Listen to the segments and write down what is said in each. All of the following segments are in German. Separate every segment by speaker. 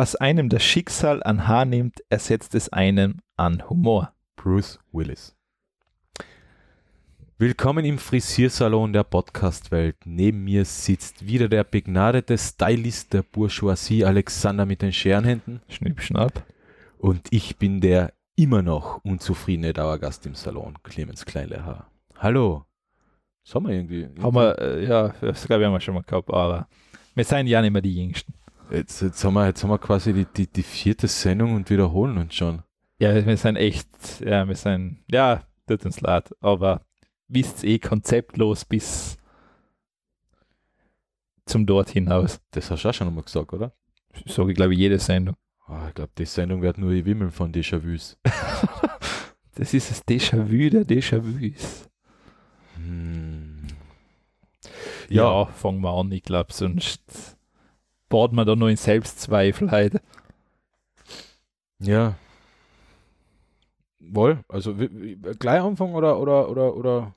Speaker 1: Was einem das Schicksal an Haar nimmt, ersetzt es einem an Humor.
Speaker 2: Bruce Willis. Willkommen im Frisiersalon der Podcast-Welt. Neben mir sitzt wieder der begnadete Stylist der Bourgeoisie Alexander mit den Scherenhänden.
Speaker 1: Schnipp, schnapp.
Speaker 2: Und ich bin der immer noch unzufriedene Dauergast im Salon, Clemens Kleinleher. Hallo. Das haben wir irgendwie.
Speaker 1: Haben wir, äh, ja, das glaube ich haben wir schon mal gehabt, aber wir sind ja nicht mehr die Jüngsten.
Speaker 2: Jetzt, jetzt, haben, wir, jetzt haben wir quasi die, die, die vierte Sendung und wiederholen uns schon.
Speaker 1: Ja, wir sind echt, ja, wir sind, ja, tut uns leid, aber wisst eh konzeptlos bis zum dort hinaus.
Speaker 2: Das hast du auch schon einmal gesagt, oder?
Speaker 1: Sage ich, glaube ich, jede Sendung.
Speaker 2: Ah, ich glaube, die Sendung wird nur wimmeln von Déjà-vus.
Speaker 1: Das ist das Déjà-vu der Déjà-vus.
Speaker 2: Hm.
Speaker 1: Ja, fangen wir an, ich glaube, sonst baut man da nur in Selbstzweifel heute.
Speaker 2: Ja. Wohl, also wie, wie, gleich anfangen oder, oder, oder, oder?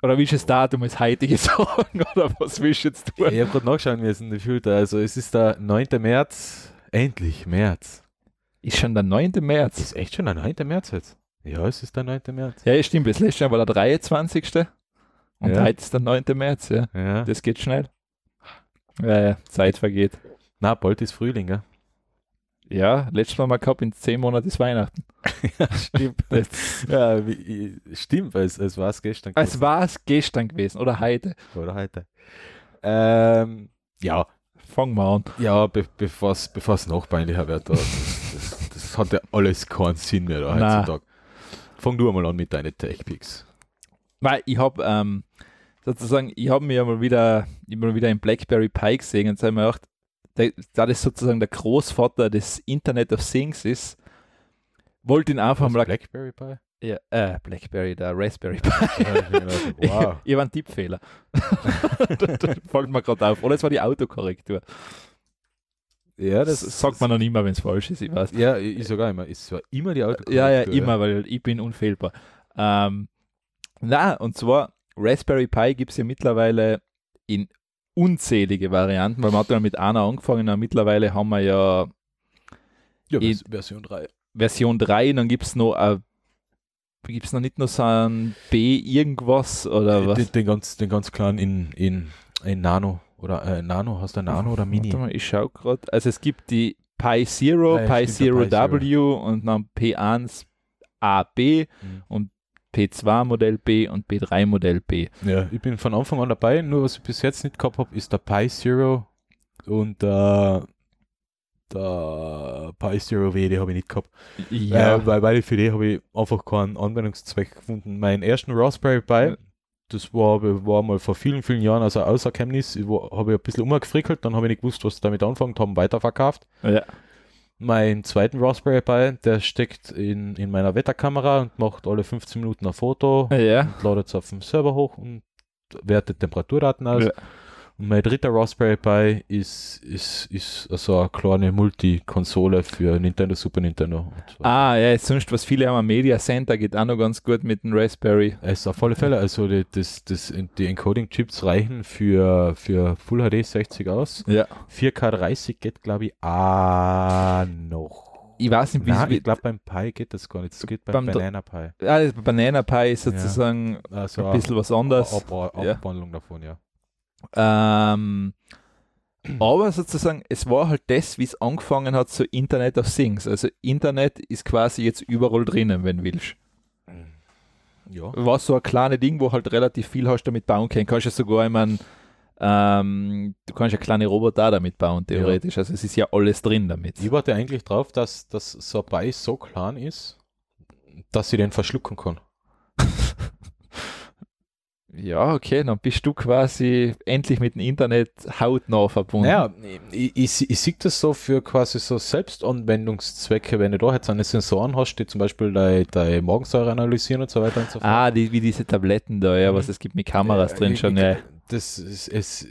Speaker 1: Oder das Datum als heutige sagen? Oder was willst du jetzt tun?
Speaker 2: Ich habe gerade nachschauen müssen, die Filter. Also es ist der 9. März. Endlich März.
Speaker 1: Ist schon der 9. März.
Speaker 2: Ist echt schon der 9. März jetzt? Ja, es ist der 9. März.
Speaker 1: Ja, ja stimmt. Das letzte Jahr war der 23. Und
Speaker 2: Ja.
Speaker 1: heute ist der 9. März, ja.
Speaker 2: Ja.
Speaker 1: Das geht schnell. Ja, ja, Zeit vergeht.
Speaker 2: Na, bald ist Frühling, gell?
Speaker 1: Ja, letztes Mal mal gehabt, in zehn Monaten ist Weihnachten.
Speaker 2: ja, stimmt. ja, wie, stimmt, es, es war es gestern.
Speaker 1: Es war es gestern gewesen oder heute.
Speaker 2: Oder heute. Ähm, ja,
Speaker 1: Fangen wir an.
Speaker 2: ja, be, bevor es noch peinlicher wird, da, das, das, das hat ja alles keinen Sinn mehr da heutzutage. Fang du einmal an mit deinen Tech-Picks.
Speaker 1: Weil ich habe ähm, sozusagen, ich habe mir ja mal wieder, immer wieder im Blackberry Pi gesehen und habe mir gedacht, der, da das sozusagen der Großvater des Internet of Things ist, wollte ihn einfach
Speaker 2: Was,
Speaker 1: mal.
Speaker 2: Blackberry Pi?
Speaker 1: Ja, äh, Blackberry, der Raspberry Pi.
Speaker 2: Ja, ich wow.
Speaker 1: Ich war ein Tippfehler. das fällt mir gerade auf. Oder es war die Autokorrektur.
Speaker 2: Ja,
Speaker 1: Das,
Speaker 2: das
Speaker 1: sagt man noch immer, wenn es falsch ist, ich weiß.
Speaker 2: Ja, ich, sogar immer. Es war immer die Auto.
Speaker 1: Ja, ja, immer, weil ich bin unfehlbar. Ähm, na, und zwar Raspberry Pi gibt es ja mittlerweile in unzählige Varianten, weil man hat ja mit einer angefangen und mittlerweile haben wir ja,
Speaker 2: ja
Speaker 1: in
Speaker 2: Version 3.
Speaker 1: Version 3, und dann gibt es noch eine gibt es noch nicht nur so ein B irgendwas oder äh, was?
Speaker 2: Den, ganz, den ganz kleinen in, in, in Nano oder äh, Nano, hast du Nano oder Mini?
Speaker 1: Mal, ich schau gerade. Also es gibt die Pi Zero, Pi,
Speaker 2: Pi
Speaker 1: Zero W Zero. und dann P1 AB
Speaker 2: mhm.
Speaker 1: und P2-Modell B und B3-Modell B.
Speaker 2: Ja, ich bin von Anfang an dabei, nur was ich bis jetzt nicht gehabt habe, ist der Pi Zero und äh, der Pi Zero W, die habe ich nicht gehabt. Ja. Äh, weil, weil für die habe ich einfach keinen Anwendungszweck gefunden. Meinen ersten Raspberry Pi, das war, war mal vor vielen, vielen Jahren, also außer Chemnitz, habe ich ein bisschen umgefrickelt, dann habe ich nicht gewusst, was damit anfangen, haben weiterverkauft.
Speaker 1: Ja.
Speaker 2: Meinen zweiten Raspberry Pi, der steckt in, in meiner Wetterkamera und macht alle 15 Minuten ein Foto,
Speaker 1: ja.
Speaker 2: ladet es auf dem Server hoch und wertet Temperaturdaten aus.
Speaker 1: Ja.
Speaker 2: Und mein dritter Raspberry Pi ist, ist, ist so eine kleine Multikonsole für Nintendo, Super Nintendo. So.
Speaker 1: Ah, ja, sonst was viele haben, ein Media Center geht auch noch ganz gut mit dem Raspberry.
Speaker 2: Es auf alle Fälle, also die, das, das, die Encoding-Chips reichen für, für Full HD 60 aus.
Speaker 1: Ja.
Speaker 2: 4K 30 geht, glaube ich, ah, noch.
Speaker 1: Ich weiß nicht, wie
Speaker 2: Nein,
Speaker 1: es
Speaker 2: ich glaube, beim Pi geht das gar nicht. Das geht
Speaker 1: Beim
Speaker 2: beim, Banana Pi.
Speaker 1: ah, das Banana Pi ist sozusagen
Speaker 2: Also
Speaker 1: ein bisschen was anderes.
Speaker 2: Ab, Ab,
Speaker 1: Ja.
Speaker 2: Abwandlung davon, ja.
Speaker 1: Ähm, aber sozusagen, es war halt das, wie es angefangen hat, so Internet of Things. Also Internet ist quasi jetzt überall drinnen, wenn willst.
Speaker 2: Ja.
Speaker 1: War so ein kleines Ding, wo halt relativ viel hast damit bauen können. Kannst ja sogar, ich mein, ähm, du kannst ja kleine Roboter damit bauen, theoretisch. Also es ist ja alles drin damit.
Speaker 2: Ich warte eigentlich drauf, dass das Pi so klein ist, dass ich den verschlucken kann.
Speaker 1: Ja, okay, dann bist du quasi endlich mit dem Internet hautnah verbunden.
Speaker 2: Naja, ich, ich, ich sehe das so für quasi so Selbstanwendungszwecke, wenn du da jetzt eine Sensoren hast, die zum Beispiel deine, deine Magensäure analysieren und so weiter und so fort.
Speaker 1: Ah, die, wie diese Tabletten da, ja,
Speaker 2: Mhm.
Speaker 1: was es gibt mit Kameras
Speaker 2: Äh,
Speaker 1: drin
Speaker 2: ich-
Speaker 1: schon, ja.
Speaker 2: Das ist, es,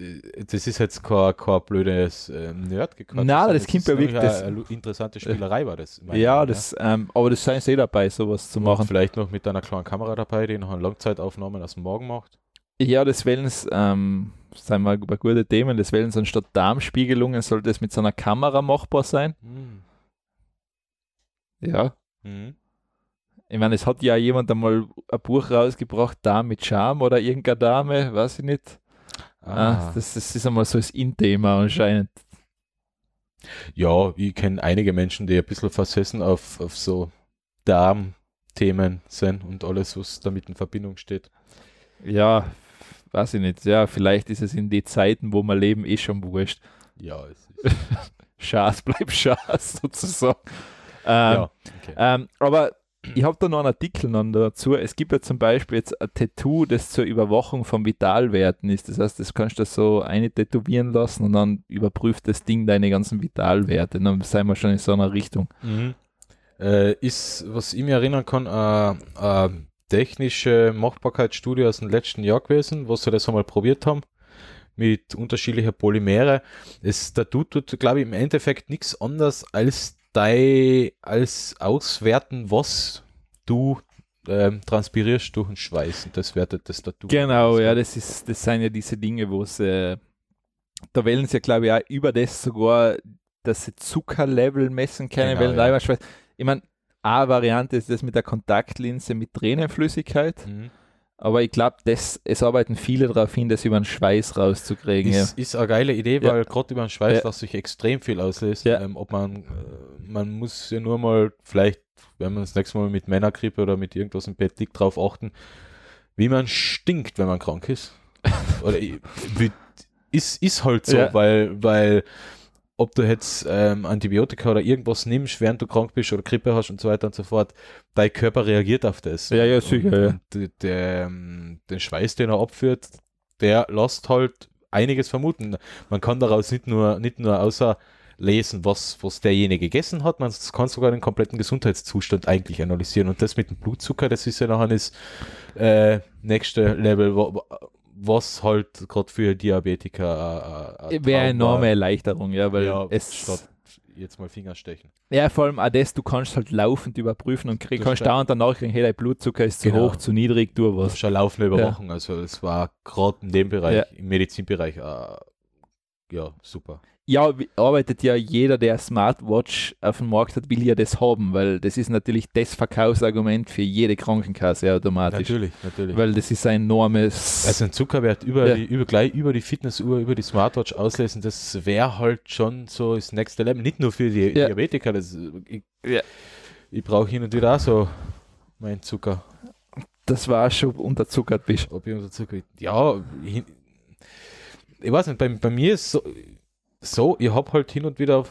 Speaker 2: das ist jetzt kein, kein blödes äh, nerd
Speaker 1: Nein, das kommt ja wirklich- das-
Speaker 2: Eine interessante Spielerei war das.
Speaker 1: Ja,
Speaker 2: ich,
Speaker 1: das, ähm, aber das sei eh dabei, sowas zu
Speaker 2: Und
Speaker 1: machen.
Speaker 2: Vielleicht noch mit einer kleinen Kamera dabei, die noch eine Langzeitaufnahmen aus dem Magen macht.
Speaker 1: Ja, das Wellens, ähm, sagen wir bei guten Themen, das Wellens anstatt Darmspiegelungen sollte es mit so einer Kamera machbar sein.
Speaker 2: Hm.
Speaker 1: Ja.
Speaker 2: Mhm.
Speaker 1: Ich meine, es hat ja jemand einmal ein Buch rausgebracht, Dame mit Charme oder irgendeine Dame, weiß ich nicht. Ah. das, das ist einmal so das In-Thema anscheinend.
Speaker 2: Ja, ich kenne einige Menschen, die ein bisschen versessen auf, auf so Darmthemen sind und alles, was damit in Verbindung steht.
Speaker 1: Ja, weiß ich nicht. Ja, vielleicht ist es in den Zeiten, wo wir leben, eh schon wurscht.
Speaker 2: Ja, es ist.
Speaker 1: Schaß bleibt Schaß sozusagen. Ähm, ja, okay. ähm, aber ich habe da noch einen Artikel noch dazu. Es gibt ja zum Beispiel jetzt ein Tattoo, das zur Überwachung von Vitalwerten ist. Das heißt, das kannst du so eine tätowieren lassen und dann überprüft das Ding deine ganzen Vitalwerte. Dann sind wir schon in so einer Richtung.
Speaker 2: Mhm. Äh, ist, was ich mir erinnern kann, äh, äh, technische Machbarkeitsstudie aus dem letzten Jahr gewesen, wo sie das einmal probiert haben mit unterschiedlicher Polymere. Das Tattoo tut, glaube ich, im Endeffekt nichts anderes als dein, als auswerten, was du ähm, transpirierst durch den Schweiß und das wertet das Tattoo.
Speaker 1: Genau, ja, das ist, das sind ja diese Dinge, wo es, äh, da wählen sie ja, glaube ich, auch über das sogar, dass sie Zuckerlevel messen können, genau, weil ja. ich meine, eine Variante ist das mit der Kontaktlinse mit Tränenflüssigkeit. Mhm. Aber ich glaube, es arbeiten viele darauf hin, das über den Schweiß rauszukriegen.
Speaker 2: Ist, ja. ist eine geile Idee, weil ja. gerade über den Schweiß ja. lässt sich extrem viel auslösen. Ja. Ähm, ob man, äh, man muss ja nur mal vielleicht, wenn man das nächste Mal mit Männergrippe oder mit irgendwas im Bett liegt, darauf achten, wie man stinkt, wenn man krank ist. oder ist, ist halt so, weil, weil ob du jetzt ähm, Antibiotika oder irgendwas nimmst, während du krank bist oder Grippe hast und so weiter und so fort, dein Körper reagiert auf das.
Speaker 1: Ja, ja, sicher. Und, ja.
Speaker 2: Und der, ähm, den Schweiß, den er abführt, der lässt halt einiges vermuten. Man kann daraus nicht nur, nicht nur außer lesen, was, was derjenige gegessen hat, man kann sogar den kompletten Gesundheitszustand eigentlich analysieren. Und das mit dem Blutzucker, das ist ja nachher das äh, nächste Level, wo, was halt gerade für Diabetiker
Speaker 1: äh, äh wäre eine enorme Erleichterung, ja, weil
Speaker 2: ja,
Speaker 1: es
Speaker 2: statt jetzt mal Fingerstechen.
Speaker 1: Ja, vor allem auch das, du kannst halt laufend überprüfen und krieg, kannst dauernd danach kriegen, hey, dein Blutzucker ist zu genau. hoch, zu niedrig, du was.
Speaker 2: Schon laufende Überwachung, ja. also es war gerade in dem Bereich, ja. im Medizinbereich, äh, ja, super
Speaker 1: ja, arbeitet ja jeder, der Smartwatch auf dem Markt hat, will ja das haben, weil das ist natürlich das Verkaufsargument für jede Krankenkasse automatisch.
Speaker 2: Natürlich, natürlich.
Speaker 1: Weil das ist ein enormes.
Speaker 2: Also ein Zuckerwert über, ja. die, über, gleich über die Fitnessuhr, über die Smartwatch auslesen, das wäre halt schon so das nächste Level. Nicht nur für die ja. Diabetiker, das, ich, ja. ich brauche hin und wieder auch so meinen Zucker.
Speaker 1: Das war schon unterzuckert bist.
Speaker 2: Ob ich unterzuckert Ja, ich, ich weiß nicht, bei, bei mir ist so so, ich habe halt hin und wieder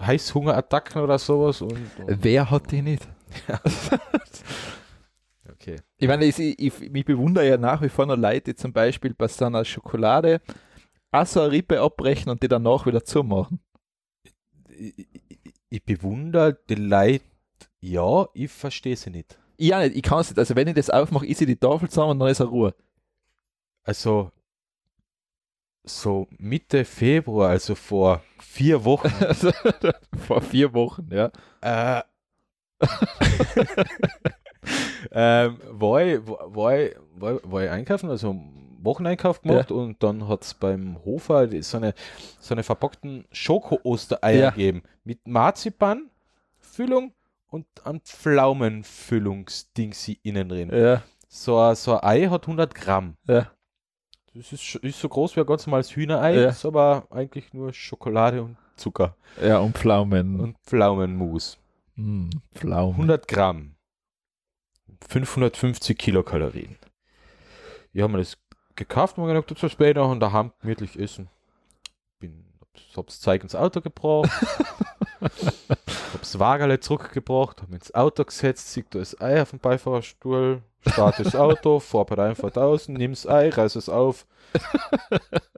Speaker 2: Heißhungerattacken oder sowas. Und, und
Speaker 1: Wer hat die nicht?
Speaker 2: okay.
Speaker 1: Ich meine, ich, ich, ich bewundere ja nach wie vor noch Leute, die zum Beispiel bei so einer Schokolade auch so eine Rippe abbrechen und die danach wieder zumachen.
Speaker 2: Ich, ich, ich bewundere die Leute, ja, ich verstehe sie nicht.
Speaker 1: Ja, nicht, ich kann es nicht. Also, wenn ich das aufmache, ist sie die Tafel zusammen und dann ist er Ruhe.
Speaker 2: Also, so Mitte Februar, also vor vier Wochen.
Speaker 1: vor vier Wochen, ja.
Speaker 2: Äh, ähm, war, ich, war, ich, war, war ich einkaufen, also Wocheneinkauf gemacht ja. und dann hat es beim Hofer so eine, so eine verpackten Schoko-Ostereier ja. gegeben mit Marzipan-Füllung und einem Pflaumenfüllungsding innen drin.
Speaker 1: Ja.
Speaker 2: So, so ein Ei hat 100 Gramm.
Speaker 1: Ja.
Speaker 2: Das ist, ist so groß wie ein ganz normales Hühnerei, ja. ist aber eigentlich nur Schokolade und Zucker.
Speaker 1: Ja, und Pflaumen.
Speaker 2: Und Pflaumenmus.
Speaker 1: Mm, Pflaumen.
Speaker 2: 100 Gramm. 550 Kilokalorien. Ich habe mir das gekauft und mir gedacht, das später und daheim gemütlich essen. Bin, hab's Zeug ins Auto gebracht. hab's Wagerle zurückgebracht, hab ins Auto gesetzt, sieg da das Ei auf dem Beifahrerstuhl, starte das Auto, fahr bei einfach außen, nimm's Ei, reiß es auf.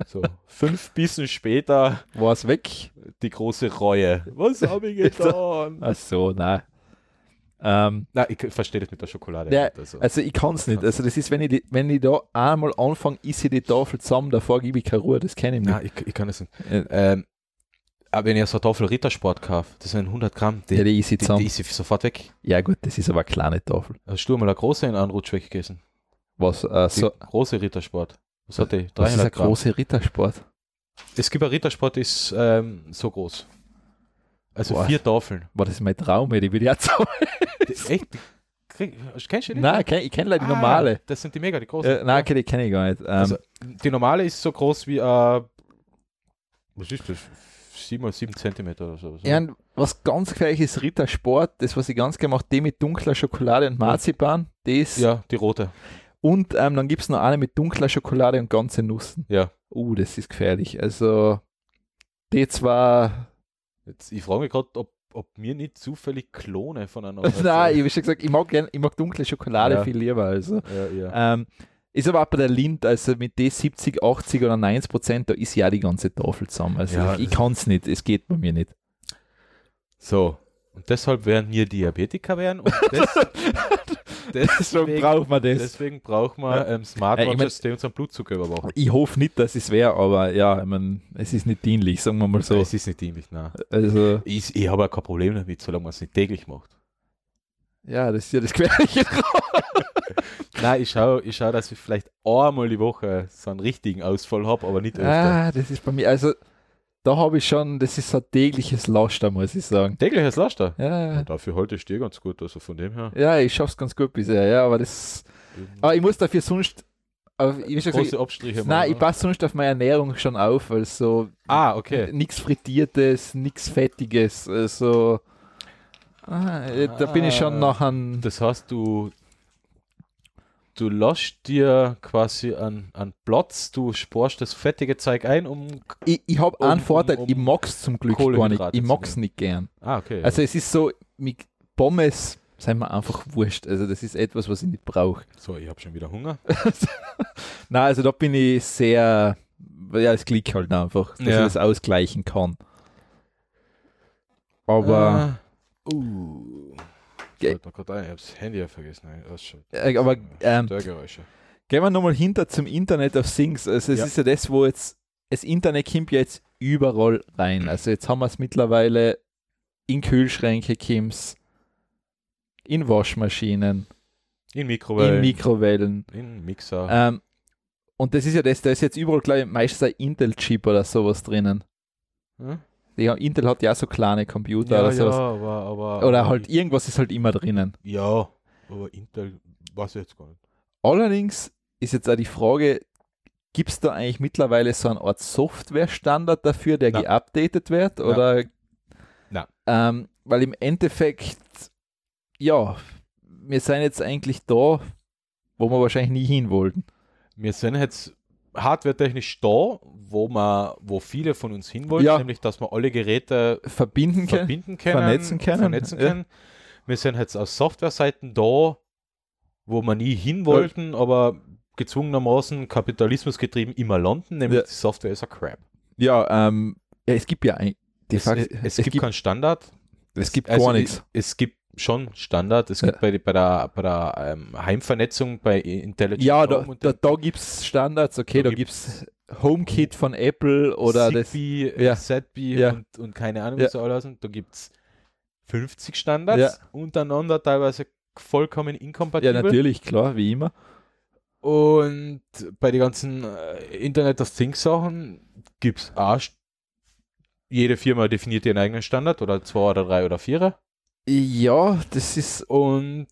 Speaker 2: So, fünf Bissen später
Speaker 1: war es weg.
Speaker 2: Die große Reue. Was habe ich getan?
Speaker 1: Ach so, nein. Ähm,
Speaker 2: Nein, ich verstehe das mit der Schokolade.
Speaker 1: Ja, also. also. ich kann es nicht. Also das ist, wenn ich, die, wenn ich da einmal anfange, ist ich die Tafel zusammen, davor gebe ich keine Ruhe, das kenne ich nicht.
Speaker 2: Nein, ich, ich kann es nicht. Ähm, aber wenn ich so eine Tafel Rittersport kaufe, das sind 100 Gramm,
Speaker 1: die, ja, die, ist die,
Speaker 2: die ist sofort weg.
Speaker 1: Ja gut, das ist aber eine kleine Tafel.
Speaker 2: Hast du mal eine große in Anrutsch weggegessen?
Speaker 1: Was? Äh, so
Speaker 2: große Rittersport.
Speaker 1: Was hat die? 300 Was ist ein große Rittersport?
Speaker 2: Es gibt ein Rittersport, ist ähm, so groß. Also Boah. vier Tafeln.
Speaker 1: War das mein Traum, die würde ich jetzt
Speaker 2: Echt? Kennst du die?
Speaker 1: Nein, ich kenne leider die ah, normale.
Speaker 2: Das sind die mega, die großen.
Speaker 1: Äh, nein, die kenne ich gar nicht. Ähm,
Speaker 2: also, die normale ist so groß wie äh, was ist das? 7 oder 7 Zentimeter oder so.
Speaker 1: Ja, was ganz gleich ist Rittersport, das, was ich ganz gerne mache, die mit dunkler Schokolade und Marzipan, die ist.
Speaker 2: Ja, die rote.
Speaker 1: Und ähm, dann gibt es noch eine mit dunkler Schokolade und ganze Nussen.
Speaker 2: Ja.
Speaker 1: Uh, das ist gefährlich. Also, die zwar.
Speaker 2: Jetzt, ich frage mich gerade, ob, ob mir nicht zufällig Klone voneinander
Speaker 1: Nein, ich habe schon gesagt, ich mag, gern, ich mag dunkle Schokolade ja. viel lieber. Also.
Speaker 2: Ja, ja.
Speaker 1: Ähm, ist aber auch bei der Lind, also mit den 70, 80 oder 90 Prozent, da ist ja die ganze Tafel zusammen. Also ja, ich, ich kann es nicht, es geht bei mir nicht.
Speaker 2: So, und deshalb werden wir Diabetiker werden und das,
Speaker 1: deswegen braucht man das.
Speaker 2: Deswegen braucht man ja. ähm, Smartwatches, die unseren Blutzucker überwachen.
Speaker 1: Ich hoffe nicht, dass es wäre, aber ja, ich mein, es ist nicht dienlich, sagen wir mal so.
Speaker 2: Es ist nicht dienlich, nein.
Speaker 1: Also,
Speaker 2: ich, ich habe auch kein Problem damit, solange man es nicht täglich macht.
Speaker 1: Ja, das ist ja das Gefährliche
Speaker 2: Nein, ich schaue, ich schau, dass ich vielleicht einmal die Woche so einen richtigen Ausfall habe, aber nicht
Speaker 1: öfter. Ah, das ist bei mir, also da habe ich schon, das ist ein tägliches Laster, muss ich sagen.
Speaker 2: Tägliches Laster?
Speaker 1: Ja.
Speaker 2: ja dafür halte ich dir ganz gut, also von dem her.
Speaker 1: Ja, ich schaffe es ganz gut bisher, ja, aber das. Aber ich muss dafür sonst.
Speaker 2: Aber ich große gesagt, Abstriche
Speaker 1: machen. Nein, ich passe sonst auf meine Ernährung schon auf, also
Speaker 2: ah, okay.
Speaker 1: nichts Frittiertes, nichts Fettiges, also ah, da bin ich schon noch an.
Speaker 2: Das heißt, du, du lässt dir quasi an, an Platz, du sporst das fettige Zeug ein, um.
Speaker 1: Ich, ich habe um, einen Vorteil, um, um ich mag es zum Glück gar nicht. Ich mag es nicht gern.
Speaker 2: Ah, okay.
Speaker 1: Also, ja. es ist so, mit Pommes sind mir einfach wurscht. Also, das ist etwas, was ich nicht brauche.
Speaker 2: So, ich habe schon wieder Hunger.
Speaker 1: Nein, also, da bin ich sehr. Ja, es klickt halt einfach, dass ja. ich das ausgleichen kann. Aber.
Speaker 2: Uh. Uh. Fällt mir gerade ein, ich habe das Handy ja vergessen.
Speaker 1: Äh, aber ähm, gehen wir nochmal hinter zum Internet of Things. Also es ja. ist ja das, wo jetzt das Internet kommt ja jetzt überall rein. Also jetzt haben wir es mittlerweile in Kühlschränke Kims, in Waschmaschinen,
Speaker 2: in Mikrowellen,
Speaker 1: in, Mikrowellen,
Speaker 2: in Mixer.
Speaker 1: Ähm, und das ist ja das, da ist jetzt überall gleich meistens ein Intel-Chip oder sowas drinnen. Hm? Die, Intel hat ja so kleine Computer
Speaker 2: ja,
Speaker 1: oder sowas.
Speaker 2: Ja, aber, aber,
Speaker 1: oder halt irgendwas ist halt immer drinnen.
Speaker 2: Ja, aber Intel weiß ich jetzt gar nicht.
Speaker 1: Allerdings ist jetzt auch die Frage, gibt es da eigentlich mittlerweile so eine Art Software-Standard dafür, der Nein. geupdatet wird? Oder?
Speaker 2: Nein.
Speaker 1: Ähm, weil im Endeffekt, ja, wir sind jetzt eigentlich da, wo wir wahrscheinlich nie hin wollten.
Speaker 2: Wir sind jetzt hardwaretechnisch da, wo man, wo viele von uns hinwollen,
Speaker 1: ja.
Speaker 2: nämlich dass wir alle Geräte
Speaker 1: verbinden,
Speaker 2: verbinden
Speaker 1: können, vernetzen können.
Speaker 2: Vernetzen können. Ja. Wir sind jetzt aus Softwareseiten da, wo wir nie hin wollten, ja. aber gezwungenermaßen kapitalismusgetrieben immer landen, nämlich die Software ist ein Crap.
Speaker 1: Ja, ähm, es gibt ja ein,
Speaker 2: es, es, es, gibt, gibt keinen Standard.
Speaker 1: Es, gibt also gar nichts.
Speaker 2: Es gibt schon Standard. Es gibt ja. bei, bei der, bei der ähm, Heimvernetzung bei Intelligent
Speaker 1: Ja, da, da, da gibt es Standards, okay, da, da gibt es HomeKit von Apple oder
Speaker 2: Zigbee, das. Ja. ZB ja. Und, und keine Ahnung, ja. alles Da gibt es 50 Standards ja. untereinander, teilweise vollkommen inkompatibel.
Speaker 1: Ja, natürlich, klar, wie immer.
Speaker 2: Und bei den ganzen äh, Internet of Things Sachen gibt es auch jede Firma definiert ihren eigenen Standard oder zwei oder drei oder vier.
Speaker 1: Ja, das ist.
Speaker 2: Und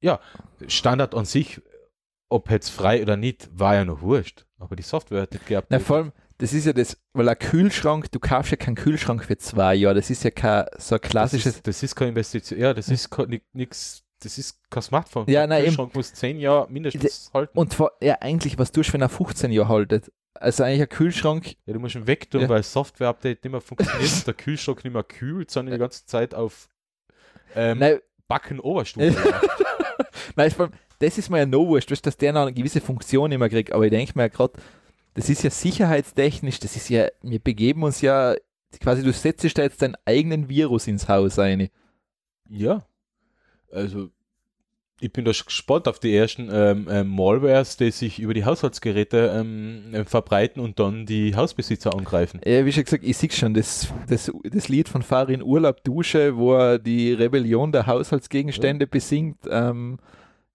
Speaker 2: ja, Standard an sich, ob jetzt frei oder nicht, war ja noch wurscht. Aber die Software hat nicht gehabt.
Speaker 1: Na, vor allem, das ist ja das, weil ein Kühlschrank, du kaufst ja keinen Kühlschrank für zwei Jahre. Das ist ja kein so ein klassisches.
Speaker 2: Das ist, das ist keine Investition. Ja, das ist nichts. Das ist kein Smartphone.
Speaker 1: Ja, nein,
Speaker 2: Kühlschrank muss zehn Jahre mindestens halten.
Speaker 1: Und zwar, ja, eigentlich, was tust du, wenn er 15 Jahre haltet? Also eigentlich ein Kühlschrank.
Speaker 2: Ja, du musst ihn wegtun, ja. weil Software-Update nicht mehr funktioniert der Kühlschrank nicht mehr kühlt, sondern die ganze Zeit auf ähm, Nein. Backen Oberstufe.
Speaker 1: Nein, das ist mir ja no wurscht, dass der noch eine gewisse Funktion immer kriegt, aber ich denke mir ja gerade, das ist ja sicherheitstechnisch, das ist ja, wir begeben uns ja, quasi du setzt da jetzt deinen eigenen Virus ins Haus ein.
Speaker 2: Ja, also ich bin da gespannt auf die ersten ähm, ähm, Malwares, die sich über die Haushaltsgeräte ähm, äh, verbreiten und dann die Hausbesitzer angreifen.
Speaker 1: Ja, wie schon gesagt, ich sehe schon, das, das, das Lied von Farin Urlaub Dusche, wo er die Rebellion der Haushaltsgegenstände ja. besingt. Ähm?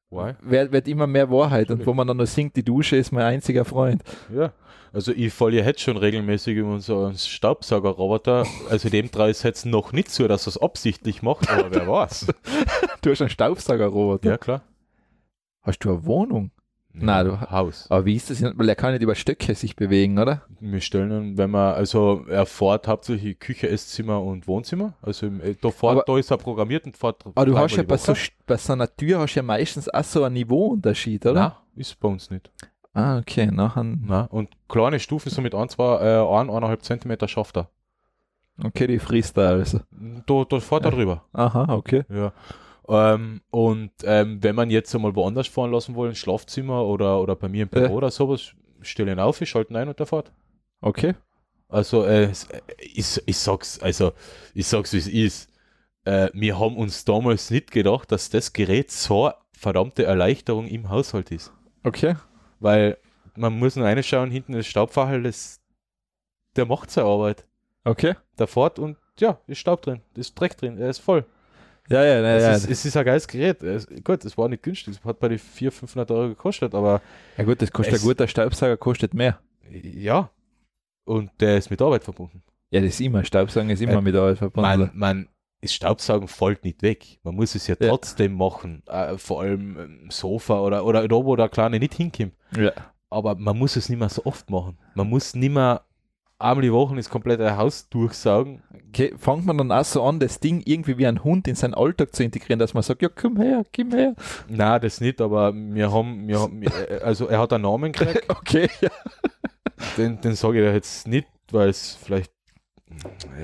Speaker 1: Wird, wird immer mehr Wahrheit und wo man dann nur singt, die Dusche ist mein einziger Freund.
Speaker 2: Ja. Also ich falle ja jetzt schon regelmäßig in unseren Staubsaugerroboter. Also dem traue ich jetzt noch nicht so, dass er es absichtlich macht, aber wer weiß.
Speaker 1: Du hast einen Staubsaugerroboter?
Speaker 2: Ja, klar.
Speaker 1: Hast du eine Wohnung?
Speaker 2: Nein, du Haus.
Speaker 1: Aber wie ist das? Weil er kann nicht über Stöcke sich bewegen, oder?
Speaker 2: Wir stellen wenn man, also er fährt hauptsächlich Küche, Esszimmer und Wohnzimmer. Also im, äh, da, fährt, aber, da ist er programmiert und fährt.
Speaker 1: Aber du hast ja bei so, bei so einer Tür hast ja meistens auch so einen Niveauunterschied, oder? Nein,
Speaker 2: ist bei uns nicht.
Speaker 1: Ah, okay, nachher.
Speaker 2: Nein, und kleine Stufen so mit ein, zwei, äh, ein, eineinhalb Zentimeter schafft er.
Speaker 1: Okay, die frisst er also.
Speaker 2: Da, da fährt er drüber.
Speaker 1: Aha, okay.
Speaker 2: Ja. Ähm, und ähm, wenn man jetzt einmal woanders fahren lassen wollen, Schlafzimmer oder, oder bei mir im Büro äh. oder sowas, stellen auf, ich schalten ein und der fährt.
Speaker 1: Okay.
Speaker 2: Also äh, ich, ich sag's, also ich sag's wie es ist. Äh, wir haben uns damals nicht gedacht, dass das Gerät so verdammte Erleichterung im Haushalt ist.
Speaker 1: Okay.
Speaker 2: Weil man muss nur reinschauen, hinten das Staubfachel, das, der macht seine Arbeit.
Speaker 1: Okay.
Speaker 2: Der fährt und ja, ist Staub drin, ist Dreck drin, er ist voll.
Speaker 1: Ja, ja, ja.
Speaker 2: Es,
Speaker 1: ja.
Speaker 2: Ist, es ist ein geiles Gerät. Es, gut, es war nicht günstig. Es hat bei den 400, 500 Euro gekostet, aber.
Speaker 1: Ja, gut, das kostet ein guter Staubsauger, kostet mehr.
Speaker 2: Ja. Und der ist mit Arbeit verbunden.
Speaker 1: Ja, das ist immer. Staubsaugen ist immer äh, mit Arbeit verbunden.
Speaker 2: Man, man, das Staubsaugen fällt nicht weg. Man muss es ja, ja. trotzdem machen. Äh, vor allem im Sofa oder, oder da, wo der Kleine nicht hinkommt.
Speaker 1: Ja.
Speaker 2: Aber man muss es nicht mehr so oft machen. Man muss nicht mehr einmal die Woche das komplette Haus durchsaugen.
Speaker 1: Okay, fängt man dann auch so an, das Ding irgendwie wie ein Hund in seinen Alltag zu integrieren, dass man sagt, ja, komm her, komm her.
Speaker 2: Nein, das nicht, aber wir haben, wir haben äh, also er hat einen Namen gekriegt.
Speaker 1: okay, ja.
Speaker 2: Den, den sage ich jetzt nicht, weil es vielleicht,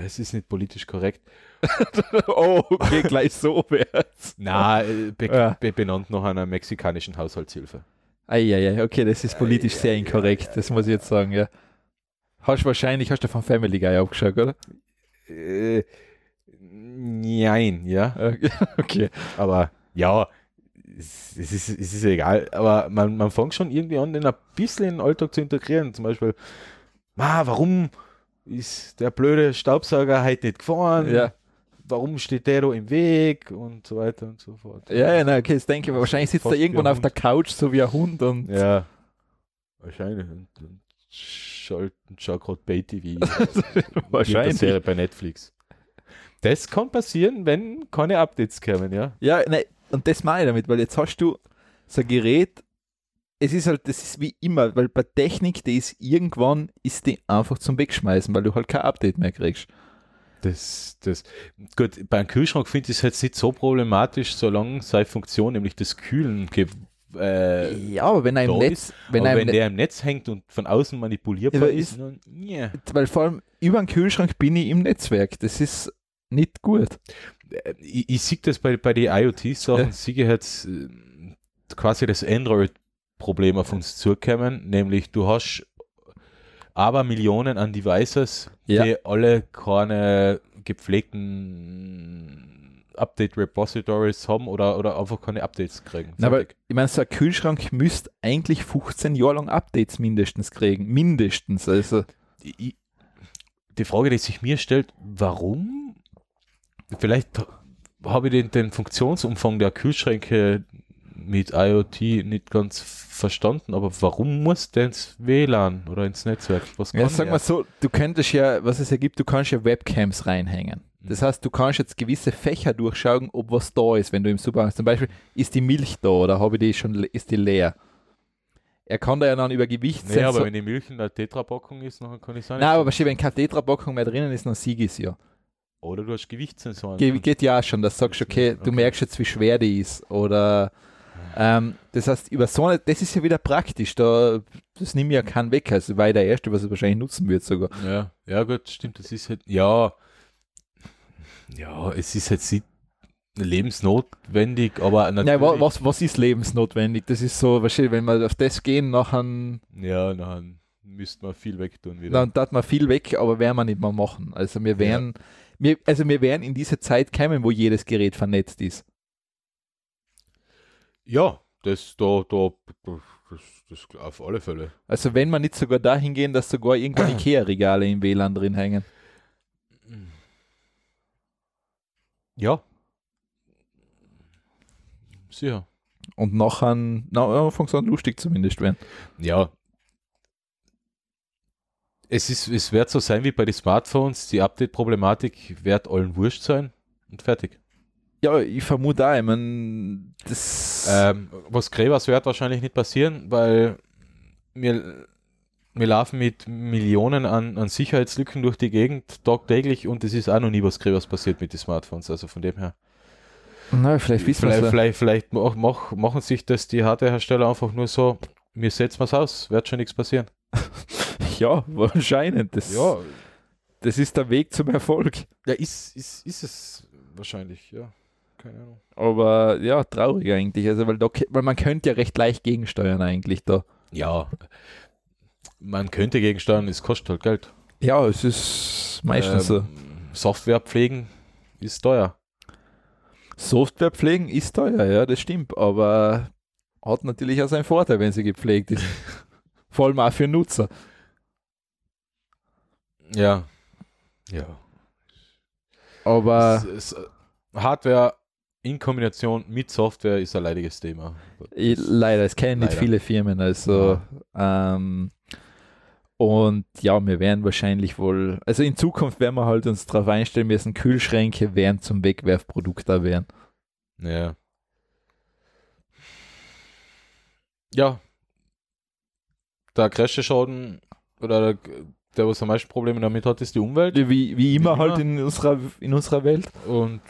Speaker 2: es ist nicht politisch korrekt.
Speaker 1: oh, okay, gleich so wär's.
Speaker 2: Nein, äh, be ja. be benannt nach einer mexikanischen Haushaltshilfe.
Speaker 1: Eieiei, okay, das ist politisch sehr inkorrekt, das muss ich jetzt sagen, ja. Hast du wahrscheinlich, hast du von Family Guy abgeschaut, oder?
Speaker 2: Äh, nein, ja.
Speaker 1: Okay.
Speaker 2: Aber ja, es, es, ist, es ist egal. Aber man, man fängt schon irgendwie an, den ein bisschen in den Alltag zu integrieren. Zum Beispiel, ah, warum ist der blöde Staubsauger heute nicht gefahren?
Speaker 1: Ja.
Speaker 2: Warum steht der da im Weg und so weiter und so fort.
Speaker 1: Ja, ja, na, okay, das denke ich, wahrscheinlich sitzt er irgendwann auf der Couch, so wie ein Hund und.
Speaker 2: Ja, wahrscheinlich. Und, und schalten, schau gerade Pay TV.
Speaker 1: Wahrscheinlich.
Speaker 2: Serie bei Netflix. Das kann passieren, wenn keine Updates kommen, ja.
Speaker 1: Ja, ne, und das meine ich damit, weil jetzt hast du so ein Gerät, es ist halt, das ist wie immer, weil bei Technik, die ist irgendwann, ist die einfach zum Wegschmeißen, weil du halt kein Update mehr kriegst.
Speaker 2: Das, das, gut, beim Kühlschrank finde ich es jetzt nicht so problematisch, solange seine Funktion, nämlich das Kühlen,
Speaker 1: äh, ja, aber wenn er im Netz,
Speaker 2: ist, wenn, er wenn der im Netz hängt und von außen manipulierbar ist, ist
Speaker 1: dann, yeah. weil vor allem über den Kühlschrank bin ich im Netzwerk. Das ist nicht gut.
Speaker 2: Äh, ich, ich sehe das bei, bei den IoT-Sachen, ja. sehe ich jetzt äh, quasi das Android-Problem auf uns zukommen, nämlich du hast aber Millionen an Devices, ja. die alle keine gepflegten Update Repositories haben oder, oder einfach keine Updates kriegen.
Speaker 1: Na, aber ich meine, so ein Kühlschrank müsste eigentlich 15 Jahre lang Updates mindestens kriegen. Mindestens. Also.
Speaker 2: Die, die Frage, die sich mir stellt, warum? Vielleicht habe ich den, den Funktionsumfang der Kühlschränke mit IoT nicht ganz verstanden, aber warum muss der ins WLAN oder ins Netzwerk?
Speaker 1: Was ja, sag mal so, du könntest ja, was es ja gibt, du kannst ja Webcams reinhängen. Das heißt, du kannst jetzt gewisse Fächer durchschauen, ob was da ist, wenn du im Supermarkt zum Beispiel, ist die Milch da oder habe ich die schon, ist die leer? Er kann da ja dann über Gewicht
Speaker 2: Nee, aber wenn die Milch in der Tetrapackung ist, dann kann ich sagen.
Speaker 1: Nein, aber wahrscheinlich, wenn keine Tetrapackung mehr drinnen ist, dann sieg ich es ja.
Speaker 2: Oder du hast Gewichtssensoren.
Speaker 1: Ge geht ja auch schon, dass du sagst, okay, okay, du merkst jetzt, wie schwer die ist. Oder ähm, das heißt, über so eine, das ist ja wieder praktisch, da, das nimmt ja keinen weg, also weil der Erste, was er wahrscheinlich nutzen wird sogar.
Speaker 2: Ja, ja gut, stimmt, das ist halt, ja, ja, es ist jetzt nicht lebensnotwendig, aber
Speaker 1: natürlich. Ja, was, was ist lebensnotwendig? Das ist so, wahrscheinlich, wenn wir auf das gehen, nachher.
Speaker 2: Ja, nachher müsste man viel weg tun
Speaker 1: wieder. Dann tat man viel weg, aber werden wir nicht mehr machen. Also wir wären, ja. wir, also wir werden in diese Zeit kommen, wo jedes Gerät vernetzt ist.
Speaker 2: Ja, das da, da, das, das auf alle Fälle.
Speaker 1: Also wenn wir nicht sogar dahin gehen, dass sogar irgendwann Ikea-Regale im WLAN drin hängen.
Speaker 2: Ja. Sicher.
Speaker 1: und nachher, na, Anfangs an lustig zumindest werden.
Speaker 2: Ja. Es, ist, es wird so sein wie bei den Smartphones, die Update-Problematik wird allen wurscht sein und fertig.
Speaker 1: Ja, ich vermute auch, ich meine, das.
Speaker 2: Ähm, was Gräbers wird wahrscheinlich nicht passieren, weil wir, wir laufen mit Millionen an, an Sicherheitslücken durch die Gegend tagtäglich und es ist auch noch nie was Gräbers passiert mit den Smartphones, also von dem her.
Speaker 1: Na, vielleicht wissen
Speaker 2: vielleicht, vielleicht, vielleicht mach, mach, machen sich das die Hardwarehersteller einfach nur so, mir setzen wir es aus, wird schon nichts passieren.
Speaker 1: ja, wahrscheinlich. Das, ja. das ist der Weg zum Erfolg.
Speaker 2: Ja, ist, ist, ist es wahrscheinlich, ja. Keine Ahnung.
Speaker 1: Aber ja, traurig eigentlich. Also, weil, da, weil man könnte ja recht leicht gegensteuern eigentlich da.
Speaker 2: Ja, man könnte gegensteuern, es kostet halt Geld.
Speaker 1: Ja, es ist meistens ähm, so.
Speaker 2: Software pflegen ist teuer.
Speaker 1: Software pflegen ist teuer, ja, das stimmt, aber hat natürlich auch seinen Vorteil, wenn sie gepflegt ist. Vor allem auch für Nutzer.
Speaker 2: Ja. Ja.
Speaker 1: Aber
Speaker 2: es, es, Hardware in Kombination mit Software ist ein leidiges Thema.
Speaker 1: Leider, es kennen nicht viele Firmen. Also ja. ähm, und ja, wir werden wahrscheinlich wohl, also in Zukunft werden wir halt uns darauf einstellen müssen, Kühlschränke werden zum Wegwerfprodukt da werden.
Speaker 2: Ja. Ja. Der größte Schaden oder der, der, was am meisten Probleme damit hat, ist die Umwelt.
Speaker 1: Wie, wie immer wie halt in unserer, in unserer Welt.
Speaker 2: Und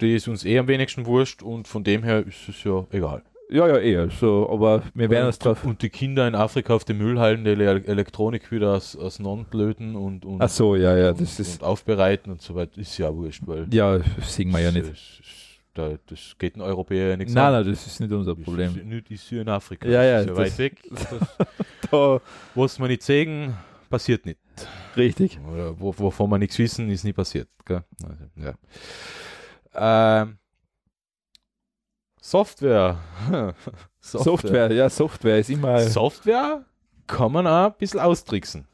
Speaker 2: die ist uns eh am wenigsten wurscht und von dem her ist es ja egal.
Speaker 1: Ja, ja, eher. So, aber wir werden uns drauf.
Speaker 2: Und die Kinder in Afrika auf den Müllhallen die Elektronik wieder aus, auseinander und, und,
Speaker 1: Ach so, ja, ja,
Speaker 2: das und, ist. Und aufbereiten und so weiter, ist ja wurscht, weil.
Speaker 1: Ja, singen wir ja nicht.
Speaker 2: Das, das geht ein Europäer ja nichts
Speaker 1: Nein, an. nein, das ist nicht unser Problem.
Speaker 2: Das ist, ist hier in Afrika.
Speaker 1: Ja, ja.
Speaker 2: Das ist ja weit weg. da, was man nicht sehen, passiert nicht.
Speaker 1: Richtig.
Speaker 2: Oder wovon wir nichts wissen, ist nie passiert. Also, ja. Ähm, Software.
Speaker 1: Software. Software, ja, Software ist immer.
Speaker 2: Software kann man auch ein bisschen austricksen.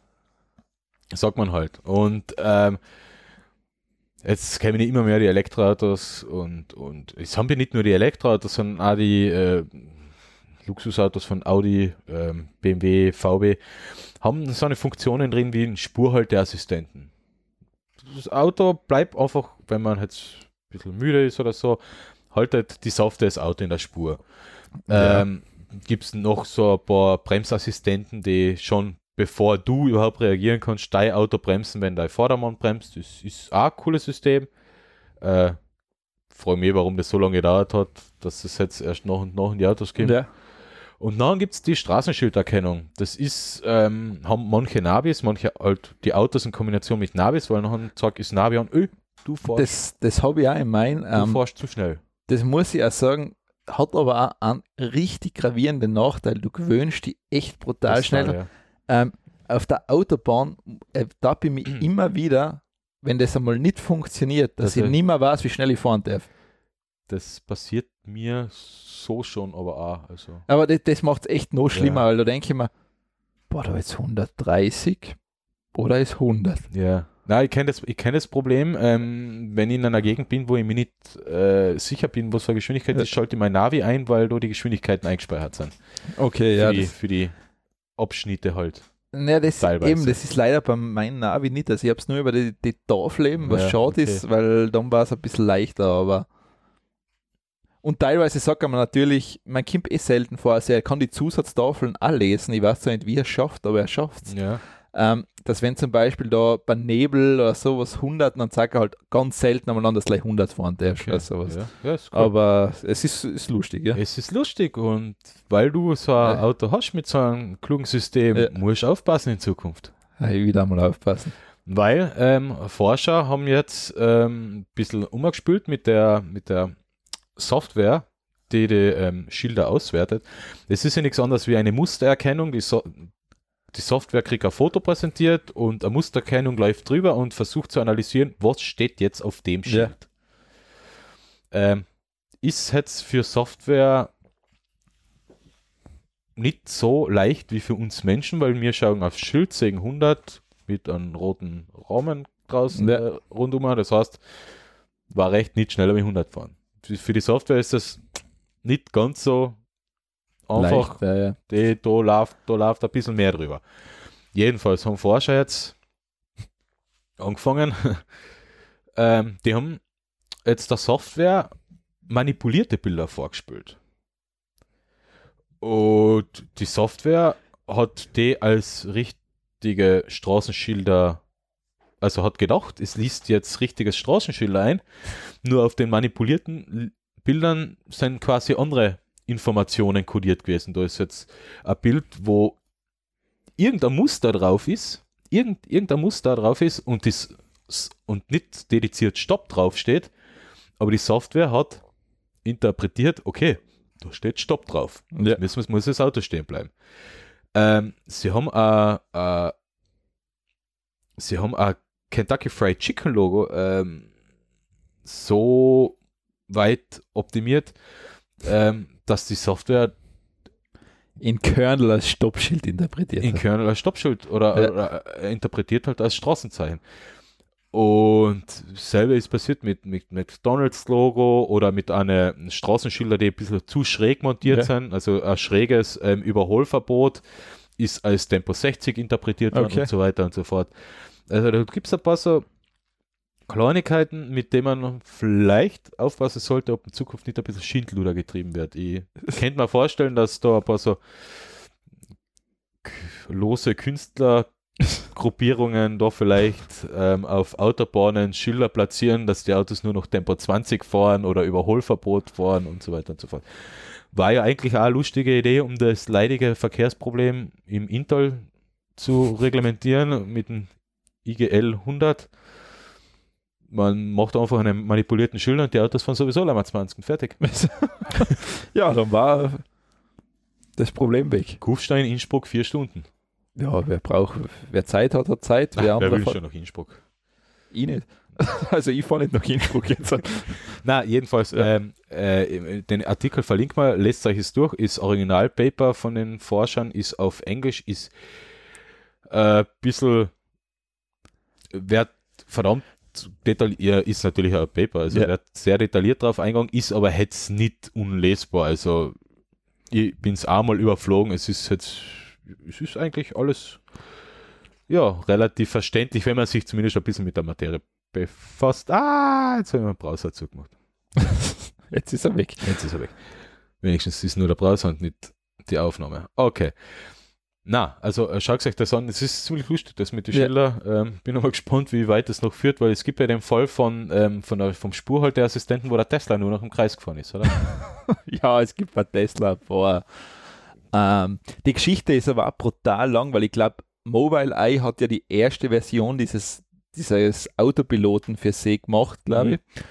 Speaker 2: Sagt man halt. Und ähm, jetzt kämen immer mehr die Elektroautos und, und es haben ja nicht nur die Elektroautos, sondern auch die äh, Luxusautos von Audi, ähm, BMW, VW, haben so eine Funktionen drin wie ein Spurhalteassistenten. Das Auto bleibt einfach, wenn man jetzt ein bisschen müde ist oder so, haltet die Software das Auto in der Spur. Ja. Ähm, Gibt es noch so ein paar Bremsassistenten, die schon bevor du überhaupt reagieren kannst, dein Auto bremsen, wenn dein Vordermann bremst. Das ist auch ein cooles System. Äh, freue mich, warum das so lange gedauert hat, dass es jetzt erst nach und nach in die Autos gibt. Ja. Und dann gibt es die Straßenschilderkennung. Das ist, ähm, haben manche Navis, manche halt die Autos in Kombination mit Navis, weil nachher sagt ist Navi an, öh,
Speaker 1: du fährst. Das, das habe ich auch in meinem.
Speaker 2: Du ähm, fährst zu schnell
Speaker 1: das muss ich auch sagen, hat aber auch einen richtig gravierenden Nachteil. Du gewöhnst dich echt brutal das schnell. Ja. Ähm, auf der Autobahn äh, da bin ich immer wieder, wenn das einmal nicht funktioniert, dass das ich nicht mehr weiß, wie schnell ich fahren darf.
Speaker 2: Das passiert mir so schon, aber auch. Also.
Speaker 1: Aber das, das macht es echt noch schlimmer, ja. weil da denke ich mir, boah, da ist 130 oder ist 100.
Speaker 2: Ja. Na, ich kenne das, kenn das Problem, ähm, wenn ich in einer Gegend bin, wo ich mir nicht äh, sicher bin, was für Geschwindigkeit ist, schalte ich mein Navi ein, weil da die Geschwindigkeiten eingespeichert sind.
Speaker 1: Okay,
Speaker 2: für
Speaker 1: ja.
Speaker 2: Die, für die Abschnitte halt.
Speaker 1: Ja, das, eben, das ist leider bei meinem Navi nicht. Also ich habe es nur über die, die Tafel eben, was ja, schade okay. ist, weil dann war es ein bisschen leichter, aber und teilweise sagt man natürlich, mein Kind eh selten vor, also er kann die Zusatztafeln auch lesen. Ich weiß zwar nicht, wie er schafft, aber er schafft es.
Speaker 2: Ja
Speaker 1: ähm, dass wenn zum Beispiel da bei Nebel oder sowas 100, dann zeigt er halt ganz selten einmal an, dass gleich 100 fahren darfst okay. oder sowas. Ja. Ja, cool. Aber es ist, ist lustig, ja.
Speaker 2: Es ist lustig und weil du so ein ja. Auto hast mit so einem klugen System, ja. musst du aufpassen in Zukunft.
Speaker 1: Ja, ich wieder mal aufpassen.
Speaker 2: Weil ähm, Forscher haben jetzt ähm, ein bisschen umgespült mit der, mit der Software, die die ähm, Schilder auswertet. Das ist ja nichts anderes wie eine Mustererkennung. Die, so die Software kriegt ein Foto präsentiert und eine Musterkennung läuft drüber und versucht zu analysieren, was steht jetzt auf dem Schild. Ja. Ähm, ist jetzt für Software nicht so leicht wie für uns Menschen, weil wir schauen aufs Schild, sehen 100 mit einem roten Rahmen draußen ja. äh, rundum. Das heißt, war recht nicht schneller wie 100 fahren. Für die Software ist das nicht ganz so einfach, Leicht, ja, ja. Die, da, läuft, da läuft ein bisschen mehr drüber. Jedenfalls haben Forscher jetzt angefangen, ähm, die haben jetzt der Software manipulierte Bilder vorgespielt. Und die Software hat die als richtige Straßenschilder, also hat gedacht, es liest jetzt richtiges Straßenschilder ein, nur auf den manipulierten Bildern sind quasi andere Informationen kodiert gewesen. Da ist jetzt ein Bild, wo irgendein Muster drauf ist, irgend, irgendein Muster drauf ist und, das, und nicht dediziert Stopp draufsteht, aber die Software hat interpretiert, okay, da steht Stopp drauf. Ja. Müssen, muss das Auto stehen bleiben. Ähm, sie haben ein, ein, sie haben ein Kentucky Fried Chicken Logo ähm, so weit optimiert, ähm, dass die Software
Speaker 1: in Kernel als Stoppschild interpretiert.
Speaker 2: In Kernel als Stoppschild oder, ja. oder äh, interpretiert halt als Straßenzeichen. Und selber ist passiert mit, mit McDonalds Logo oder mit einem Straßenschilder, die ein bisschen zu schräg montiert ja. sind. Also ein schräges ähm, Überholverbot ist als Tempo 60 interpretiert worden okay. und so weiter und so fort. Also da gibt es ein paar so Kleinigkeiten, mit denen man vielleicht aufpassen sollte, ob in Zukunft nicht ein bisschen Schindluder getrieben wird. Ich könnte mir vorstellen, dass da ein paar so lose Künstlergruppierungen da vielleicht ähm, auf Autobahnen Schilder platzieren, dass die Autos nur noch Tempo 20 fahren oder Überholverbot fahren und so weiter und so fort. War ja eigentlich auch eine lustige Idee, um das leidige Verkehrsproblem im Intal zu reglementieren mit dem IGL 100 man macht einfach einen manipulierten Schilder und die Autos fahren sowieso einmal 20 und fertig.
Speaker 1: ja, dann war das Problem weg.
Speaker 2: Kufstein, Innsbruck, vier Stunden.
Speaker 1: Ja, wer braucht, wer Zeit hat, hat Zeit.
Speaker 2: Wer, Ach, wer will schon nach Innsbruck?
Speaker 1: Ich nicht. Also ich fahre nicht nach Innsbruck jetzt.
Speaker 2: Na, jedenfalls, ja. ähm, äh, den Artikel verlinkt mal, lest euch es durch, ist Originalpaper von den Forschern, ist auf Englisch, ist ein äh, bisschen, wird verdammt detailliert, ist natürlich auch ein Paper, also ja. sehr detailliert drauf eingegangen, ist aber jetzt nicht unlesbar. Also ich bin es einmal überflogen, es ist jetzt, es ist eigentlich alles ja, relativ verständlich, wenn man sich zumindest ein bisschen mit der Materie befasst. Ah, jetzt habe ich meinen Browser zugemacht.
Speaker 1: jetzt ist er weg.
Speaker 2: Jetzt ist er weg. Wenigstens ist nur der Browser und nicht die Aufnahme. Okay. Na, also äh, schaut euch das an. Es ist ziemlich lustig, das mit den ja. Schiller. Ähm, bin aber gespannt, wie weit es noch führt, weil es gibt ja den Fall von, ähm, von der, vom Spurhalteassistenten, wo der Tesla nur noch im Kreis gefahren ist, oder?
Speaker 1: ja, es gibt ein Tesla vor. Ähm, die Geschichte ist aber auch brutal lang, weil ich glaube, Mobile Eye hat ja die erste Version dieses, dieses Autopiloten für See gemacht, glaube mhm. ich.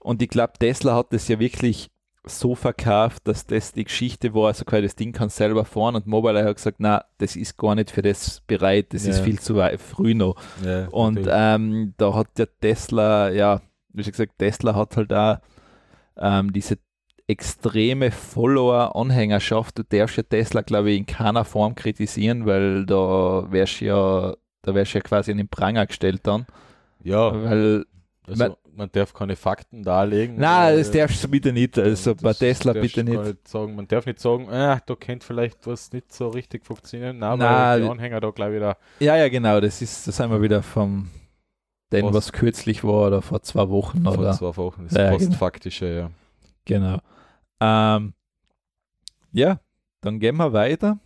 Speaker 1: Und ich glaube, Tesla hat das ja wirklich so verkauft, dass das die Geschichte war, also quasi das Ding kann selber fahren und Mobile hat gesagt, na, das ist gar nicht für das bereit, das ja. ist viel zu weit, früh noch. Ja, und ähm, da hat der Tesla, ja, wie schon gesagt, Tesla hat halt da ähm, diese extreme Follower-Anhängerschaft. Du darfst ja Tesla, glaube ich, in keiner Form kritisieren, weil da wärst ja, da wärst ja quasi in den Pranger gestellt dann.
Speaker 2: Ja.
Speaker 1: Weil
Speaker 2: also, man, darf keine Fakten darlegen.
Speaker 1: Nein, das darfst du bitte nicht. Also bei Tesla bitte nicht. nicht.
Speaker 2: sagen. Man darf nicht sagen, ah, da könnte vielleicht was nicht so richtig funktionieren. Nein, Nein die Anhänger da gleich wieder.
Speaker 1: Ja, ja, genau. Das ist, das sind wir wieder vom denn was, was kürzlich war oder vor zwei Wochen vor oder.
Speaker 2: Vor zwei Wochen, das ja, postfaktische, ja.
Speaker 1: Genau. Ähm, ja, dann gehen wir weiter.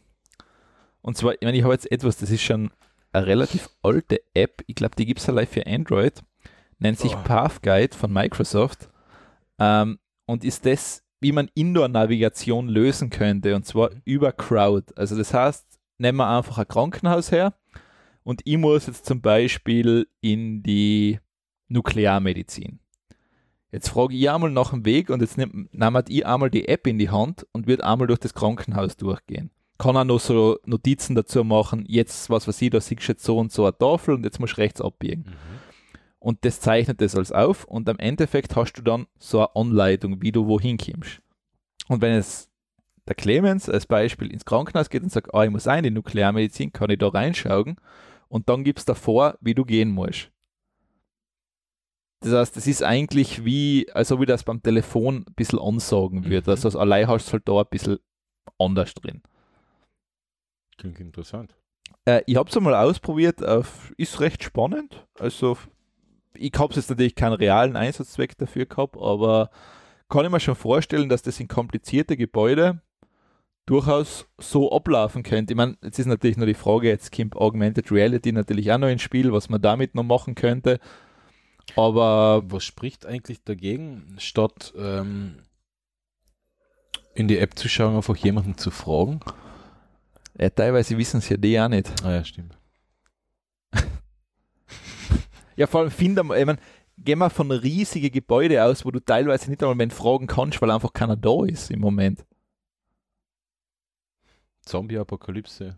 Speaker 1: Und zwar, ich meine, ich habe jetzt etwas, das ist schon eine relativ alte App. Ich glaube, die gibt es allein für Android nennt sich oh. Path Guide von Microsoft ähm, und ist das, wie man Indoor-Navigation lösen könnte und zwar mhm. über Crowd. Also das heißt, nehmen wir einfach ein Krankenhaus her und ich muss jetzt zum Beispiel in die Nuklearmedizin. Jetzt frage ich einmal nach dem Weg und jetzt nehme ich einmal die App in die Hand und wird einmal durch das Krankenhaus durchgehen. Kann auch noch so Notizen dazu machen, jetzt, was weiß ich, da siehst du jetzt so und so eine Tafel und jetzt musst du rechts abbiegen. Mhm und das zeichnet das alles auf und am Endeffekt hast du dann so eine Anleitung, wie du wohin kommst. Und wenn es der Clemens als Beispiel ins Krankenhaus geht und sagt, ah, ich muss ein in die Nuklearmedizin, kann ich da reinschauen und dann gibt es davor, wie du gehen musst. Das heißt, das ist eigentlich wie, als ob ich das beim Telefon ein bisschen ansagen würde. Mhm. Also allein hast du halt da ein bisschen anders drin.
Speaker 2: Klingt interessant.
Speaker 1: Äh, ich habe es einmal ausprobiert, auf, ist recht spannend. Also ich habe jetzt natürlich keinen realen Einsatzzweck dafür gehabt, aber kann ich mir schon vorstellen, dass das in komplizierte Gebäude durchaus so ablaufen könnte. Ich meine, jetzt ist natürlich nur die Frage, jetzt kommt Augmented Reality natürlich auch noch ins Spiel, was man damit noch machen könnte. Aber
Speaker 2: was spricht eigentlich dagegen, statt ähm, in die App zu schauen, einfach jemanden zu fragen?
Speaker 1: Ja, teilweise wissen es ja die auch nicht.
Speaker 2: Ah ja, stimmt.
Speaker 1: Ja, vor allem finde ich meine, geh mal von riesigen Gebäuden aus, wo du teilweise nicht einmal mehr fragen kannst, weil einfach keiner da ist im Moment.
Speaker 2: Zombie-Apokalypse.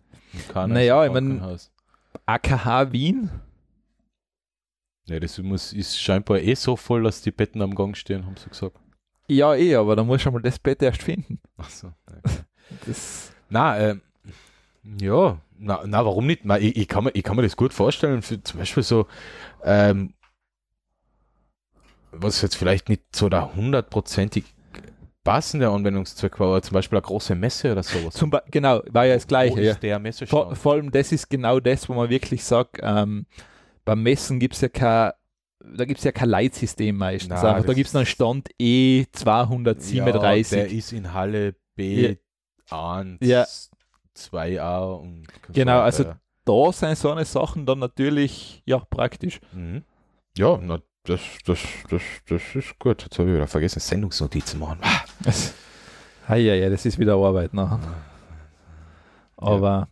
Speaker 1: Naja, ich meine, AKH Wien.
Speaker 2: Ja, das muss, ist scheinbar eh so voll, dass die Betten am Gang stehen, haben sie gesagt.
Speaker 1: Ja, eh, aber da muss du mal das Bett erst finden.
Speaker 2: Ach so. das na, äh, ja, na, na, warum nicht? Na, ich, ich, kann mir, ich kann mir das gut vorstellen, für zum Beispiel so, ähm, was jetzt vielleicht nicht so der hundertprozentig passende Anwendungszweck war, aber zum Beispiel eine große Messe oder sowas.
Speaker 1: Zum genau, war ja das Gleiche. Wo
Speaker 2: ist der Messestand?
Speaker 1: Vor, vor allem, das ist genau das, wo man wirklich sagt, ähm, beim Messen gibt es ja kein da gibt es ja kein Leitsystem meistens. Na, da gibt es einen Stand E237. Ja,
Speaker 2: der ist in Halle B1,
Speaker 1: ja.
Speaker 2: 2a und
Speaker 1: Genau, also da sind so eine Sachen dann natürlich ja praktisch.
Speaker 2: Mhm. Ja, na, das, das, das, das ist gut. Jetzt habe ich wieder vergessen, Sendungsnotizen machen.
Speaker 1: Ah, ja, ja, das ist wieder Arbeit nachher. Aber,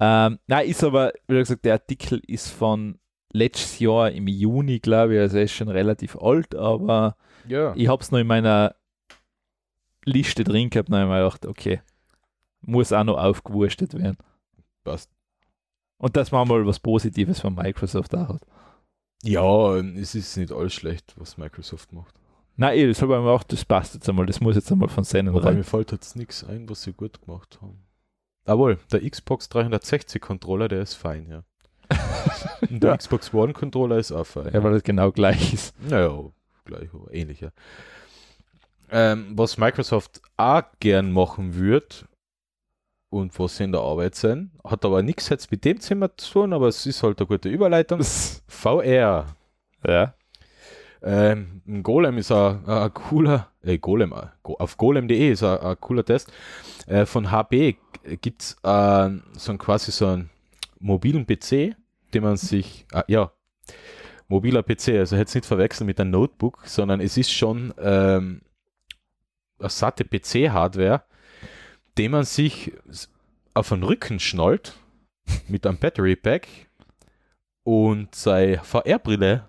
Speaker 1: ja. ähm, nein, ist aber, wie gesagt, der Artikel ist von letztes Jahr im Juni, glaube ich, also er ist schon relativ alt, aber
Speaker 2: ja.
Speaker 1: ich habe es noch in meiner Liste drin gehabt, und habe mir gedacht, okay, muss auch noch aufgewurstet werden.
Speaker 2: Passt.
Speaker 1: Und dass man mal was Positives von Microsoft auch hat.
Speaker 2: Ja, es ist nicht alles schlecht, was Microsoft macht.
Speaker 1: Nein, das habe ich mir auch, das passt jetzt einmal, das muss jetzt einmal von seinen
Speaker 2: rein. mir fällt jetzt nichts ein, was sie gut gemacht haben. Jawohl, der Xbox 360 Controller, der ist fein, ja. Und der ja. Xbox One Controller ist auch fein.
Speaker 1: Ja, weil das genau gleich ist.
Speaker 2: Naja, gleich, ähnlicher. Ähm, was Microsoft auch gern machen würde, und was sie in der Arbeit sind. Hat aber nichts jetzt mit dem Thema zu tun, aber es ist halt eine gute Überleitung. VR.
Speaker 1: Ja.
Speaker 2: Ähm, Golem ist ein, ein cooler, äh, Golem, äh, auf golem.de ist ein, ein, cooler Test. Äh, von HB gibt es äh, so ein, quasi so einen mobilen PC, den man sich, äh, ja, mobiler PC, also jetzt nicht verwechseln mit einem Notebook, sondern es ist schon ähm, eine satte PC-Hardware, den man sich auf den Rücken schnallt mit einem Battery Pack und seine VR-Brille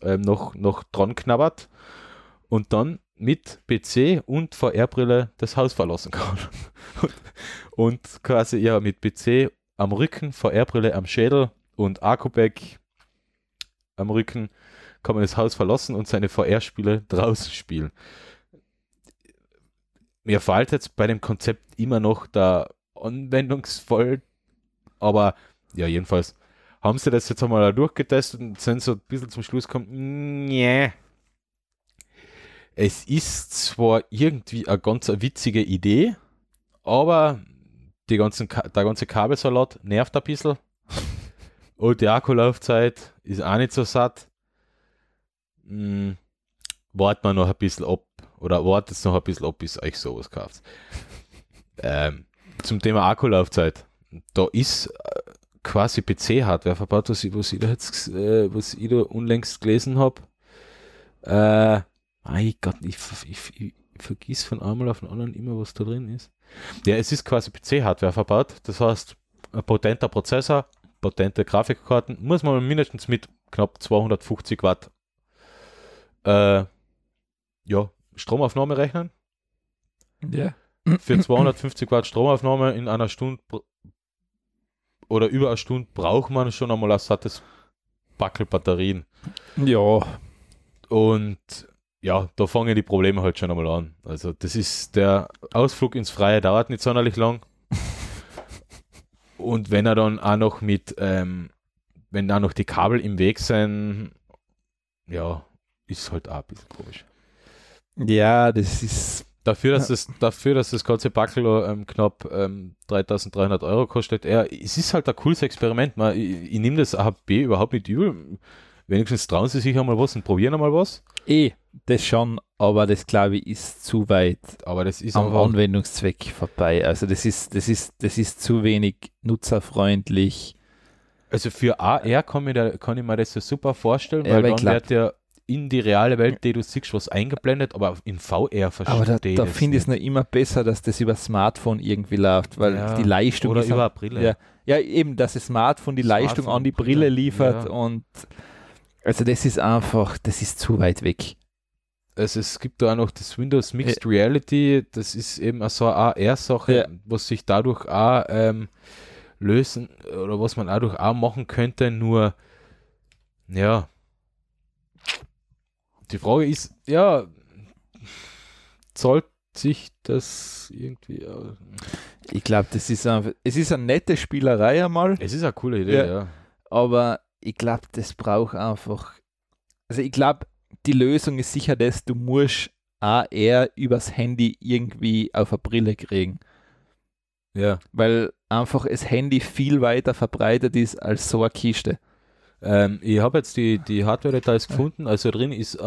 Speaker 2: ähm, noch, noch dran knabbert und dann mit PC und VR-Brille das Haus verlassen kann. und quasi ja mit PC am Rücken, VR-Brille am Schädel und Akku-Pack am Rücken kann man das Haus verlassen und seine VR-Spiele draußen spielen mir fällt jetzt bei dem Konzept immer noch der Anwendungsfall, aber ja, jedenfalls haben sie das jetzt einmal durchgetestet und sind so ein bisschen zum Schluss gekommen, nee. Es ist zwar irgendwie eine ganz witzige Idee, aber die ganzen, der ganze Kabelsalat nervt ein bisschen. Und die Akkulaufzeit ist auch nicht so satt. Hm, warten wir noch ein bisschen ab, oder wartet noch ein bisschen ab, bis euch sowas kauft. ähm, zum Thema Akkulaufzeit. Da ist äh, quasi PC-Hardware verbaut, was ich, was ich da jetzt, äh, was ich da unlängst gelesen habe. Äh, mein Gott, ich, ich, ich, vergiss von einmal auf den anderen immer, was da drin ist. Ja, es ist quasi PC-Hardware verbaut. Das heißt, ein potenter Prozessor, potente Grafikkarten, muss man mindestens mit knapp 250 Watt äh, ja, Stromaufnahme rechnen.
Speaker 1: Ja.
Speaker 2: Für 250 Watt Stromaufnahme in einer Stunde oder über eine Stunde braucht man schon einmal ein sattes Backel Batterien.
Speaker 1: Ja.
Speaker 2: Und ja, da fangen die Probleme halt schon einmal an. Also das ist, der Ausflug ins Freie dauert nicht sonderlich lang. Und wenn er dann auch noch mit, ähm, wenn da noch die Kabel im Weg sind, ja, ist halt auch ein bisschen komisch.
Speaker 1: Ja, das ist,
Speaker 2: Dafür, dass, das, dafür, dass das ganze Backel ähm, knapp ähm, 3300 Euro kostet, ja, es ist halt ein cooles Experiment. Man, ich, ich nehme das AHB überhaupt nicht übel. Wenigstens trauen sie sich einmal was und probieren einmal was.
Speaker 1: Eh, das schon, aber das glaube ich ist zu weit
Speaker 2: aber das ist
Speaker 1: am Anwendungszweck vorbei. Also das ist, das ist, das ist zu wenig nutzerfreundlich.
Speaker 2: Also für AR kann, mir da, kann ich mir das so super vorstellen, ja, weil dann wird ja in die reale Welt, die du siehst, was eingeblendet, aber in VR
Speaker 1: verstehe Aber da, da finde ich es noch immer besser, dass das über Smartphone irgendwie läuft, weil ja, die Leistung
Speaker 2: oder über
Speaker 1: halt,
Speaker 2: Brille.
Speaker 1: Ja, ja, eben, dass das Smartphone die Smartphone, Leistung an die Brille. Liefert ja. und also das ist einfach, das ist zu weit weg.
Speaker 2: Also es gibt da auch noch das Windows Mixed Reality, das ist eben so eine AR-Sache, was sich dadurch auch ähm, lösen oder was man dadurch auch machen könnte, nur ja, die Frage ist, ja, zahlt sich das irgendwie. aus?
Speaker 1: Ich glaube, das ist einfach, es ist eine nette Spielerei einmal.
Speaker 2: Es ist eine coole Idee, ja. ja.
Speaker 1: Aber ich glaube, das braucht einfach. Also ich glaube, die Lösung ist sicher das, du musst AR übers Handy irgendwie auf eine Brille kriegen.
Speaker 2: Ja.
Speaker 1: Weil einfach das Handy viel weiter verbreitet ist als so eine Kiste.
Speaker 2: Ähm, ich habe jetzt die, die Hardware-Details gefunden. Also drin ist äh,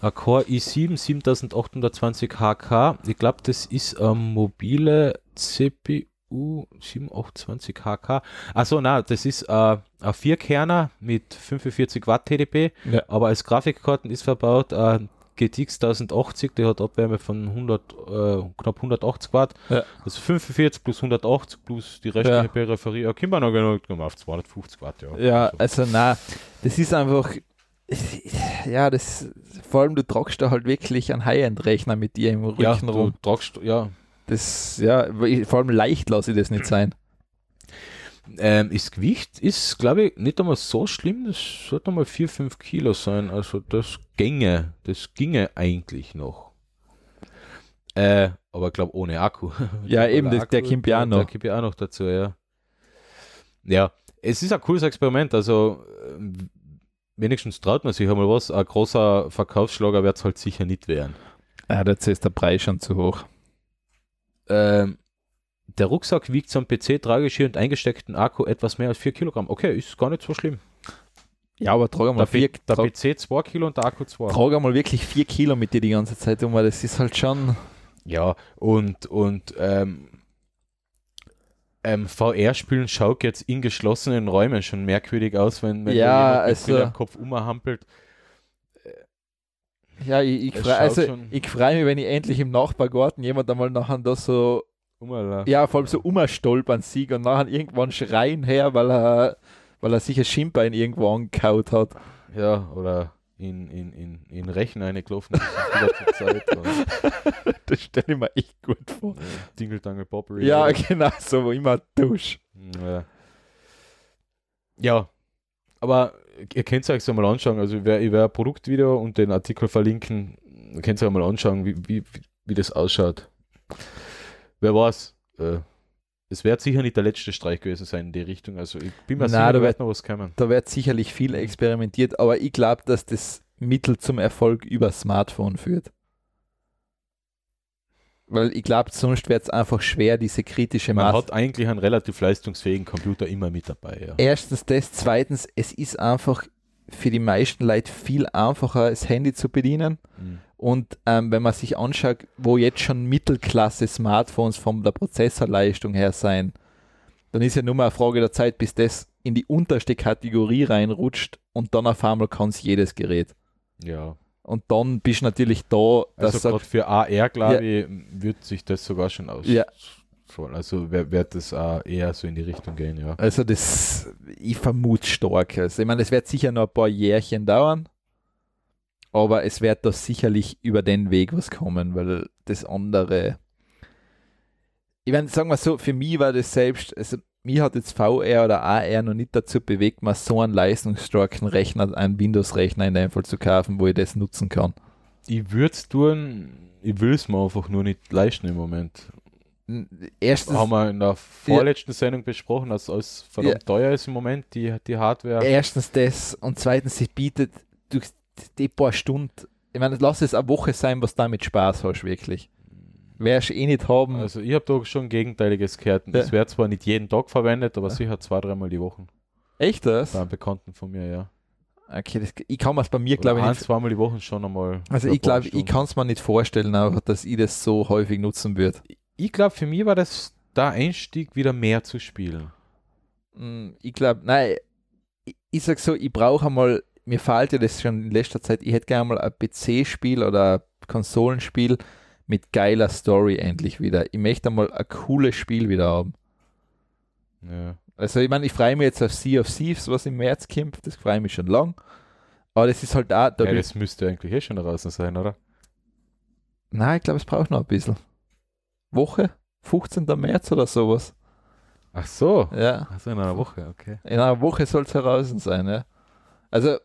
Speaker 2: ein Core i7 7820 HK. Ich glaube, das ist eine mobile CPU 7820 HK. Achso, na, das ist äh, ein Vierkerner mit 45 Watt TDP, ja. aber als Grafikkarten ist verbaut äh, GTX 1080, die hat Abwärme von 100, äh, knapp 180 Watt. Ja. Also 45 plus 180 plus die restliche ja. Peripherie. Ja, können wir noch genau auf 250 Watt,
Speaker 1: ja. Ja, also, also na, das ist einfach, ja, das, vor allem du tragst da halt wirklich einen High-End-Rechner mit dir im Rücken
Speaker 2: ja,
Speaker 1: rum.
Speaker 2: Tragst, ja.
Speaker 1: Das, ja, vor allem leicht lasse ich das nicht sein.
Speaker 2: Ähm, das Gewicht ist, glaube ich, nicht einmal so schlimm. Das sollte einmal 4, 5 Kilo sein. Also das ginge, das ginge eigentlich noch. Äh, aber ich glaube ohne Akku.
Speaker 1: Ja, eben, das, Akku, der kommt ja auch noch. Der
Speaker 2: kommt ja auch noch dazu, ja. Ja, es ist ein cooles Experiment. Also wenigstens traut man sich einmal was. Ein großer Verkaufsschlager wird es halt sicher nicht werden.
Speaker 1: Ja, dazu ist der Preis schon zu hoch.
Speaker 2: Ähm, der Rucksack wiegt zum PC, Trageschirr und eingesteckten Akku etwas mehr als 4 Kilogramm. Okay, ist gar nicht so schlimm.
Speaker 1: Ja, aber trage mal
Speaker 2: 4 Der PC 2 Kilo und der Akku 2.
Speaker 1: Trage mal wirklich 4 Kilo mit dir die ganze Zeit um, weil das ist halt schon.
Speaker 2: Ja, und, und ähm, ähm, VR-Spielen schaut jetzt in geschlossenen Räumen schon merkwürdig aus, wenn, wenn
Speaker 1: ja, also,
Speaker 2: mit Kopf umhampelt.
Speaker 1: Ja, ich, ich freue also, freu mich, wenn ich endlich im Nachbargarten jemand einmal nachher da so Umala. Ja, vor allem so umstolpern sieht und nachher irgendwann schreien her, weil er, weil er sich ein Schienbein irgendwo angekaut hat.
Speaker 2: Ja, oder in, in, in, in Rechen ist die Zeit.
Speaker 1: das stelle ich mir echt gut vor. Ja, Bobbery. Ja, oder? genau, so wo immer Dusch.
Speaker 2: Ja. ja, aber ihr könnt es euch so mal anschauen. Also ich werde werd ein Produktvideo und den Artikel verlinken. Ihr könnt es euch mal anschauen, wie, wie, wie das ausschaut wer weiß, äh, es wird sicher nicht der letzte Streich gewesen sein in die Richtung. Also ich bin mir Nein, sicher,
Speaker 1: da wird noch was kommen. Da wird sicherlich viel experimentiert, aber ich glaube, dass das Mittel zum Erfolg über Smartphone führt. Weil ich glaube, sonst wird es einfach schwer, diese kritische
Speaker 2: Masse. Man hat eigentlich einen relativ leistungsfähigen Computer immer mit dabei. Ja.
Speaker 1: Erstens das, zweitens, es ist einfach für die meisten Leute viel einfacher, das Handy zu bedienen. Mhm. Und ähm, wenn man sich anschaut, wo jetzt schon Mittelklasse-Smartphones von der Prozessorleistung her sein, dann ist ja nur mal eine Frage der Zeit, bis das in die unterste Kategorie reinrutscht und dann auf einmal kann es jedes Gerät.
Speaker 2: Ja.
Speaker 1: Und dann bist du natürlich da.
Speaker 2: Also gerade für AR, glaube ja. ich, wird sich das sogar schon aus. Ja. Also wird das auch eher so in die Richtung gehen, ja.
Speaker 1: Also das, ich vermute stark. Also ich meine, es wird sicher noch ein paar Jährchen dauern, aber es wird da sicherlich über den Weg was kommen, weil das andere. Ich meine, sagen wir so, für mich war das selbst, also mich hat jetzt VR oder AR noch nicht dazu bewegt, mal so einen leistungsstarken Rechner, einen Windows-Rechner in dem Fall zu kaufen, wo ich das nutzen kann.
Speaker 2: Ich würde es tun, ich will es mir einfach nur nicht leisten im Moment.
Speaker 1: Erstens,
Speaker 2: haben wir in der vorletzten ja, Sendung besprochen, dass es verdammt ja, teuer ist im Moment, die, die Hardware.
Speaker 1: Erstens das und zweitens, sie bietet durch die paar Stunden ich meine, lass es eine Woche sein, was damit Spaß hast, wirklich. Wärst eh nicht haben.
Speaker 2: Also ich habe da schon Gegenteiliges gehört.
Speaker 1: Ja.
Speaker 2: Das wird zwar nicht jeden Tag verwendet, aber
Speaker 1: Ja.
Speaker 2: sicher zwei, dreimal die Woche.
Speaker 1: Echt das?
Speaker 2: Bei einem Bekannten von mir, ja.
Speaker 1: Okay, das, ich kann mir es bei mir, glaube ich,
Speaker 2: ein,
Speaker 1: nicht.
Speaker 2: zweimal die Woche schon einmal.
Speaker 1: Also ich glaube, ich kann es mir nicht vorstellen, auch, dass ich das so häufig nutzen würde.
Speaker 2: Ich glaube, für mich war das der Einstieg, wieder mehr zu spielen.
Speaker 1: Mm, Ich glaube, nein, ich, ich sag so, ich brauche einmal, mir fehlt ja das schon in letzter Zeit, ich hätte gerne mal ein PC-Spiel oder ein Konsolenspiel mit geiler Story endlich wieder. Ich möchte einmal ein cooles Spiel wieder haben.
Speaker 2: Ja.
Speaker 1: Also ich meine, ich freue mich jetzt auf Sea of Thieves, was im März kommt, das freue ich mich schon lang. Aber das ist halt auch, da
Speaker 2: ja, das müsste eigentlich eh schon draußen sein, oder?
Speaker 1: nein, ich glaube, es braucht noch ein bisschen. Woche? 15. März oder sowas.
Speaker 2: Ach so.
Speaker 1: Ja.
Speaker 2: Also in einer Woche, okay.
Speaker 1: In einer Woche soll es heraus sein, ja. Also,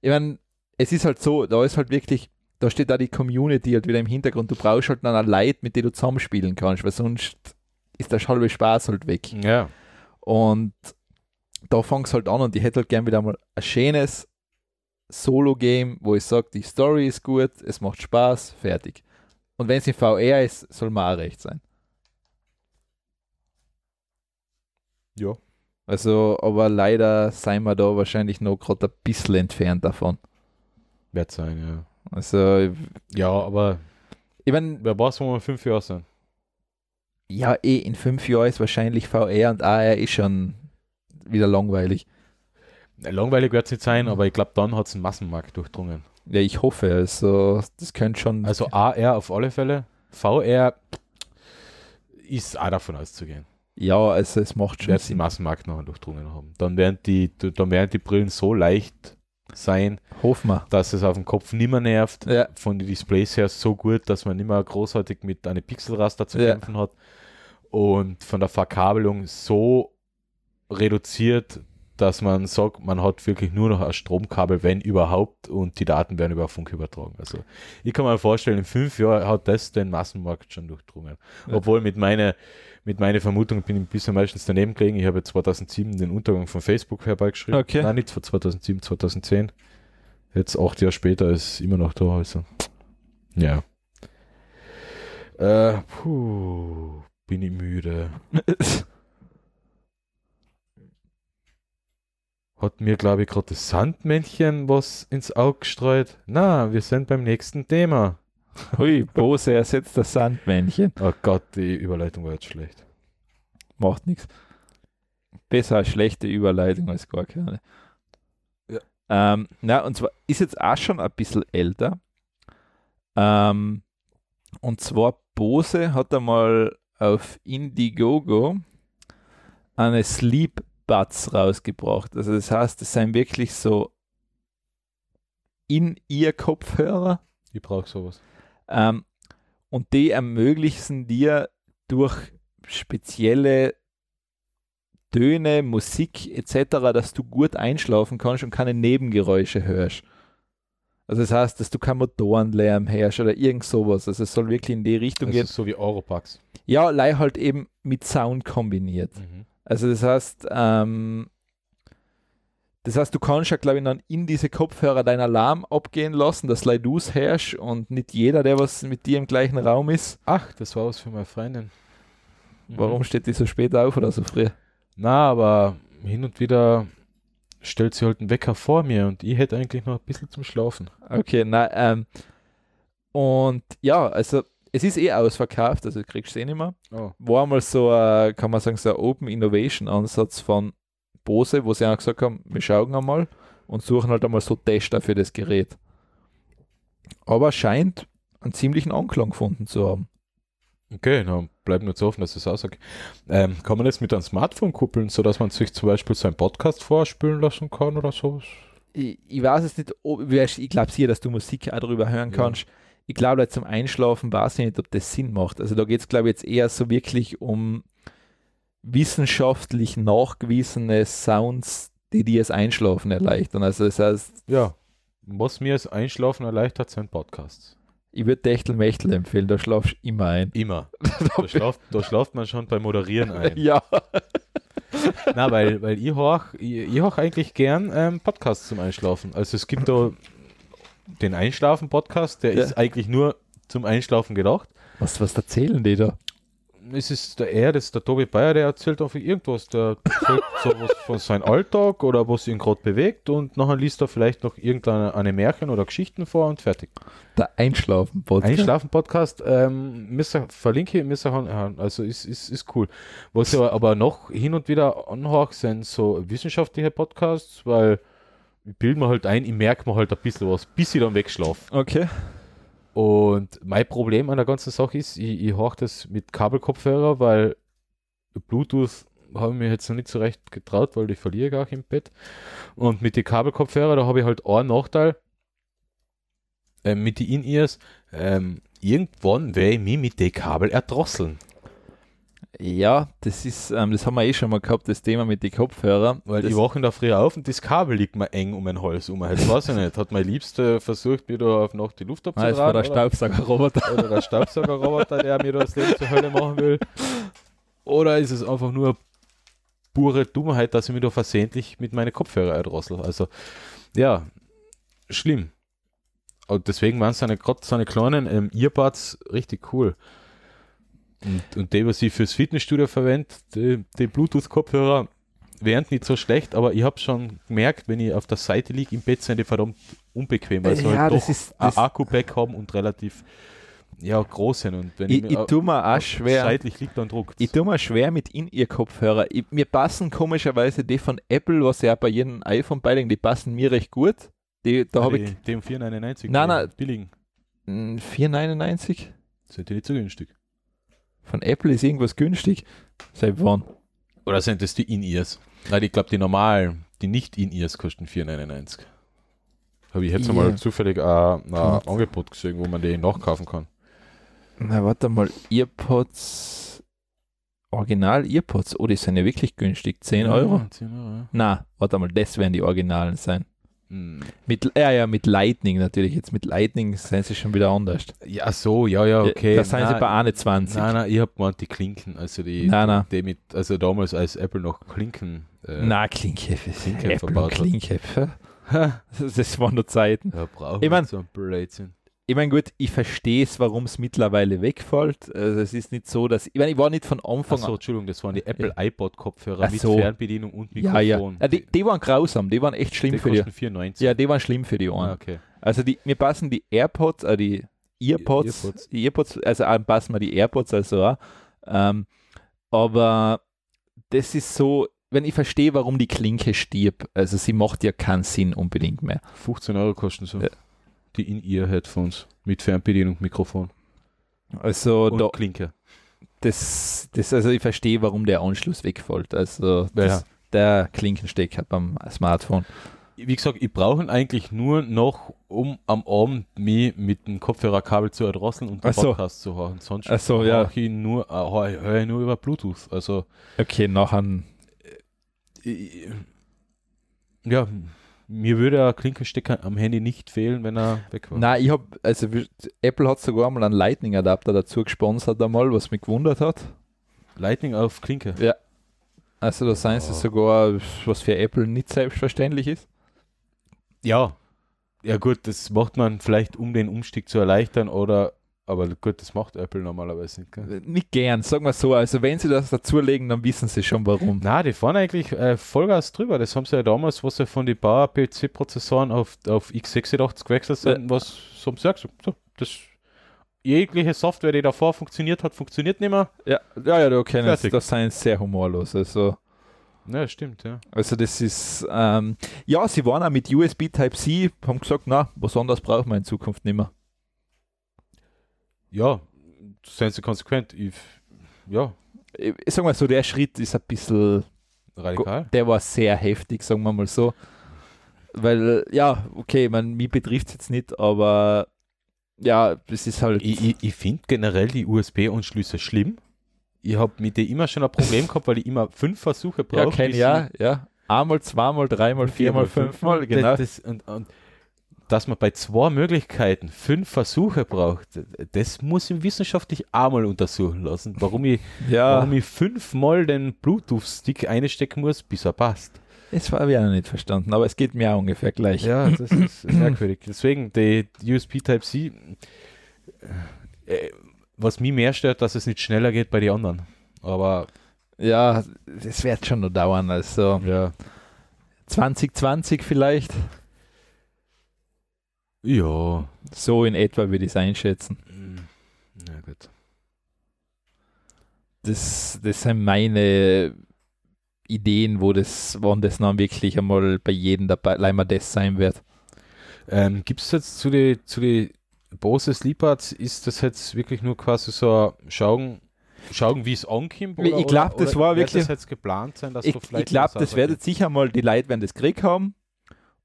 Speaker 1: ich meine, es ist halt so, da ist halt wirklich, da steht da die Community halt wieder im Hintergrund. Du brauchst halt dann ein Leid, mit dem du zusammenspielen kannst, weil sonst ist der halbe Spaß halt weg.
Speaker 2: Ja.
Speaker 1: Und da fängt es halt an und ich hätte halt gern wieder mal ein schönes Solo-Game, wo ich sage, die Story ist gut, es macht Spaß, fertig. Und wenn es in VR ist, soll mir auch recht sein.
Speaker 2: Ja.
Speaker 1: Also, aber leider sind wir da wahrscheinlich noch gerade ein bisschen entfernt davon.
Speaker 2: Wird sein, ja.
Speaker 1: Also,
Speaker 2: Ja, aber
Speaker 1: ich meine,
Speaker 2: wer wo wir in fünf Jahre sind.
Speaker 1: ja, eh, in fünf Jahren ist wahrscheinlich VR und AR eh schon wieder langweilig.
Speaker 2: Langweilig wird es nicht sein, aber ich glaube, dann hat es einen Massenmarkt durchdrungen.
Speaker 1: Ja, ich hoffe, also, das könnte schon.
Speaker 2: Also AR auf alle Fälle. VR ist auch davon auszugehen.
Speaker 1: Ja, also, es macht schon
Speaker 2: Wird
Speaker 1: Sinn.
Speaker 2: Massenmarkt noch durchdrungen haben. Dann werden die, dann werden die Brillen so leicht sein,
Speaker 1: Hoffen wir.
Speaker 2: dass es auf dem Kopf nimmer nervt.
Speaker 1: Ja,
Speaker 2: Von den Displays her so gut, dass man nicht mehr großartig mit einem Pixelraster zu
Speaker 1: Ja.
Speaker 2: kämpfen hat. Und von der Verkabelung so reduziert, dass man sagt, man hat wirklich nur noch ein Stromkabel, wenn überhaupt, und die Daten werden über Funk übertragen. Also ich kann mir vorstellen, in fünf Jahren hat das den Massenmarkt schon durchdrungen. Obwohl mit meiner mit meiner Vermutung bin ich ein bisschen meistens daneben gelegen. Ich habe 2007 den Untergang von Facebook herbeigeschrieben.
Speaker 1: Okay.
Speaker 2: Nein, nicht von 2007, 2010. Jetzt acht Jahre später ist immer noch da. Also. Ja. Äh, puh, bin ich müde. Hat mir, glaube ich, gerade das Sandmännchen was ins Auge gestreut. Na, wir sind beim nächsten Thema.
Speaker 1: Hui, Bose ersetzt das Sandmännchen.
Speaker 2: Oh Gott, die Überleitung war jetzt schlecht.
Speaker 1: Macht nichts. Besser als schlechte Überleitung als gar keine.
Speaker 2: Ja.
Speaker 1: Ähm, na, und zwar ist jetzt auch schon ein bisschen älter. Ähm, und zwar Bose hat einmal auf Indiegogo eine Sleep Buds rausgebracht. Also das heißt, das sind wirklich so in ihr Kopfhörer
Speaker 2: Ich brauche sowas.
Speaker 1: Ähm, und die ermöglichen dir durch spezielle Töne, Musik etc., dass du gut einschlafen kannst und keine Nebengeräusche hörst. Also das heißt, dass du keinen Motorenlärm hörst oder irgend sowas. Also es soll wirklich in die Richtung
Speaker 2: Das
Speaker 1: gehen.
Speaker 2: ist so wie Europax.
Speaker 1: Ja, lei halt eben mit Sound kombiniert. Also das heißt, ähm, das heißt, du kannst ja, glaube ich, dann in diese Kopfhörer deinen Alarm abgehen lassen, dass lei du's herrsch und nicht jeder, der was mit dir im gleichen Raum ist.
Speaker 2: Ach, das war was für meine Freundin.
Speaker 1: Warum steht die so spät auf oder so früh?
Speaker 2: Na, aber hin und wieder stellt sie halt einen Wecker vor mir und ich hätte eigentlich noch ein bisschen zum Schlafen.
Speaker 1: Okay, na, ähm, und ja, also es ist eh ausverkauft, also du kriegst es eh nicht mehr.
Speaker 2: Oh.
Speaker 1: War mal so, ein, kann man sagen, so ein Open Innovation Ansatz von Bose, wo sie auch gesagt haben, wir schauen einmal und suchen halt einmal so Tester für das Gerät. Aber scheint einen ziemlichen Anklang gefunden zu haben.
Speaker 2: Okay, dann bleibt nur zu hoffen, dass es aussagt. Ähm, kann man das mit einem Smartphone kuppeln, sodass man sich zum Beispiel seinen Podcast vorspielen lassen kann oder sowas?
Speaker 1: Ich, ich weiß es nicht, ob, ich glaube sicher, dass du Musik auch darüber hören
Speaker 2: Ja.
Speaker 1: kannst. Ich glaube, zum Einschlafen weiß ich nicht, ob das Sinn macht. Also da geht es, glaube ich, jetzt eher so wirklich um wissenschaftlich nachgewiesene Sounds, die dir das Einschlafen erleichtern. Also das heißt,
Speaker 2: Ja. Was mir das Einschlafen erleichtert, sind Podcasts.
Speaker 1: ich würde Techtelmechtel empfehlen, da schlafst du immer ein.
Speaker 2: Immer. Da schlaft, da schlaft man schon beim Moderieren ein.
Speaker 1: ja.
Speaker 2: Na, weil, weil ich höre ich, ich eigentlich gern ähm, Podcasts zum Einschlafen. Also es gibt da den Einschlafen-Podcast, der ja. ist eigentlich nur zum Einschlafen gedacht.
Speaker 1: Was, was erzählen die da?
Speaker 2: Es ist der er, das ist der Tobi Bayer, der erzählt einfach irgendwas. Der erzählt so was von seinem Alltag oder was ihn gerade bewegt und nachher liest er vielleicht noch irgendeine eine Märchen oder Geschichten vor und fertig.
Speaker 1: Der Einschlafen-Podcast.
Speaker 2: Einschlafen-Podcast, ähm, verlinke ich, also ist, ist, ist cool. Was ich aber noch hin und wieder anhöre, sind so wissenschaftliche Podcasts, weil ich bilde mir halt ein, ich merke mir halt ein bisschen was, bis ich dann wegschlafe.
Speaker 1: Okay.
Speaker 2: Und mein Problem an der ganzen Sache ist, ich, ich höre das mit Kabelkopfhörer, weil Bluetooth habe ich mir jetzt noch nicht so recht getraut, weil ich verliere gar im Bett. Und mit den Kabelkopfhörer, da habe ich halt einen Nachteil. Äh, mit den In-Ears, ähm, irgendwann werde ich mich mit den Kabel erdrosseln.
Speaker 1: Ja, das ist, ähm, das haben wir eh schon mal gehabt, das Thema mit den Kopfhörern.
Speaker 2: Weil
Speaker 1: das
Speaker 2: die wachen da früher auf und das Kabel liegt mir eng um den Hals um. Jetzt weiß ich nicht. Hat mein Liebster versucht, mir da auf Nacht die Luft abzutragen?
Speaker 1: Nein, das war der Staubsaugerroboter.
Speaker 2: Oder der Staubsaugerroboter, der mir das Leben zur Hölle machen will. Oder ist es einfach nur pure Dummheit, dass ich mir da versehentlich mit meinen Kopfhörer erdrossel? Also, ja, schlimm. Und deswegen waren seine, gerade seine kleinen ähm, Earbuds richtig cool. Und, und die, was ich fürs Fitnessstudio verwende, die, die Bluetooth-Kopfhörer, wären nicht so schlecht, aber ich habe schon gemerkt, wenn ich auf der Seite liege im Bett, sind die verdammt unbequem, weil sie ja, halt doch ist, ein Akku-Pack haben und relativ ja, groß sind. Und
Speaker 1: wenn ich, ich, ich tue mir auch schwer.
Speaker 2: Seitlich liegt dann Druck.
Speaker 1: Ich tue mir schwer mit in ihr Kopfhörer. Ich, mir passen komischerweise die von Apple, was ja bei jedem iPhone beilegen, die passen mir recht gut. Die, da ah, habe ich.
Speaker 2: Die um 4,99.
Speaker 1: Nein, nein. Billigen. 4,99?
Speaker 2: Sind die nicht so günstig?
Speaker 1: Von Apple ist irgendwas günstig. Seit wann?
Speaker 2: Oder sind das die In-Ears? Nein, ich glaube, die normalen, die nicht In-Ears kosten 4,99. Habe ich jetzt yeah. mal zufällig ein, ein Angebot gesehen, wo man die nachkaufen kann.
Speaker 1: Na, warte mal, Earpods, Original Earpods, oh, die sind ja wirklich günstig, 10 ja, Euro? 10 Euro ja. Na, warte mal, das werden die Originalen sein. Hm. Mit, ja, ja, mit Lightning natürlich. Jetzt mit Lightning sind sie schon wieder anders.
Speaker 2: Ja, so, ja, ja, okay.
Speaker 1: Da sind sie bei 21.
Speaker 2: Nein, nein, ich habe gemeint die Klinken, also die,
Speaker 1: nein, nein.
Speaker 2: die mit, also damals als Apple noch Klinken.
Speaker 1: Äh, nein, Klinke, Klinke Apple verbaut Klinke. das waren nur Zeiten.
Speaker 2: Ja, ich mein, so ein
Speaker 1: Blödsinn ich meine, gut, ich verstehe es, warum es mittlerweile wegfällt. Also es ist nicht so, dass. Ich meine, ich war nicht von Anfang
Speaker 2: an. Achso, Entschuldigung, das waren die Apple ja. iPod-Kopfhörer mit Fernbedienung und Mikrofon.
Speaker 1: Ja, ja. ja die, die, waren grausam, die waren echt schlimm die für die.
Speaker 2: 94.
Speaker 1: Ja, die waren schlimm für die Ohren. Ah, okay. Also die, mir passen die AirPods, äh, die Earpods, Earpods. Die Earpods, also passen mir die AirPods also auch. Ähm, aber das ist so, wenn ich verstehe, warum die Klinke stirbt, also sie macht ja keinen Sinn unbedingt mehr.
Speaker 2: 15 Euro kosten so. Ja die In-Ear-Headphones mit Fernbedienung, Mikrofon.
Speaker 1: Also
Speaker 2: und da, Klinke.
Speaker 1: Das, das, also ich verstehe, warum der Anschluss wegfällt. Also das, ja. der Klinkenstecker beim Smartphone.
Speaker 2: Wie gesagt, ich brauche ihn eigentlich nur noch, um am Abend mich mit dem Kopfhörerkabel zu erdrosseln und den
Speaker 1: so.
Speaker 2: Podcast zu hören. Sonst
Speaker 1: so, ja.
Speaker 2: ich ihn nur, äh, höre ich nur über Bluetooth. Also,
Speaker 1: okay, nachher.
Speaker 2: Äh, ja, mir würde ein Klinkenstecker am Handy nicht fehlen, wenn er weg war.
Speaker 1: Nein, ich habe, also Apple hat sogar mal einen Lightning-Adapter dazu gesponsert einmal, was mich gewundert hat.
Speaker 2: Lightning auf Klinke?
Speaker 1: Ja. Also da seien sie oh. sogar, was für Apple nicht selbstverständlich ist.
Speaker 2: Ja. Ja gut, das macht man vielleicht, um den Umstieg zu erleichtern oder aber gut, das macht Apple normalerweise nicht. Gell?
Speaker 1: Nicht gern, sagen wir so. Also wenn sie das dazulegen, dann wissen sie schon warum.
Speaker 2: Na, die fahren eigentlich äh, Vollgas drüber. Das haben sie ja damals, was sie von den Bauer PC-Prozessoren auf, auf x86 gewechselt sind, äh. was so haben sie gesagt, so, das jegliche Software, die davor funktioniert hat, funktioniert nicht mehr.
Speaker 1: Ja, ja, ja du kennst das seien sehr humorlos. Also
Speaker 2: ja, stimmt, ja.
Speaker 1: Also das ist, ähm, ja, sie waren auch mit USB Type-C, haben gesagt, na, was anderes brauchen wir in Zukunft nicht mehr
Speaker 2: ja, seien sie konsequent. Ich, ja.
Speaker 1: Ich, sag mal so, der Schritt ist ein bisschen
Speaker 2: radikal.
Speaker 1: Der war sehr heftig, sagen wir mal so. Weil, ja, okay, man, mich betrifft es jetzt nicht, aber ja, es ist halt.
Speaker 2: Ich, ich, ich finde generell die USB-Anschlüsse schlimm. Ich habe mit denen immer schon ein Problem gehabt, weil ich immer fünf Versuche brauche.
Speaker 1: Ja, kein ja, ja. Einmal, zweimal, dreimal, viermal, fünfmal, genau.
Speaker 2: Das, und, und dass man bei zwei Möglichkeiten fünf Versuche braucht, das muss ich wissenschaftlich einmal untersuchen lassen, warum ich, ja. warum ich fünfmal den Bluetooth-Stick einstecken muss, bis er passt.
Speaker 1: Das habe ich auch noch nicht verstanden, aber es geht mir auch ungefähr gleich.
Speaker 2: Ja, das ist merkwürdig. Deswegen, die USB Type-C, äh, was mich mehr stört, dass es nicht schneller geht bei den anderen. Aber.
Speaker 1: Ja, das wird schon noch dauern. Also
Speaker 2: ja.
Speaker 1: 2020 vielleicht.
Speaker 2: Ja.
Speaker 1: So in etwa würde ich es einschätzen.
Speaker 2: Ja, gut.
Speaker 1: Das, das sind meine Ideen, wo das, wann das dann wirklich einmal bei jedem dabei leider das sein wird.
Speaker 2: Ähm, Gibt es jetzt zu den zu die Bose Sleepards, ist das jetzt wirklich nur quasi so schauen, schauen wie es ankommt?
Speaker 1: ich glaube, das war wirklich. Das
Speaker 2: jetzt geplant sein, dass
Speaker 1: ich, ich glaube, das werdet sicher mal die Leute, wenn das gekriegt haben,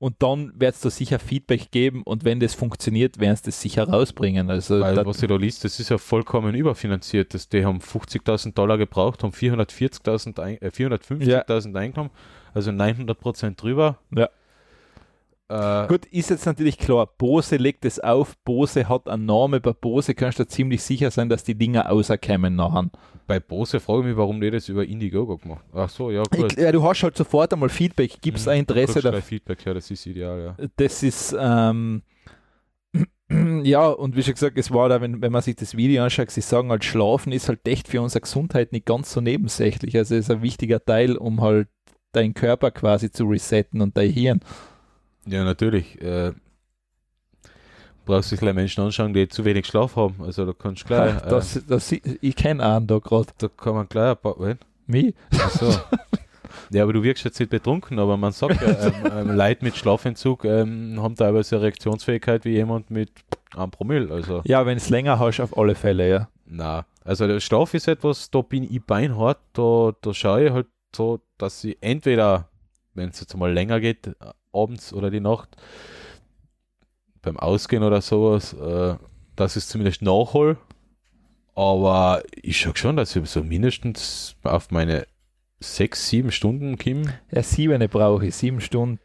Speaker 1: und dann wird es da sicher Feedback geben und wenn das funktioniert, werden sie das sicher rausbringen. Also
Speaker 2: Weil, was ihr da liest, das ist ja vollkommen überfinanziert. Das, die haben 50.000 Dollar gebraucht, haben 440.000, äh, 450.000 ja. eingenommen, also 900 Prozent drüber.
Speaker 1: Ja. Äh, Gut, ist jetzt natürlich klar, Bose legt es auf, Bose hat einen Namen, bei Bose kannst du ziemlich sicher sein, dass die Dinger außerkämen nachher.
Speaker 2: Bei Bose frage ich mich, warum die das über Indiegogo gemacht Ach so, ja,
Speaker 1: gut. Ich, ja, du hast halt sofort einmal Feedback, gibt es hm, ein Interesse
Speaker 2: da? Feedback, ja, das ist ideal,
Speaker 1: ja. Das ist, ähm, ja, und wie schon gesagt, es war da, wenn, wenn man sich das Video anschaut, sie sagen halt, Schlafen ist halt echt für unsere Gesundheit nicht ganz so nebensächlich. Also es ist ein wichtiger Teil, um halt deinen Körper quasi zu resetten und dein Hirn.
Speaker 2: Ja, natürlich. Äh, brauchst du gleich Menschen anschauen, die zu wenig Schlaf haben. Also da kannst du gleich.
Speaker 1: Äh, das, das, ich kenne einen da gerade.
Speaker 2: Da kann man gleich ein paar. Wen?
Speaker 1: Mich?
Speaker 2: Achso. ja, aber du wirkst jetzt nicht betrunken, aber man sagt ja, ähm, ähm, Leute mit Schlafentzug ähm, haben teilweise eine Reaktionsfähigkeit wie jemand mit einem Promille. Also.
Speaker 1: Ja, wenn es länger hast, auf alle Fälle, ja.
Speaker 2: Na, also der Schlaf ist etwas, da bin ich beinhart, da, da schaue ich halt so, dass ich entweder, wenn es jetzt mal länger geht, abends oder die Nacht beim Ausgehen oder sowas, äh, ich es zumindest nachhol. Aber ich schaue schon, dass ich so mindestens auf meine sechs, sieben Stunden komme.
Speaker 1: Ja, sieben brauche ich, sieben Stunden.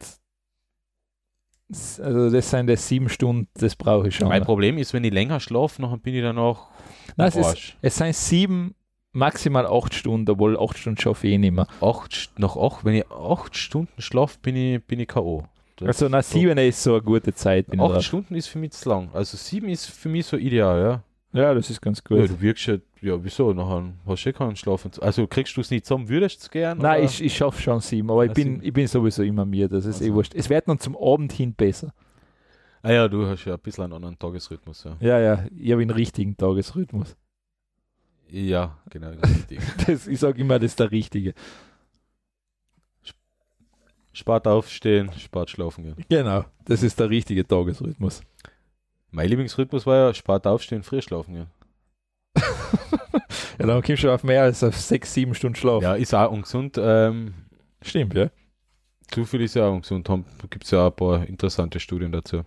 Speaker 1: Also das sind das sieben Stunden, das brauche ich schon.
Speaker 2: Mein Problem ist, wenn ich länger schlafe, dann bin ich danach
Speaker 1: Nein, es, ist, es sind sieben, maximal acht Stunden, obwohl acht Stunden schaffe ich eh nicht mehr.
Speaker 2: Acht, nach acht, wenn ich acht Stunden schlafe, bin ich, bin ich K.O.
Speaker 1: also nach sieben so. ist so eine gute Zeit.
Speaker 2: acht Stunden ist für mich zu lang. Also sieben ist für mich so ideal, ja.
Speaker 1: Ja, das ist ganz gut.
Speaker 2: Ja, du wirkst ja, ja, wieso? Nachher hast du eh keinen Schlafen. Also kriegst du es nicht zusammen, würdest du es gern?
Speaker 1: Nein, ich, ich schaffe schon sieben, aber ich, bin, ich bin sowieso immer mir, das ist also. eh wurscht. Es wird dann zum Abend hin besser.
Speaker 2: Ah ja, du hast ja ein bisschen einen anderen Tagesrhythmus, ja.
Speaker 1: Ja, ja, ich habe einen richtigen Tagesrhythmus.
Speaker 2: Ja, genau.
Speaker 1: das, ich sage immer, das ist der Richtige.
Speaker 2: Spart aufstehen, spart schlafen gehen.
Speaker 1: Genau, das ist der richtige Tagesrhythmus.
Speaker 2: Mein Lieblingsrhythmus war ja spart aufstehen, frisch schlafen gehen.
Speaker 1: ja, dann kommst du auf mehr als auf sechs, sieben Stunden Schlaf.
Speaker 2: Ja, ist auch ungesund. Ähm,
Speaker 1: Stimmt, ja.
Speaker 2: Zu viel ist ja auch ungesund. Da gibt es ja auch ein paar interessante Studien dazu.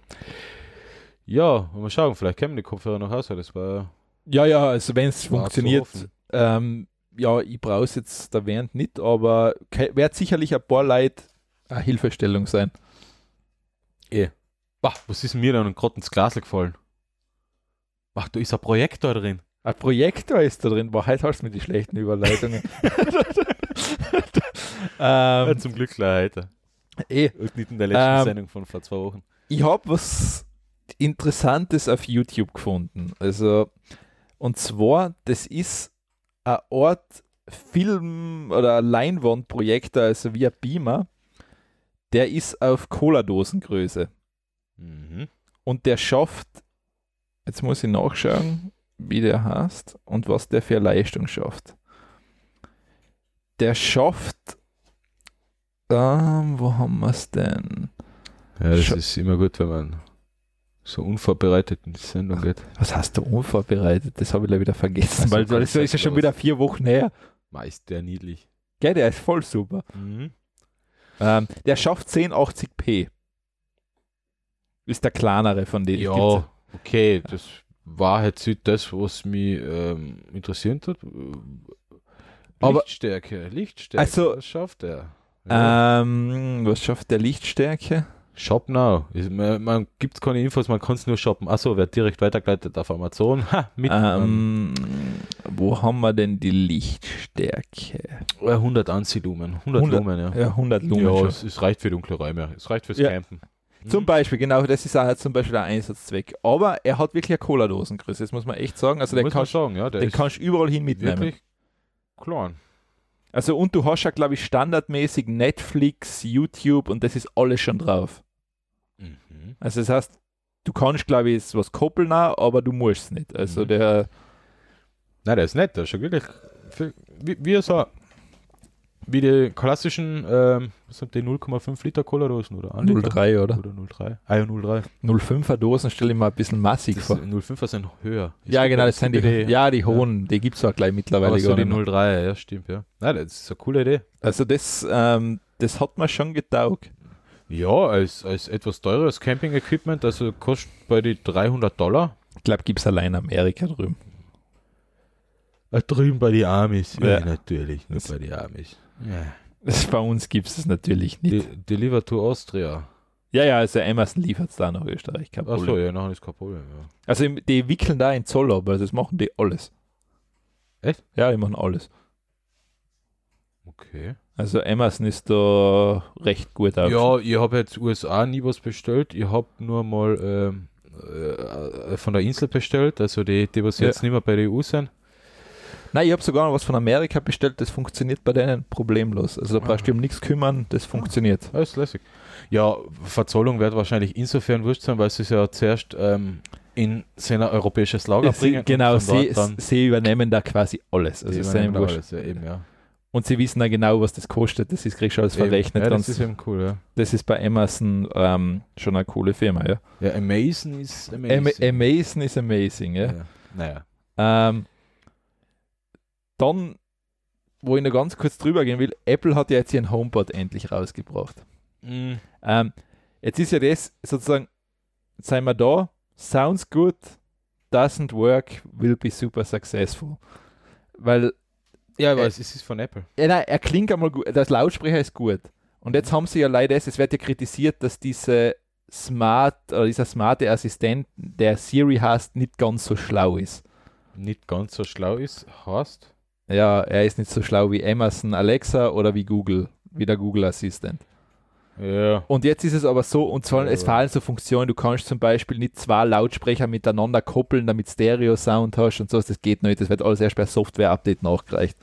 Speaker 2: Ja, mal schauen, vielleicht kämen die Kopfhörer nach Hause. Das war
Speaker 1: ja, ja, also wenn es funktioniert, ähm, ja, ich brauche es jetzt da während nicht, aber wird sicherlich ein paar Leute eine Hilfestellung sein.
Speaker 2: Eh. Bah, was ist mir dann gerade ins Glas gefallen? Ach, da ist ein Projektor drin.
Speaker 1: Ein Projektor ist da drin. Boah, heute hast du mir die schlechten Überleitungen.
Speaker 2: ähm, ja, zum Glück klar heute.
Speaker 1: Eh.
Speaker 2: Und nicht in der letzten ähm, Sendung von vor zwei Wochen.
Speaker 1: Ich habe was Interessantes auf YouTube gefunden. Also und zwar, das ist ein Ort Film- oder Leinwandprojektor, also wie ein Beamer, der ist auf Cola-Dosengröße. Mhm. Und der schafft, jetzt muss ich nachschauen, wie der heißt und was der für Leistung schafft. Der schafft, ähm, wo haben wir es denn?
Speaker 2: Ja, das Scha ist immer gut, wenn man so unvorbereitet in die Sendung geht.
Speaker 1: Was hast du unvorbereitet? Das habe ich wieder vergessen, also, weil das ist ja schon wieder vier Wochen her.
Speaker 2: Meist der niedlich.
Speaker 1: Gell, der ist voll super. Mhm. Ähm, der schafft 1080p. Ist der kleinere von denen.
Speaker 2: Ja, okay, das war jetzt nicht das, was mich ähm, interessiert hat.
Speaker 1: Aber,
Speaker 2: Lichtstärke, Lichtstärke,
Speaker 1: also,
Speaker 2: was schafft er?
Speaker 1: Ja. Ähm, was schafft der Lichtstärke?
Speaker 2: Shop now. Man, man gibt keine Infos, man kann es nur shoppen. Achso, wird direkt weitergeleitet auf Amazon. Ha,
Speaker 1: mit, ähm, wo haben wir denn die Lichtstärke?
Speaker 2: 100 Anziehlumen. 100, 100 Lumen, ja.
Speaker 1: Ja, 100 Lumen.
Speaker 2: Ja, es, es, reicht für dunkle Räume. Es reicht fürs ja. Campen.
Speaker 1: Zum Beispiel, genau, das ist auch zum Beispiel der Einsatzzweck. Aber er hat wirklich eine Cola-Dosengröße, das muss man echt sagen. Also den, kannst, sagen, ja, den kannst du überall hin mitnehmen. Wirklich
Speaker 2: klar.
Speaker 1: Also und du hast ja, glaube ich, standardmäßig Netflix, YouTube und das ist alles schon drauf. Mhm. Also das heißt, du kannst, glaube ich, was koppeln, aber du musst es nicht. Also mhm. der.
Speaker 2: Nein, der ist nett, der ist schon wirklich. Wie, wie so wie die klassischen, ähm, was sind die 0,5 Liter Cola-Dosen oder?
Speaker 1: 0,3 oder?
Speaker 2: Oder 0,3. Ah ja, 0,3.
Speaker 1: 0,5er Dosen stelle ich mir ein bisschen massig
Speaker 2: das
Speaker 1: vor.
Speaker 2: 0,5er sind höher.
Speaker 1: Ich ja, genau, das sind die, die, ja, die hohen, ja. die gibt es auch gleich mittlerweile.
Speaker 2: Also die 0,3, ja, stimmt, ja. Nein, das ist eine coole Idee.
Speaker 1: Also das, ähm, das hat mir schon getaugt.
Speaker 2: Ja, als, als etwas teures Camping-Equipment, also kostet bei die 300 Dollar.
Speaker 1: Ich glaube, gibt es allein in Amerika drüben.
Speaker 2: Ah, drüben bei die Amis. Ja, ja natürlich, nur das bei die Amis. Ja.
Speaker 1: Das, bei uns gibt es natürlich nicht.
Speaker 2: De Deliver to Austria.
Speaker 1: Ja, ja, also Amazon liefert es da nach Österreich, kein
Speaker 2: Problem. Achso, ja, nachher ist kein Problem, ja.
Speaker 1: Also die wickeln da in Zoll ab, also das machen die alles.
Speaker 2: Echt?
Speaker 1: Ja, die machen alles.
Speaker 2: Okay.
Speaker 1: Also Amazon ist da recht gut
Speaker 2: aus. Ja, ich habe jetzt USA nie was bestellt. Ich habe nur mal ähm, äh, von der Insel bestellt, also die, die was ja. jetzt nicht mehr bei der EU sind.
Speaker 1: Nein, ich habe sogar noch was von Amerika bestellt, das funktioniert bei denen problemlos. Also da brauchst du um nichts kümmern, das funktioniert.
Speaker 2: Ah, ist lässig. Ja, Verzollung wird wahrscheinlich insofern wurscht sein, weil sie es ja zuerst ähm, in sein europäisches Lager
Speaker 1: sie, bringen. Genau, sie, sie, übernehmen da quasi alles.
Speaker 2: Also sie übernehmen alles, ja, eben, ja.
Speaker 1: Und sie wissen da genau, was das kostet. Das ist kriegst du alles eben. verrechnet.
Speaker 2: Ja, das ist eben cool, ja.
Speaker 1: Das ist bei Amazon ähm, schon eine coole Firma, ja.
Speaker 2: Ja, Amazon ist amazing.
Speaker 1: Am Amazon ist amazing, ja. ja.
Speaker 2: Naja.
Speaker 1: Ähm, dann, wo ich noch ganz kurz drüber gehen will, Apple hat ja jetzt ihren HomePod endlich rausgebracht. Mhm. Ähm, jetzt ist ja das sozusagen, seien wir da, sounds good, doesn't work, will be super successful. Weil.
Speaker 2: Ja, aber äh, es ist von Apple.
Speaker 1: Ja, nein, er klingt einmal gut, das Lautsprecher ist gut. Und jetzt haben sie ja leider, es wird ja kritisiert, dass diese Smart oder dieser smarte Assistent, der Siri heißt, nicht ganz so schlau ist.
Speaker 2: Nicht ganz so schlau ist, heißt?
Speaker 1: Ja, er ist nicht so schlau wie Amazon Alexa oder wie Google, wie der Google Assistent.
Speaker 2: Ja.
Speaker 1: Und jetzt ist es aber so, und zwar, ja. es fallen so Funktionen, du kannst zum Beispiel nicht zwei Lautsprecher miteinander koppeln, damit Stereo-Sound hast und so, das geht nicht, das wird alles erst bei Software-Update nachgereicht.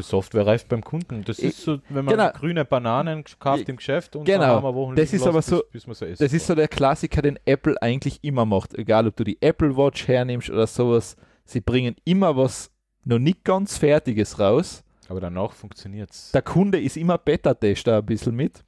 Speaker 2: Software reift beim Kunden. Das ist so, wenn man genau. grüne Bananen kauft im Geschäft
Speaker 1: und genau. dann Wochen das ist aber so, bis, bis so das ist so der Klassiker, den Apple eigentlich immer macht. Egal, ob du die Apple Watch hernimmst oder sowas, sie bringen immer was noch nicht ganz Fertiges raus.
Speaker 2: Aber danach funktioniert es.
Speaker 1: Der Kunde ist immer Beta-Tester ein bisschen mit.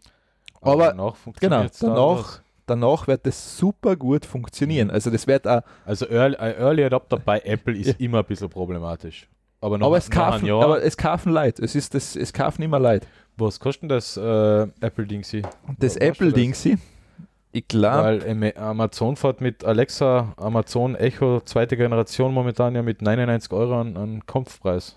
Speaker 1: Aber, aber danach funktioniert es. Genau, danach, danach wird das super gut funktionieren. Also das wird auch.
Speaker 2: Also Early, Early Adapter bei Apple ist immer ein bisschen problematisch. Aber,
Speaker 1: noch, aber, es kaufen, aber es kaufen Leute. Es, ist das, es kaufen immer Leute.
Speaker 2: Was kostet das äh, Apple-Dingsy?
Speaker 1: Das Apple-Dingsy? Ich glaube.
Speaker 2: Weil Amazon fährt mit Alexa, Amazon Echo zweite Generation momentan ja mit 99 Euro an, an Kampfpreis.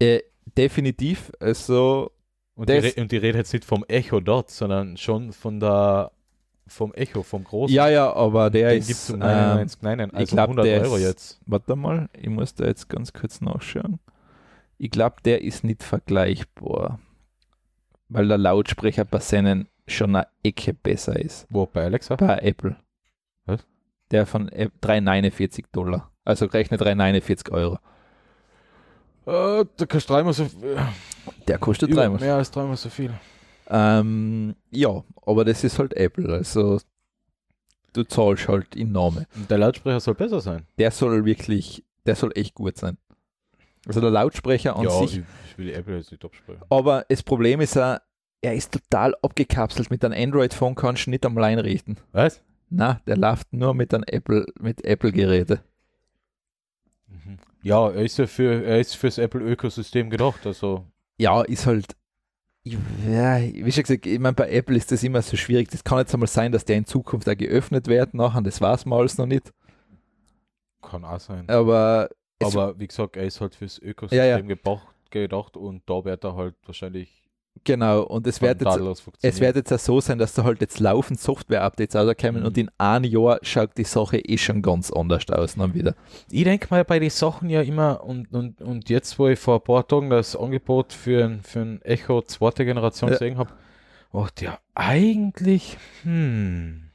Speaker 1: Äh, definitiv. Also.
Speaker 2: Und die, und die Rede jetzt nicht vom Echo dort, sondern schon von der vom Echo, vom großen.
Speaker 1: Ja, ja, aber der
Speaker 2: Den
Speaker 1: ist.
Speaker 2: gibt es um 99 ähm, kleinen, also ich glaub, 100 Euro ist, jetzt.
Speaker 1: Warte mal, ich muss da jetzt ganz kurz nachschauen. Ich glaube, der ist nicht vergleichbar, weil der Lautsprecher bei seinen schon eine Ecke besser ist.
Speaker 2: Wo, bei Alexa?
Speaker 1: Bei Apple.
Speaker 2: Was?
Speaker 1: Der von 3,49 Dollar. Also rechne 3,49 Euro.
Speaker 2: Äh, der kostet dreimal so viel.
Speaker 1: Der kostet dreimal.
Speaker 2: Mehr als dreimal so viel.
Speaker 1: Ähm, ja, aber das ist halt Apple. Also du zahlst halt in Name.
Speaker 2: Der Lautsprecher soll besser sein.
Speaker 1: Der soll wirklich, der soll echt gut sein. Also der Lautsprecher an
Speaker 2: ja,
Speaker 1: sich.
Speaker 2: Ich, ich will Apple jetzt nicht absprechen.
Speaker 1: Aber das Problem ist ja, er ist total abgekapselt. Mit einem Android-Phone kannst du nicht am Line richten.
Speaker 2: Was?
Speaker 1: Na, der läuft nur mit einem Apple, mit Apple-Geräte.
Speaker 2: Mhm. Ja, er ist ja für, er ist fürs Apple-Ökosystem gedacht, also.
Speaker 1: Ja, ist halt. Ja, wie schon gesagt, ich meine, bei Apple ist das immer so schwierig. Das kann jetzt einmal sein, dass der in Zukunft auch geöffnet wird nachher, das weiß es mal alles noch nicht.
Speaker 2: Kann auch sein.
Speaker 1: Aber,
Speaker 2: aber wie gesagt, er ist halt fürs Ökosystem ja, ja. gedacht und da wird er halt wahrscheinlich
Speaker 1: Genau, und es wird, jetzt, es wird jetzt auch so sein, dass da halt jetzt laufend Software-Updates rauskommen mhm. und in einem Jahr schaut die Sache eh schon ganz anders aus dann wieder.
Speaker 2: Ich denke mal bei den Sachen ja immer und, und, und jetzt, wo ich vor ein paar Tagen das Angebot für, für ein Echo zweite Generation ja. gesehen habe, dachte ja eigentlich, hm,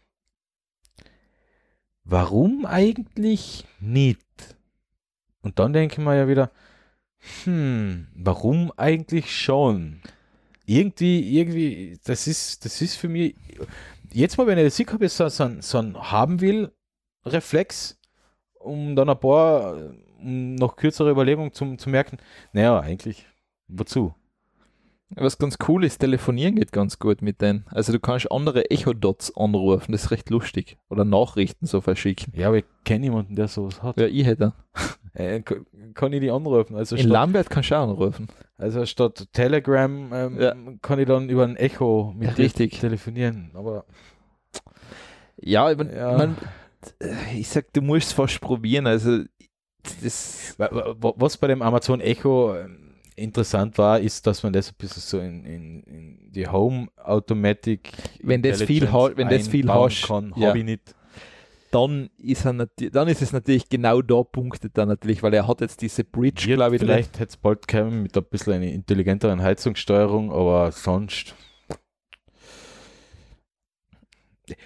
Speaker 2: warum eigentlich nicht? Und dann denke ich mir ja wieder, hm, warum eigentlich schon? Irgendwie, irgendwie, das ist, das ist für mich, jetzt mal, wenn ich das sehe, habe ich so, so, so ein haben will Reflex, um dann ein paar, um noch kürzere Überlegungen zum, zu merken, naja, eigentlich, wozu?
Speaker 1: Was ganz cool ist, telefonieren geht ganz gut mit denen. Also du kannst andere Echo-Dots anrufen, das ist recht lustig. Oder Nachrichten so verschicken.
Speaker 2: Ja, aber ich kenne jemanden, der sowas hat.
Speaker 1: Ja, ich hätte.
Speaker 2: Äh, kann ich die anrufen? Also
Speaker 1: In statt, Lambert kannst du auch anrufen.
Speaker 2: Also statt Telegram ähm, ja. kann ich dann über ein Echo mit
Speaker 1: ja, richtig.
Speaker 2: telefonieren. Aber
Speaker 1: ja, ich, mein, ja. Man, ich sag, du musst es fast probieren. Also das
Speaker 2: was bei dem Amazon Echo ähm, interessant war, ist, dass man das ein bisschen so in, in, in die Home Automatic
Speaker 1: wenn das viel wenn das viel hast,
Speaker 2: kann, ja. habe ich nicht.
Speaker 1: Dann ist, er dann ist es natürlich genau da punktet dann natürlich, weil er hat jetzt diese Bridge,
Speaker 2: glaube ich. Vielleicht hätte es bald kommen mit ein bisschen einer intelligenteren Heizungssteuerung, aber sonst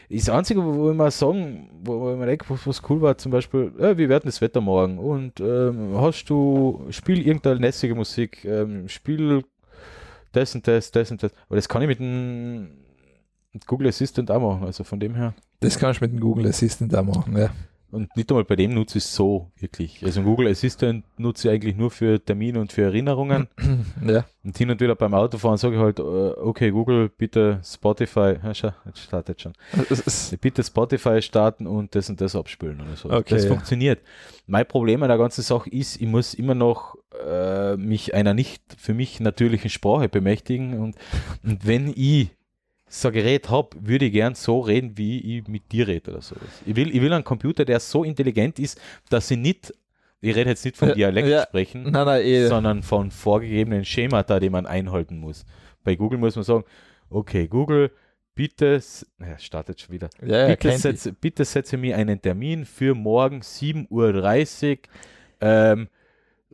Speaker 2: das Einzige, wo ich mal sagen, wo, ich mir denke, was, cool war, zum Beispiel, äh, wie wird das Wetter morgen? Und ähm, hast du, spiel irgendeine lässige Musik, ähm, spiel das und das, das und das. Aber das kann ich mit dem Google Assistant auch machen, also von dem her.
Speaker 1: Das kannst du mit dem Google Assistant auch machen, ja.
Speaker 2: Und nicht einmal bei dem nutze ich es so wirklich. Also Google Assistant nutze ich eigentlich nur für Termine und für Erinnerungen.
Speaker 1: ja.
Speaker 2: Und hin und wieder beim Autofahren sage ich halt, äh, okay, Google, bitte Spotify, schau, jetzt startet schon. bitte Spotify starten und das und das abspülen oder so. Okay, das ja. funktioniert. Mein Problem an der ganzen Sache ist, ich muss immer noch äh, mich einer nicht für mich natürlichen Sprache bemächtigen und, und wenn ich so ein Gerät habe, würde ich gern so reden, wie ich mit dir rede oder sowas. Ich will, ich will einen Computer, der so intelligent ist, dass ich nicht, ich rede jetzt nicht von Dialekt ja, sprechen,
Speaker 1: nein, nein, eh.
Speaker 2: sondern von vorgegebenen Schemata, die man einhalten muss. Bei Google muss man sagen, okay, Google, bitte, ja, startet schon wieder,
Speaker 1: ja,
Speaker 2: bitte, setze, bitte setze mir einen Termin für morgen 7.30 Uhr, ähm,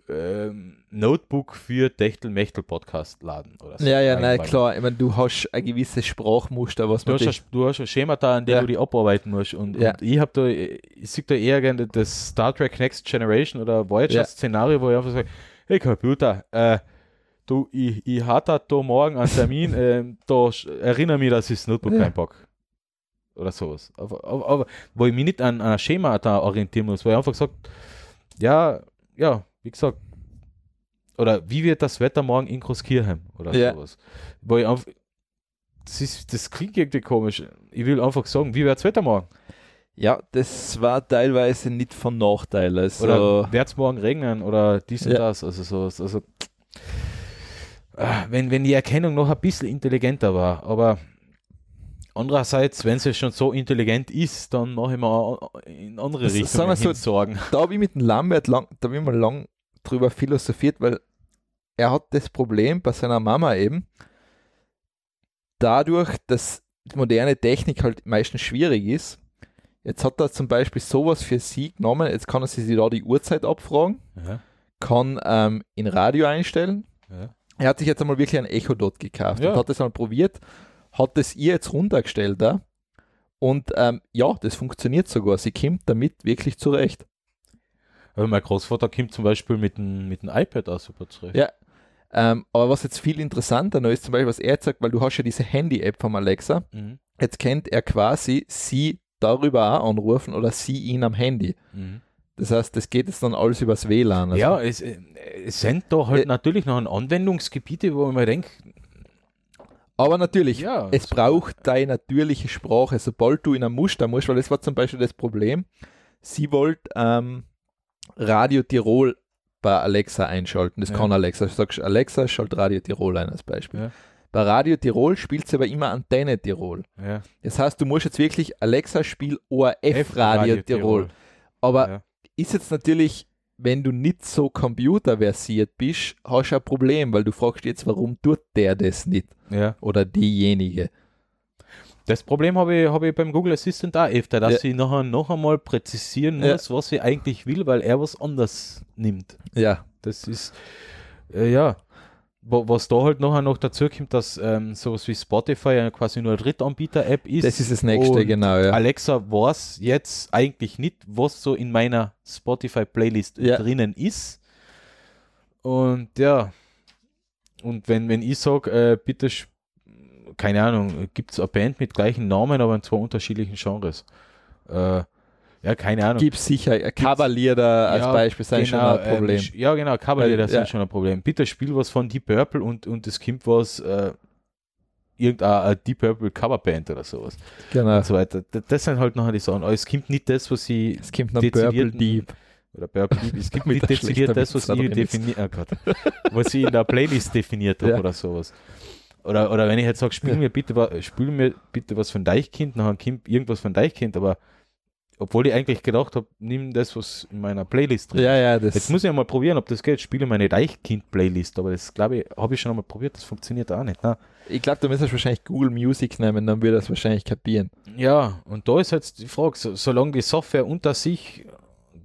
Speaker 2: ähm, Notebook für Techtel-Mechtel Podcast laden oder
Speaker 1: so. Ja, ja, nein, klar. Ich meine, du hast ein gewisses Sprachmuster, was
Speaker 2: du hast, ein, du hast ein Schemata, an dem ja. du die abarbeiten musst. Und, ja. und ich habe da, ich sehe da eher gerne das Star Trek Next Generation oder Voyager-Szenario, wo ich einfach sage, hey Computer, äh, du, ich, ich hatte da morgen einen Termin, äh, da erinnere mich, dass ich das Notebook ja. reinpacke. Oder sowas. Aber, aber, aber, wo ich mich nicht an, an ein Schema da orientieren muss, wo ich einfach sage, ja, ja, wie gesagt, oder wie wird das Wetter morgen in Großkirchheim oder ja. sowas. Wo ich einfach, das, ist, das klingt irgendwie komisch. Ich will einfach sagen, wie wird das Wetter morgen?
Speaker 1: Ja, das war teilweise nicht von Nachteil. Also
Speaker 2: oder wird es morgen regnen oder dies und ja. das. Also sowas. Also, ah, wenn, wenn die Erkennung noch ein bisschen intelligenter war, aber andererseits, wenn sie schon so intelligent ist, dann mache ich mal in andere Richtungen so,
Speaker 1: Sorgen. Da habe ich mit dem Lambert lang, da habe ich mal lang drüber philosophiert, weil er hat das Problem bei seiner Mama eben, dadurch, dass moderne Technik halt meistens schwierig ist. Jetzt hat er zum Beispiel sowas für sie genommen, jetzt kann er sich da die Uhrzeit abfragen, ja. kann ähm, in Radio einstellen. Ja. Er hat sich jetzt einmal wirklich ein Echo dort gekauft ja. und hat das mal probiert, hat es ihr jetzt runtergestellt da. Und ähm, ja, das funktioniert sogar. Sie kommt damit wirklich zurecht.
Speaker 2: Aber mein Großvater kommt zum Beispiel mit dem, mit dem iPad auch super zurecht.
Speaker 1: Ja. Ähm, aber was jetzt viel interessanter noch ist, zum Beispiel, was er jetzt sagt, weil du hast ja diese Handy-App von Alexa, mhm. jetzt kennt er quasi sie darüber auch anrufen oder sie ihn am Handy. Mhm. Das heißt, das geht jetzt dann alles übers WLAN.
Speaker 2: Also ja, es, äh, es sind da halt äh, natürlich noch Anwendungsgebiete, wo man denkt,
Speaker 1: aber natürlich, ja, es braucht deine natürliche Sprache, sobald du in einem Muster musst, weil das war zum Beispiel das Problem. Sie wollte ähm, Radio Tirol bei Alexa einschalten. Das ja. kann Alexa. Du sagst, Alexa, schalt Radio Tirol ein als Beispiel. Ja. Bei Radio Tirol spielt sie aber immer Antenne Tirol. Ja. Das heißt, du musst jetzt wirklich Alexa spiel ORF Radio, Radio Tirol. Tirol. Aber ist jetzt natürlich wenn du nicht so computerversiert bist, hast du ein Problem, weil du fragst jetzt, warum tut der das nicht?
Speaker 2: Ja.
Speaker 1: Oder diejenige.
Speaker 2: Das Problem habe ich, hab ich beim Google Assistant auch öfter, dass ja. ich nachher noch einmal präzisieren muss, ja. was ich eigentlich will, weil er was anders nimmt.
Speaker 1: Ja.
Speaker 2: Das ist, äh, ja, was da halt nachher noch dazu kommt, dass ähm, sowas wie Spotify ja quasi nur eine Drittanbieter-App ist.
Speaker 1: Das ist das nächste, genau. Ja.
Speaker 2: Alexa weiß jetzt eigentlich nicht, was so in meiner Spotify-Playlist ja. drinnen ist. Und ja, und wenn, wenn ich sage, äh, bitte, keine Ahnung, gibt es eine Band mit gleichen Namen, aber in zwei unterschiedlichen Genres. Äh, ja, keine Ahnung.
Speaker 1: Gibt sicher Kavalier da als ja, Beispiel sein genau, schon ein ähm, Problem.
Speaker 2: Ähm, ja, genau, Kavalier, das ja. schon ein Problem. Bitte spiel was von Deep Purple und, und es kommt was, äh, irgendeine Deep Purple Coverband oder sowas.
Speaker 1: Genau.
Speaker 2: Und so weiter. Das, das sind halt nachher die Sachen. Aber es kommt nicht das, was sie.
Speaker 1: Es kommt noch Purple Deep.
Speaker 2: Oder Purple Deep. Es gibt nicht dezidiert das, was ich definiert, oh Gott, was ich in der Playlist definiert habe ja. oder sowas. Oder, oder wenn ich jetzt sage, spiel mir bitte, spiel mir bitte was von Deichkind, nachher kommt irgendwas von Deichkind, aber obwohl ich eigentlich gedacht habe, nimm das, was in meiner Playlist
Speaker 1: drin ist. Ja, ja, das
Speaker 2: Jetzt muss ich mal probieren, ob das geht. Ich spiele meine Deichkind-Playlist, aber das glaube ich, habe ich schon einmal probiert, das funktioniert auch nicht. Ne?
Speaker 1: Ich glaube, da müsstest wahrscheinlich Google Music nehmen, dann wird das wahrscheinlich kapieren.
Speaker 2: Ja, und da ist jetzt die Frage, so, solange die Software unter sich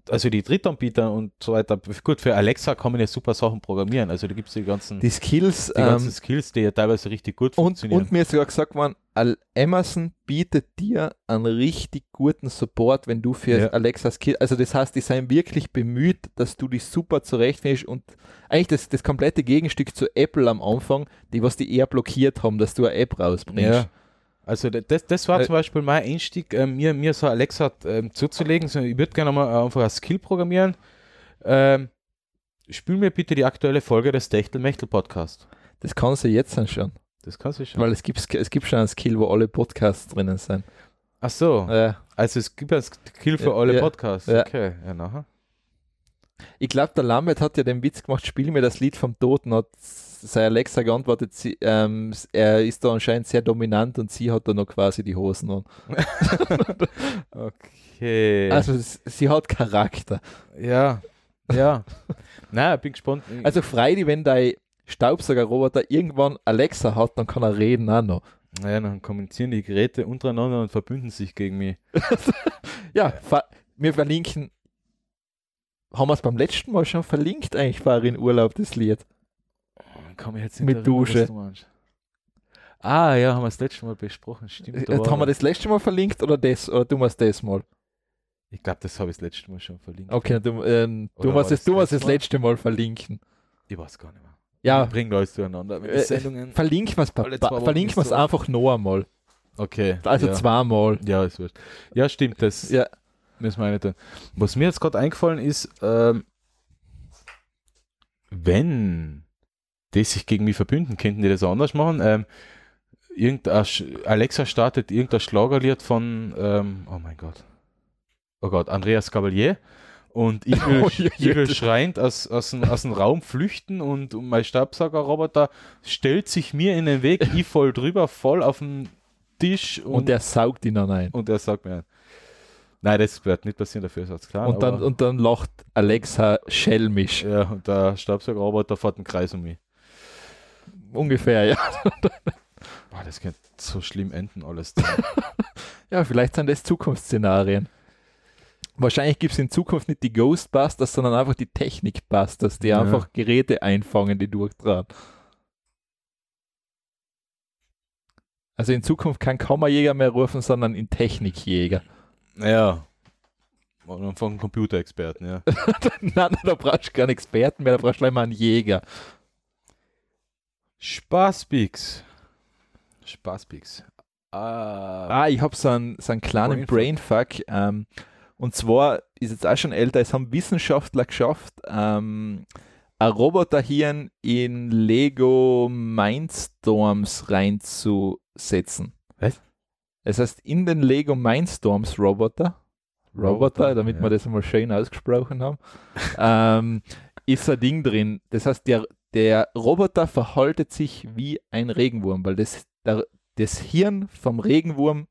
Speaker 2: also die Drittanbieter und so weiter, gut, für Alexa kann man ja super Sachen programmieren. Also da gibt es die ganzen,
Speaker 1: die Skills,
Speaker 2: die ganzen ähm, Skills, die ja teilweise richtig gut
Speaker 1: und,
Speaker 2: funktionieren.
Speaker 1: Und mir ist sogar gesagt worden, Amazon bietet dir einen richtig guten Support, wenn du für ja. Alexa Skills, also das heißt, die sind wirklich bemüht, dass du dich super zurechtfindest und eigentlich das, das komplette Gegenstück zu Apple am Anfang, die was die eher blockiert haben, dass du eine App rausbringst. Ja.
Speaker 2: Also das, das war äh, zum Beispiel mein Einstieg, äh, mir, mir so Alexa äh, zuzulegen. So, ich würde gerne mal einfach ein Skill programmieren. Ähm, spiel mir bitte die aktuelle Folge des Techtel-Mechtel-Podcast.
Speaker 1: Das kannst du jetzt dann schon.
Speaker 2: Das kannst du schon.
Speaker 1: Weil es gibt, es gibt schon ein Skill, wo alle Podcasts drinnen sind.
Speaker 2: Ach so.
Speaker 1: Ja.
Speaker 2: Also es gibt ein Skill für alle ja, Podcasts.
Speaker 1: Ja.
Speaker 2: Okay, ja nachher.
Speaker 1: Ich glaube, der Lambert hat ja den Witz gemacht, spiel mir das Lied vom Toten, hat sei Alexa geantwortet, sie, ähm, er ist da anscheinend sehr dominant und sie hat da noch quasi die Hosen an.
Speaker 2: okay.
Speaker 1: Also sie hat Charakter.
Speaker 2: Ja, ja. Na, bin gespannt.
Speaker 1: Also Freidi, wenn dein Staubsaugerroboter irgendwann Alexa hat, dann kann er reden auch noch.
Speaker 2: Naja, dann kommunizieren die Geräte untereinander und verbünden sich gegen mich.
Speaker 1: ja, wir verlinken. Haben wir es beim letzten Mal schon verlinkt, eigentlich, fahre in Urlaub, das Lied?
Speaker 2: kann mich jetzt nicht
Speaker 1: Mit erinnern, Dusche.
Speaker 2: Ah, ja, haben wir das letzte Mal besprochen. Stimmt.
Speaker 1: Da haben wir das letzte Mal verlinkt oder das? Oder du machst das mal?
Speaker 2: Ich glaube, das habe ich das letzte Mal schon verlinkt.
Speaker 1: Okay, du, äh, du musst es, du musst das letzte Mal verlinken.
Speaker 2: Ich weiß gar nicht mehr.
Speaker 1: Ja.
Speaker 2: Bringt alles zueinander. Mit
Speaker 1: äh, Sendungen. Verlinken wir es verlinken so. einfach noch einmal.
Speaker 2: Okay.
Speaker 1: Also ja. zweimal.
Speaker 2: Ja, ist wurscht. Ja, stimmt. Das
Speaker 1: ja.
Speaker 2: Müssen wir nicht tun. Was mir jetzt gerade eingefallen ist, ähm, wenn die sich gegen mich verbünden, könnten die das anders machen. Ähm, irgendein, Alexa startet irgendein Schlagerlied von, ähm, oh mein Gott, oh Gott, Andreas Cavalier und ich will, oh, ich will schreiend aus, aus, aus dem Raum flüchten und mein Staubsaugerroboter stellt sich mir in den Weg, ich voll drüber, voll auf den Tisch
Speaker 1: und, und er saugt ihn dann ein.
Speaker 2: Und er saugt mir ein. Nein, das wird nicht passieren, dafür ist es klar.
Speaker 1: Und dann, und dann lacht Alexa schelmisch.
Speaker 2: Ja, und der Staubsaugerroboter fährt einen Kreis um mich.
Speaker 1: Ungefähr, ja.
Speaker 2: Boah, das könnte so schlimm enden, alles.
Speaker 1: ja, vielleicht sind das Zukunftsszenarien. Wahrscheinlich gibt es in Zukunft nicht die Ghostbusters, sondern einfach die Technikbusters, die ja. einfach Geräte einfangen, die durchtragen. Also in Zukunft kein Kammerjäger mehr rufen, sondern in Technikjäger.
Speaker 2: Ja. Von Computerexperten, ja.
Speaker 1: nein, da brauchst du keinen Experten mehr, da brauchst du gleich mal einen Jäger.
Speaker 2: Spaßbix.
Speaker 1: Spaßbix. Ah, ah, ich habe so einen, so einen kleinen Brainfuck. Brainfuck ähm, und zwar ist jetzt auch schon älter, es haben Wissenschaftler geschafft, ähm, ein Roboterhirn in Lego Mindstorms reinzusetzen.
Speaker 2: Was?
Speaker 1: Das heißt, in den Lego Mindstorms Roboter, Roboter, Roboter damit ja. wir das mal schön ausgesprochen haben, ähm, ist ein Ding drin. Das heißt, der, der Roboter verhaltet sich wie ein Regenwurm, weil das, der, das Hirn vom Regenwurm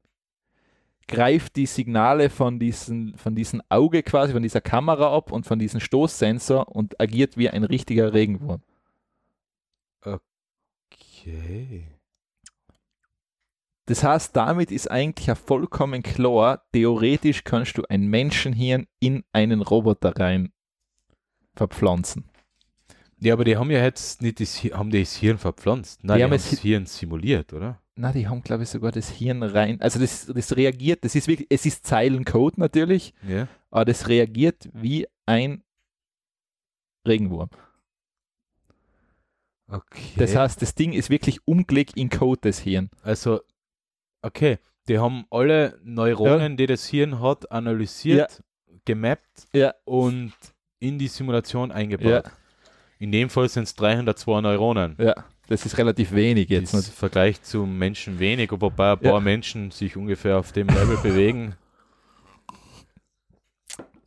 Speaker 1: greift die Signale von diesem von diesen Auge quasi, von dieser Kamera ab und von diesem Stoßsensor und agiert wie ein richtiger Regenwurm.
Speaker 2: Okay.
Speaker 1: Das heißt, damit ist eigentlich ja vollkommen klar, theoretisch kannst du ein Menschenhirn in einen Roboter rein verpflanzen.
Speaker 2: Ja, aber die haben ja jetzt nicht das, haben die das Hirn verpflanzt. Nein, die, die haben, haben das Hirn simuliert, oder?
Speaker 1: Na, die haben, glaube ich, sogar das Hirn rein. Also das, das reagiert, das ist wirklich, es ist Zeilencode natürlich,
Speaker 2: ja.
Speaker 1: aber das reagiert wie ein Regenwurm.
Speaker 2: Okay.
Speaker 1: Das heißt, das Ding ist wirklich umgelegt in Code, das Hirn.
Speaker 2: Also, okay, die haben alle Neuronen, ja. die das Hirn hat, analysiert, ja. gemappt
Speaker 1: ja.
Speaker 2: und in die Simulation eingebaut. In dem Fall sind es 302 Neuronen.
Speaker 1: Ja, das ist relativ wenig jetzt.
Speaker 2: Im Vergleich zum Menschen wenig, wobei ein paar Menschen sich ungefähr auf dem Level bewegen.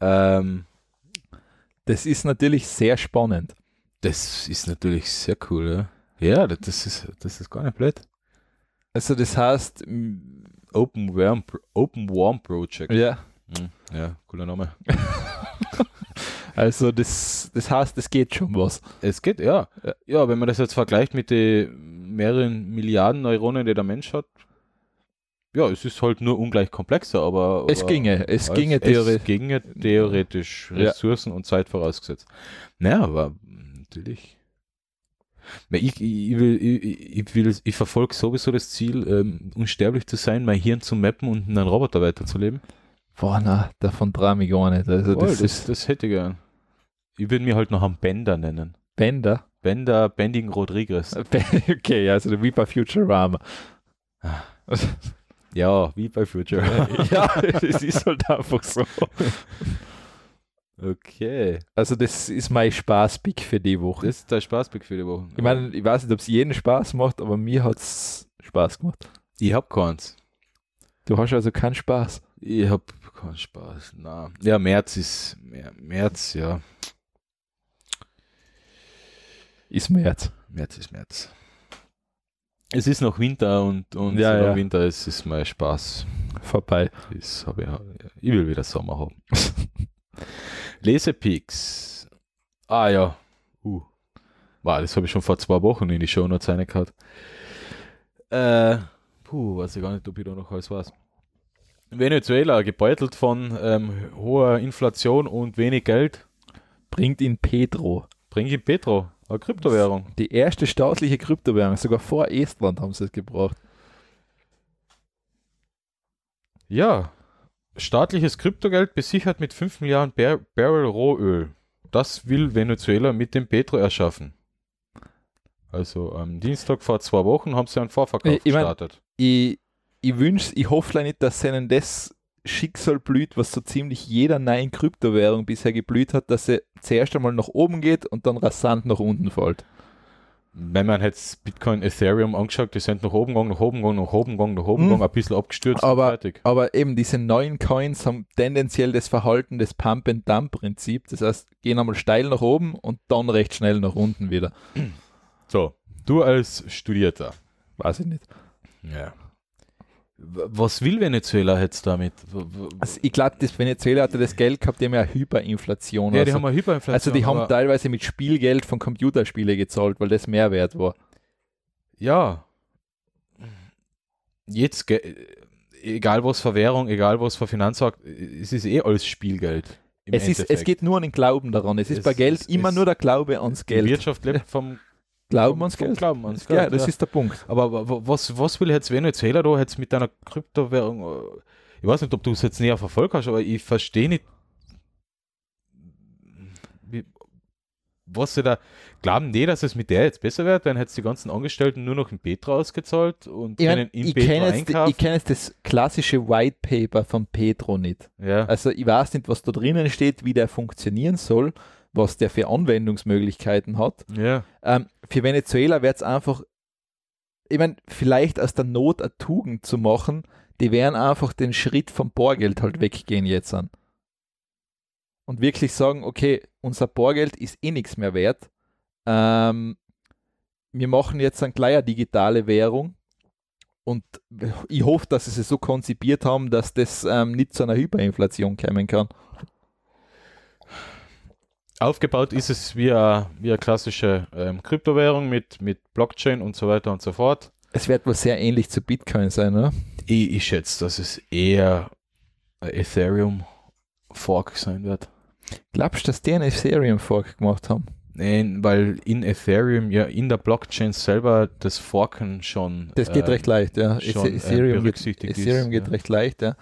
Speaker 1: Ähm, das ist natürlich sehr spannend.
Speaker 2: Das ist natürlich sehr cool, ja. Ja, das ist, das ist gar nicht blöd.
Speaker 1: Also das heißt
Speaker 2: Open Worm, Open Worm Project.
Speaker 1: Ja.
Speaker 2: Hm, ja, cooler Name.
Speaker 1: also das, das heißt, es geht schon was.
Speaker 2: Es geht, ja. Ja, wenn man das jetzt vergleicht mit den mehreren Milliarden Neuronen, die der Mensch hat, ja, es ist halt nur ungleich komplexer, aber.
Speaker 1: Es
Speaker 2: aber
Speaker 1: ginge, es ginge theoretisch. Es
Speaker 2: ginge theoretisch, Ressourcen ja. und Zeit vorausgesetzt. Naja, aber natürlich. Ich, ich, will, ich, will, ich verfolge sowieso das Ziel, ähm, unsterblich zu sein, mein Hirn zu mappen und in einen Roboter weiterzuleben.
Speaker 1: Boah, na, davon traue ich gar nicht. Also
Speaker 2: das, oh, das, das, hätte ich gern. Ich würde mir halt noch einen Bender nennen.
Speaker 1: Bender?
Speaker 2: Bender Bending Rodriguez.
Speaker 1: Okay, also wie bei Futurama.
Speaker 2: Ja, wie bei Futurama.
Speaker 1: ja, es ist halt einfach so.
Speaker 2: Okay.
Speaker 1: Also das ist mein Spaßpick für die Woche.
Speaker 2: Das ist der Spaßpick für die Woche.
Speaker 1: Ich meine, ich weiß nicht, ob es jeden Spaß macht, aber mir hat es Spaß gemacht.
Speaker 2: Ich hab keins.
Speaker 1: Du hast also keinen Spaß.
Speaker 2: Ich hab keinen Spaß. Na. Ja, März ist März, ja.
Speaker 1: Ist März.
Speaker 2: März ist März. Es ist noch Winter und, und
Speaker 1: ja, ja.
Speaker 2: Winter ist, ist mein Spaß
Speaker 1: vorbei.
Speaker 2: Ich, ich will wieder Sommer haben. Lesepix. Ah ja. Uh. Wow, das habe ich schon vor zwei Wochen in die Show Notes reingehauen. Äh, puh, weiß ich gar nicht, ob ich da noch alles weiß. Venezuela, gebeutelt von ähm, hoher Inflation und wenig Geld.
Speaker 1: Bringt in Petro.
Speaker 2: Bringt in Petro, eine Kryptowährung.
Speaker 1: Die erste staatliche Kryptowährung, sogar vor Estland haben sie es gebraucht.
Speaker 2: Ja, Staatliches Kryptogeld besichert mit 5 Milliarden Bar Barrel Rohöl. Das will Venezuela mit dem Petro erschaffen. Also am Dienstag vor zwei Wochen haben sie einen Vorverkauf
Speaker 1: ich gestartet. Mein, ich, ich wünsche, ich hoffe nicht, dass ihnen das Schicksal blüht, was so ziemlich jeder neuen Kryptowährung bisher geblüht hat, dass sie zuerst einmal nach oben geht und dann rasant nach unten fällt
Speaker 2: wenn man jetzt Bitcoin, Ethereum angeschaut, die sind nach oben gegangen, nach oben gegangen, nach oben gegangen, nach oben hm. gegangen, ein bisschen abgestürzt
Speaker 1: aber, fertig. Aber eben diese neuen Coins haben tendenziell das Verhalten des Pump-and-Dump-Prinzip. Das heißt, gehen einmal steil nach oben und dann recht schnell nach unten wieder.
Speaker 2: So, du als Studierter.
Speaker 1: Weiß ich nicht.
Speaker 2: Ja. Was will Venezuela jetzt damit?
Speaker 1: Also ich glaube, das Venezuela hatte das Geld gehabt, die haben ja Hyperinflation.
Speaker 2: Ja, also, die haben eine Hyperinflation.
Speaker 1: Also die haben teilweise mit Spielgeld von Computerspielen gezahlt, weil das mehr wert war.
Speaker 2: Ja. Jetzt, egal was für Währung, egal was für Finanzmarkt, es ist eh alles Spielgeld.
Speaker 1: Es, ist, es geht nur an den Glauben daran. Es ist es, bei Geld es, immer nur der Glaube ans Geld.
Speaker 2: Die Wirtschaft lebt vom
Speaker 1: Glauben ans Geld.
Speaker 2: Glauben ans Geld.
Speaker 1: Ja, das ja. ist der Punkt.
Speaker 2: Aber was, was will jetzt Venezuela da jetzt mit deiner Kryptowährung? Äh, ich weiß nicht, ob du es jetzt näher verfolgt hast, aber ich verstehe nicht, wie, was sie da glauben die, dass es mit der jetzt besser wird, dann hätte es die ganzen Angestellten nur noch in Petra ausgezahlt und
Speaker 1: ich können in Petra einkaufen. Ich kenne jetzt das klassische White Paper von Petro nicht.
Speaker 2: Ja.
Speaker 1: Also ich weiß nicht, was da drinnen steht, wie der funktionieren soll was der für Anwendungsmöglichkeiten hat.
Speaker 2: Ja.
Speaker 1: Ähm, für Venezuela wäre es einfach, ich meine, vielleicht aus der Not eine Tugend zu machen, die werden einfach den Schritt vom Bohrgeld halt weggehen jetzt an. Und wirklich sagen, okay, unser Bohrgeld ist eh nichts mehr wert. Ähm, wir machen jetzt eine kleine digitale Währung und ich hoffe, dass sie es so konzipiert haben, dass das ähm, nicht zu einer Hyperinflation kommen kann.
Speaker 2: Aufgebaut ist es wie eine, wie eine klassische ähm, Kryptowährung mit, mit Blockchain und so weiter und so fort.
Speaker 1: Es wird wohl sehr ähnlich zu Bitcoin sein, oder?
Speaker 2: Ich, ich schätze, dass es eher ein Ethereum-Fork sein wird.
Speaker 1: Glaubst du, dass die einen Ethereum-Fork gemacht haben?
Speaker 2: Nein, weil in Ethereum ja in der Blockchain selber das Forken schon.
Speaker 1: Das geht äh, recht leicht, ja.
Speaker 2: Schon, äh, Ethereum,
Speaker 1: geht, Ethereum geht ja. recht leicht, ja.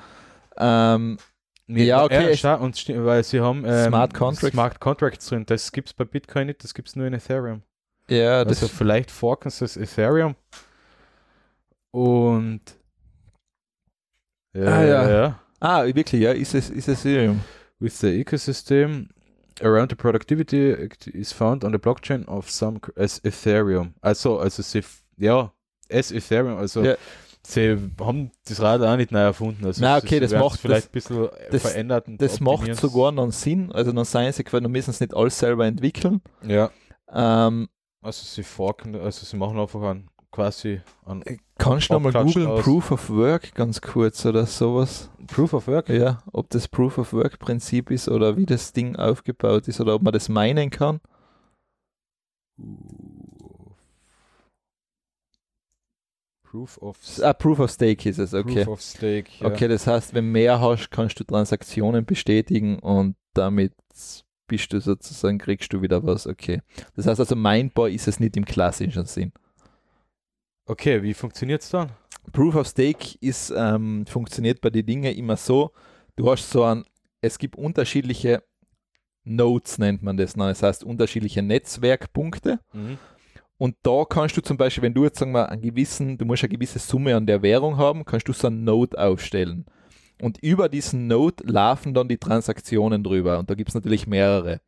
Speaker 1: Ähm,
Speaker 2: Nee, ja, okay. Ja, und weil sie haben
Speaker 1: ähm, Smart Contracts.
Speaker 2: Smart Contracts drin. Das gibt es bei Bitcoin nicht, das gibt es nur in Ethereum.
Speaker 1: Ja, also
Speaker 2: das vielleicht forken sie das Ethereum. Und
Speaker 1: ja, ah, ja. ja. Ah, wirklich, ja, ist es ist Ethereum.
Speaker 2: With the ecosystem around the productivity is found on the blockchain of some as Ethereum. Also, also sie, ja, as Ethereum, also ja sie haben das Rad auch nicht neu erfunden.
Speaker 1: Also Na, okay, das macht
Speaker 2: vielleicht ein bisschen das, verändert.
Speaker 1: das macht sogar noch Sinn. Also dann seien sie dann müssen sie nicht alles selber entwickeln.
Speaker 2: Ja.
Speaker 1: Ähm,
Speaker 2: also sie forken, also sie machen einfach einen quasi einen
Speaker 1: äh, Kannst du nochmal googeln. Proof of Work ganz kurz oder sowas?
Speaker 2: Proof of Work?
Speaker 1: Ja, ob das Proof of Work Prinzip ist oder wie das Ding aufgebaut ist oder ob man das meinen kann. Uh.
Speaker 2: Proof of
Speaker 1: ah, Proof of Stake ist es, okay.
Speaker 2: Proof of Stake,
Speaker 1: ja. Okay, das heißt, wenn mehr hast, kannst du Transaktionen bestätigen und damit bist du sozusagen, kriegst du wieder was, okay. Das heißt also, Mindbar ist es nicht im klassischen Sinn.
Speaker 2: Okay, wie funktioniert es dann?
Speaker 1: Proof of Stake ist, ähm, funktioniert bei den Dingen immer so, du hast so ein, es gibt unterschiedliche Nodes, nennt man das, ne? das heißt unterschiedliche Netzwerkpunkte. Mhm. Und da kannst du zum Beispiel, wenn du jetzt sagen wir, einen gewissen, du musst eine gewisse Summe an der Währung haben, kannst du so einen Node aufstellen. Und über diesen Node laufen dann die Transaktionen drüber. Und da gibt es natürlich mehrere.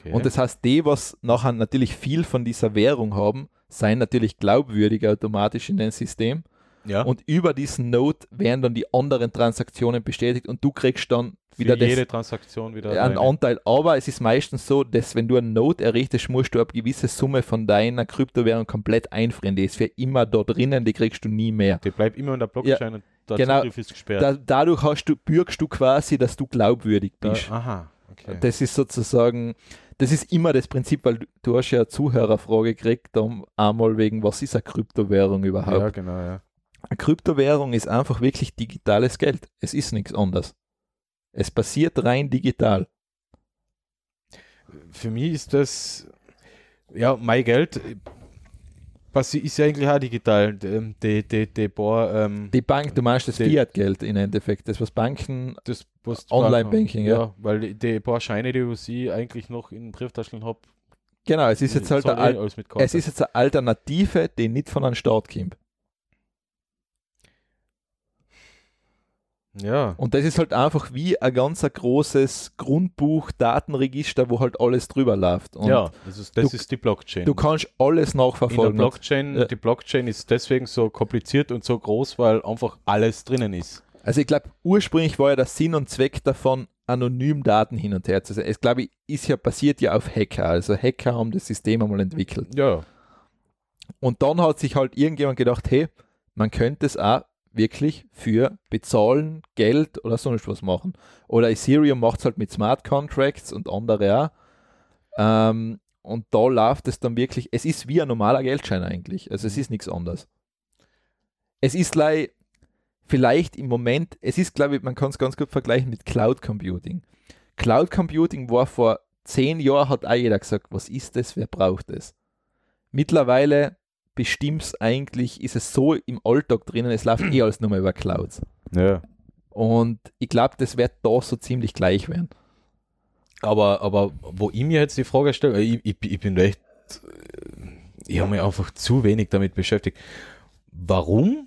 Speaker 1: Okay. Und das heißt, die, was nachher natürlich viel von dieser Währung haben, seien natürlich glaubwürdig automatisch in dem System.
Speaker 2: Ja.
Speaker 1: Und über diesen Node werden dann die anderen Transaktionen bestätigt und du kriegst dann wieder
Speaker 2: Für jede das, Transaktion wieder
Speaker 1: einen Anteil. Aber es ist meistens so, dass wenn du einen Node errichtest, musst du eine gewisse Summe von deiner Kryptowährung komplett einfrieren. Die ist für immer da drinnen, die kriegst du nie mehr.
Speaker 2: Die bleibt immer in der Blockchain ja, und
Speaker 1: der genau, Zugriff ist gesperrt. Da, dadurch hast du, bürgst du quasi, dass du glaubwürdig bist.
Speaker 2: Da, aha, okay.
Speaker 1: Das ist sozusagen, das ist immer das Prinzip, weil du, du hast ja eine Zuhörerfrage gekriegt, um, einmal wegen, was ist eine Kryptowährung überhaupt? Ja,
Speaker 2: genau, ja.
Speaker 1: Eine Kryptowährung ist einfach wirklich digitales Geld. Es ist nichts anderes. Es passiert rein digital.
Speaker 2: Für mich ist das, ja, mein Geld ist ja eigentlich auch digital. Die, die, die, die, paar, ähm,
Speaker 1: die Bank, du meinst das Fiat-Geld im Endeffekt, das was Banken, das Online-Banking, ja. ja.
Speaker 2: Weil die paar Scheine, die ich eigentlich noch in Brieftaschen habe,
Speaker 1: Genau, es ist jetzt halt eine, es ist jetzt eine Alternative, die nicht von einem Staat kommt.
Speaker 2: Ja.
Speaker 1: Und das ist halt einfach wie ein ganz großes Grundbuch, Datenregister, wo halt alles drüber läuft. Und
Speaker 2: ja, das, ist, das du, ist die Blockchain.
Speaker 1: Du kannst alles nachverfolgen.
Speaker 2: In der Blockchain, ja. Die Blockchain ist deswegen so kompliziert und so groß, weil einfach alles drinnen ist.
Speaker 1: Also ich glaube, ursprünglich war ja der Sinn und Zweck davon, anonym Daten hin und her zu sehen. Es glaube ich, ist ja passiert ja auf Hacker. Also Hacker haben das System einmal entwickelt.
Speaker 2: Ja.
Speaker 1: Und dann hat sich halt irgendjemand gedacht, hey, man könnte es auch wirklich für Bezahlen, Geld oder sonst was machen. Oder Ethereum macht es halt mit Smart Contracts und andere auch. Ähm, und da läuft es dann wirklich, es ist wie ein normaler Geldschein eigentlich. Also es mhm. ist nichts anderes. Es ist like, vielleicht im Moment, es ist glaube ich, man kann es ganz gut vergleichen mit Cloud Computing. Cloud Computing war vor zehn Jahren, hat auch jeder gesagt, was ist das, wer braucht es? Mittlerweile bestimmst eigentlich, ist es so im Alltag drinnen, es läuft eh alles nur mal über Clouds.
Speaker 2: Ja.
Speaker 1: Und ich glaube, das wird da so ziemlich gleich werden.
Speaker 2: Aber, aber wo ich mir jetzt die Frage stelle, ich, ich, ich bin echt, ich habe mich einfach zu wenig damit beschäftigt. Warum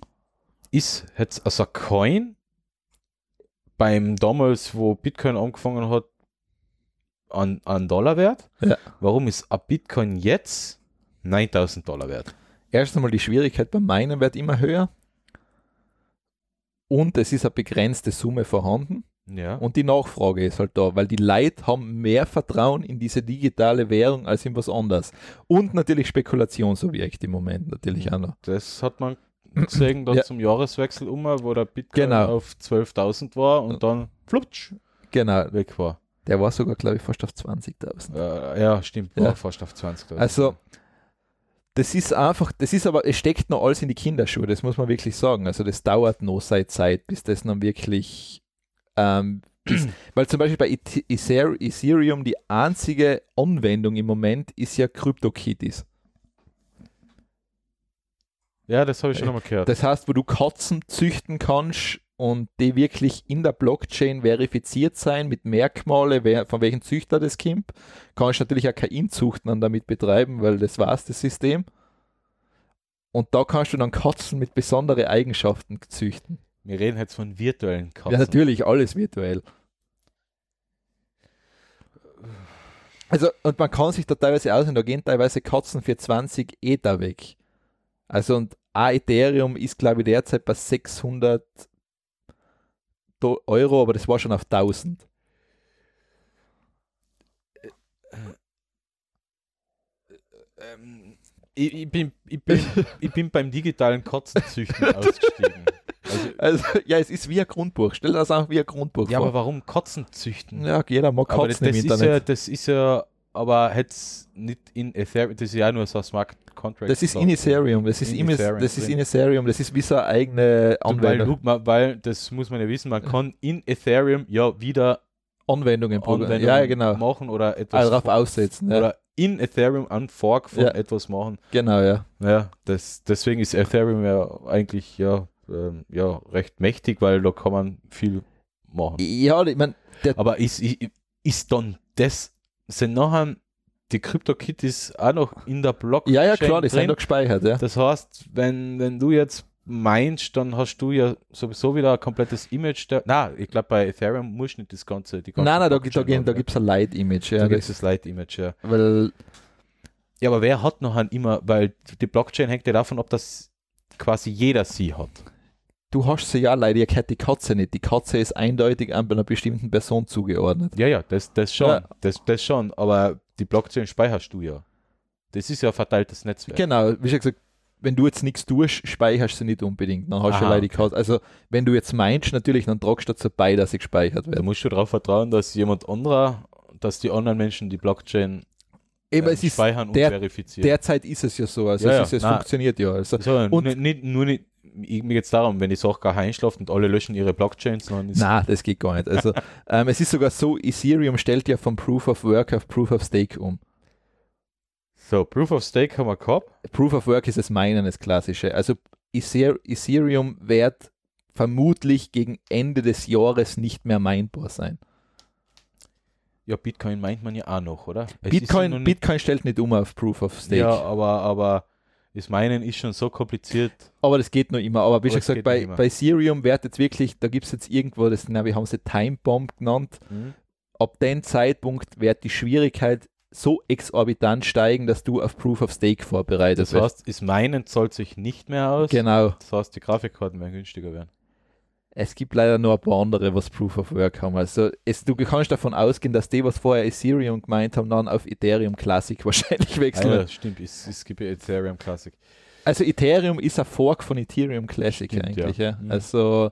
Speaker 2: ist jetzt also ein Coin beim damals, wo Bitcoin angefangen hat, an, an Dollar wert?
Speaker 1: Ja.
Speaker 2: Warum ist ein Bitcoin jetzt 9000 Dollar wert?
Speaker 1: Erst einmal die Schwierigkeit beim Meinen wird immer höher und es ist eine begrenzte Summe vorhanden.
Speaker 2: Ja.
Speaker 1: Und die Nachfrage ist halt da, weil die Leute haben mehr Vertrauen in diese digitale Währung als in was anderes. Und natürlich Spekulationsobjekt im Moment natürlich auch noch.
Speaker 2: Das hat man gesehen, dann ja. zum Jahreswechsel um, wo der Bitcoin genau. auf 12.000 war und dann flutsch
Speaker 1: genau.
Speaker 2: weg war.
Speaker 1: Der war sogar, glaube ich, fast auf 20.000.
Speaker 2: Äh, ja, stimmt, war ja. fast auf 20.000.
Speaker 1: Also, das ist einfach, das ist aber, es steckt noch alles in die Kinderschuhe, das muss man wirklich sagen. Also, das dauert noch seit Zeit, bis das dann wirklich, ähm, ist, weil zum Beispiel bei Ethereum die einzige Anwendung im Moment ist ja CryptoKitties.
Speaker 2: Ja, das habe ich schon äh, nochmal gehört.
Speaker 1: Das heißt, wo du Katzen züchten kannst und die wirklich in der Blockchain verifiziert sein mit Merkmale, wer, von welchem Züchter das kommt, kannst du natürlich auch keine Inzuchten dann damit betreiben, weil das war das System. Und da kannst du dann Katzen mit besonderen Eigenschaften züchten.
Speaker 2: Wir reden jetzt von virtuellen Katzen.
Speaker 1: Ja, natürlich, alles virtuell. Also, und man kann sich da teilweise aus, und da gehen teilweise Katzen für 20 Ether weg. Also und ein Ethereum ist, glaube ich, derzeit bei 600 Euro, aber das war schon auf 1000.
Speaker 2: Ähm, ich, ich, bin, ich, bin, ich bin beim digitalen Katzenzüchten ausgestiegen.
Speaker 1: Also, also, ja, es ist wie ein Grundbuch. Stell dir das einfach wie ein Grundbuch
Speaker 2: ja, vor. Ja, aber warum Katzen züchten?
Speaker 1: Ja, jeder mag Katzen
Speaker 2: das, das im Internet. Ja, das ist ja, aber hätte es nicht in Ethereum, das ist ja nur so ein Smart
Speaker 1: Contract. Das ist in Ethereum, das ist in Ethereum, das ist in Ethereum, das ist wie so eine eigene
Speaker 2: Anwendung. Weil, weil, das muss man ja wissen, man kann in Ethereum ja wieder
Speaker 1: Anwendungen,
Speaker 2: Anwendungen ja, genau. machen oder etwas
Speaker 1: also darauf aussetzen. Ja. Oder
Speaker 2: in Ethereum einen Fork von ja. etwas machen.
Speaker 1: Genau, ja.
Speaker 2: Ja, das, deswegen ist Ethereum ja eigentlich ja, ähm, ja recht mächtig, weil da kann man viel machen.
Speaker 1: Ja, ich meine,
Speaker 2: aber ist, ist dann das, sind nachher die CryptoKitties auch noch in der Blockchain.
Speaker 1: Ja, ja, klar, die drin. sind da gespeichert, ja.
Speaker 2: Das heißt, wenn, wenn du jetzt meinst, dann hast du ja sowieso wieder ein komplettes Image. Der, na, ich glaube, bei Ethereum musst du nicht das ganze. Die ganze
Speaker 1: nein, nein, da, da, da, da gibt es ein Light-Image. Ja,
Speaker 2: da gibt es das Light-Image, ja.
Speaker 1: Weil,
Speaker 2: ja, aber wer hat noch ein immer, weil die Blockchain hängt ja davon ab, dass quasi jeder sie hat.
Speaker 1: Du hast sie ja leider, ihr kennt die Katze nicht. Die Katze ist eindeutig an einer bestimmten Person zugeordnet.
Speaker 2: Ja, ja, das, das schon. Ja. Das, das schon. Aber die Blockchain speicherst du ja. Das ist ja ein verteiltes Netzwerk.
Speaker 1: Genau, wie schon gesagt, wenn du jetzt nichts tust, speicherst du sie nicht unbedingt. Dann hast du leider okay. Also, wenn du jetzt meinst, natürlich, dann tragst du dazu bei, dass sie gespeichert wird.
Speaker 2: Da musst du darauf vertrauen, dass jemand anderer, dass die anderen Menschen die Blockchain
Speaker 1: Eben, äh, speichern der, und verifizieren. Derzeit ist es ja so. Also, ja, es, ist, es funktioniert ja. Also,
Speaker 2: so, und nicht, nur nicht, mir geht es darum, wenn die Sache gar einschlaft und alle löschen ihre Blockchains, dann
Speaker 1: ist. Nein, das geht gar nicht. Also, ähm, es ist sogar so, Ethereum stellt ja von Proof of Work auf Proof of Stake um.
Speaker 2: So, Proof of Stake haben wir gehabt.
Speaker 1: Proof of Work ist das Meinen, das Klassische. Also, Ethereum wird vermutlich gegen Ende des Jahres nicht mehr meinbar sein.
Speaker 2: Ja, Bitcoin meint man ja auch noch, oder?
Speaker 1: Bitcoin, Bitcoin stellt nicht um auf Proof of Stake. Ja,
Speaker 2: aber, aber das Meinen ist schon so kompliziert.
Speaker 1: Aber das geht noch immer. Aber wie schon gesagt, bei, bei Ethereum wird jetzt wirklich, da gibt es jetzt irgendwo, das, na, wir haben sie Time Bomb genannt. Mhm. Ab dem Zeitpunkt wird die Schwierigkeit so exorbitant steigen, dass du auf Proof of Stake vorbereitet
Speaker 2: bist. Das heißt, ist Meinen zahlt sich nicht mehr aus.
Speaker 1: Genau.
Speaker 2: Das heißt, die Grafikkarten werden günstiger werden.
Speaker 1: Es gibt leider nur ein paar andere, was Proof of Work haben. Also es, du kannst davon ausgehen, dass die, was vorher Ethereum gemeint haben, dann auf Ethereum Classic wahrscheinlich wechseln. Ah,
Speaker 2: ja, stimmt, es, es gibt ja Ethereum Classic.
Speaker 1: Also Ethereum ist ein Fork von Ethereum Classic stimmt, eigentlich. Ja. ja. Mhm. Also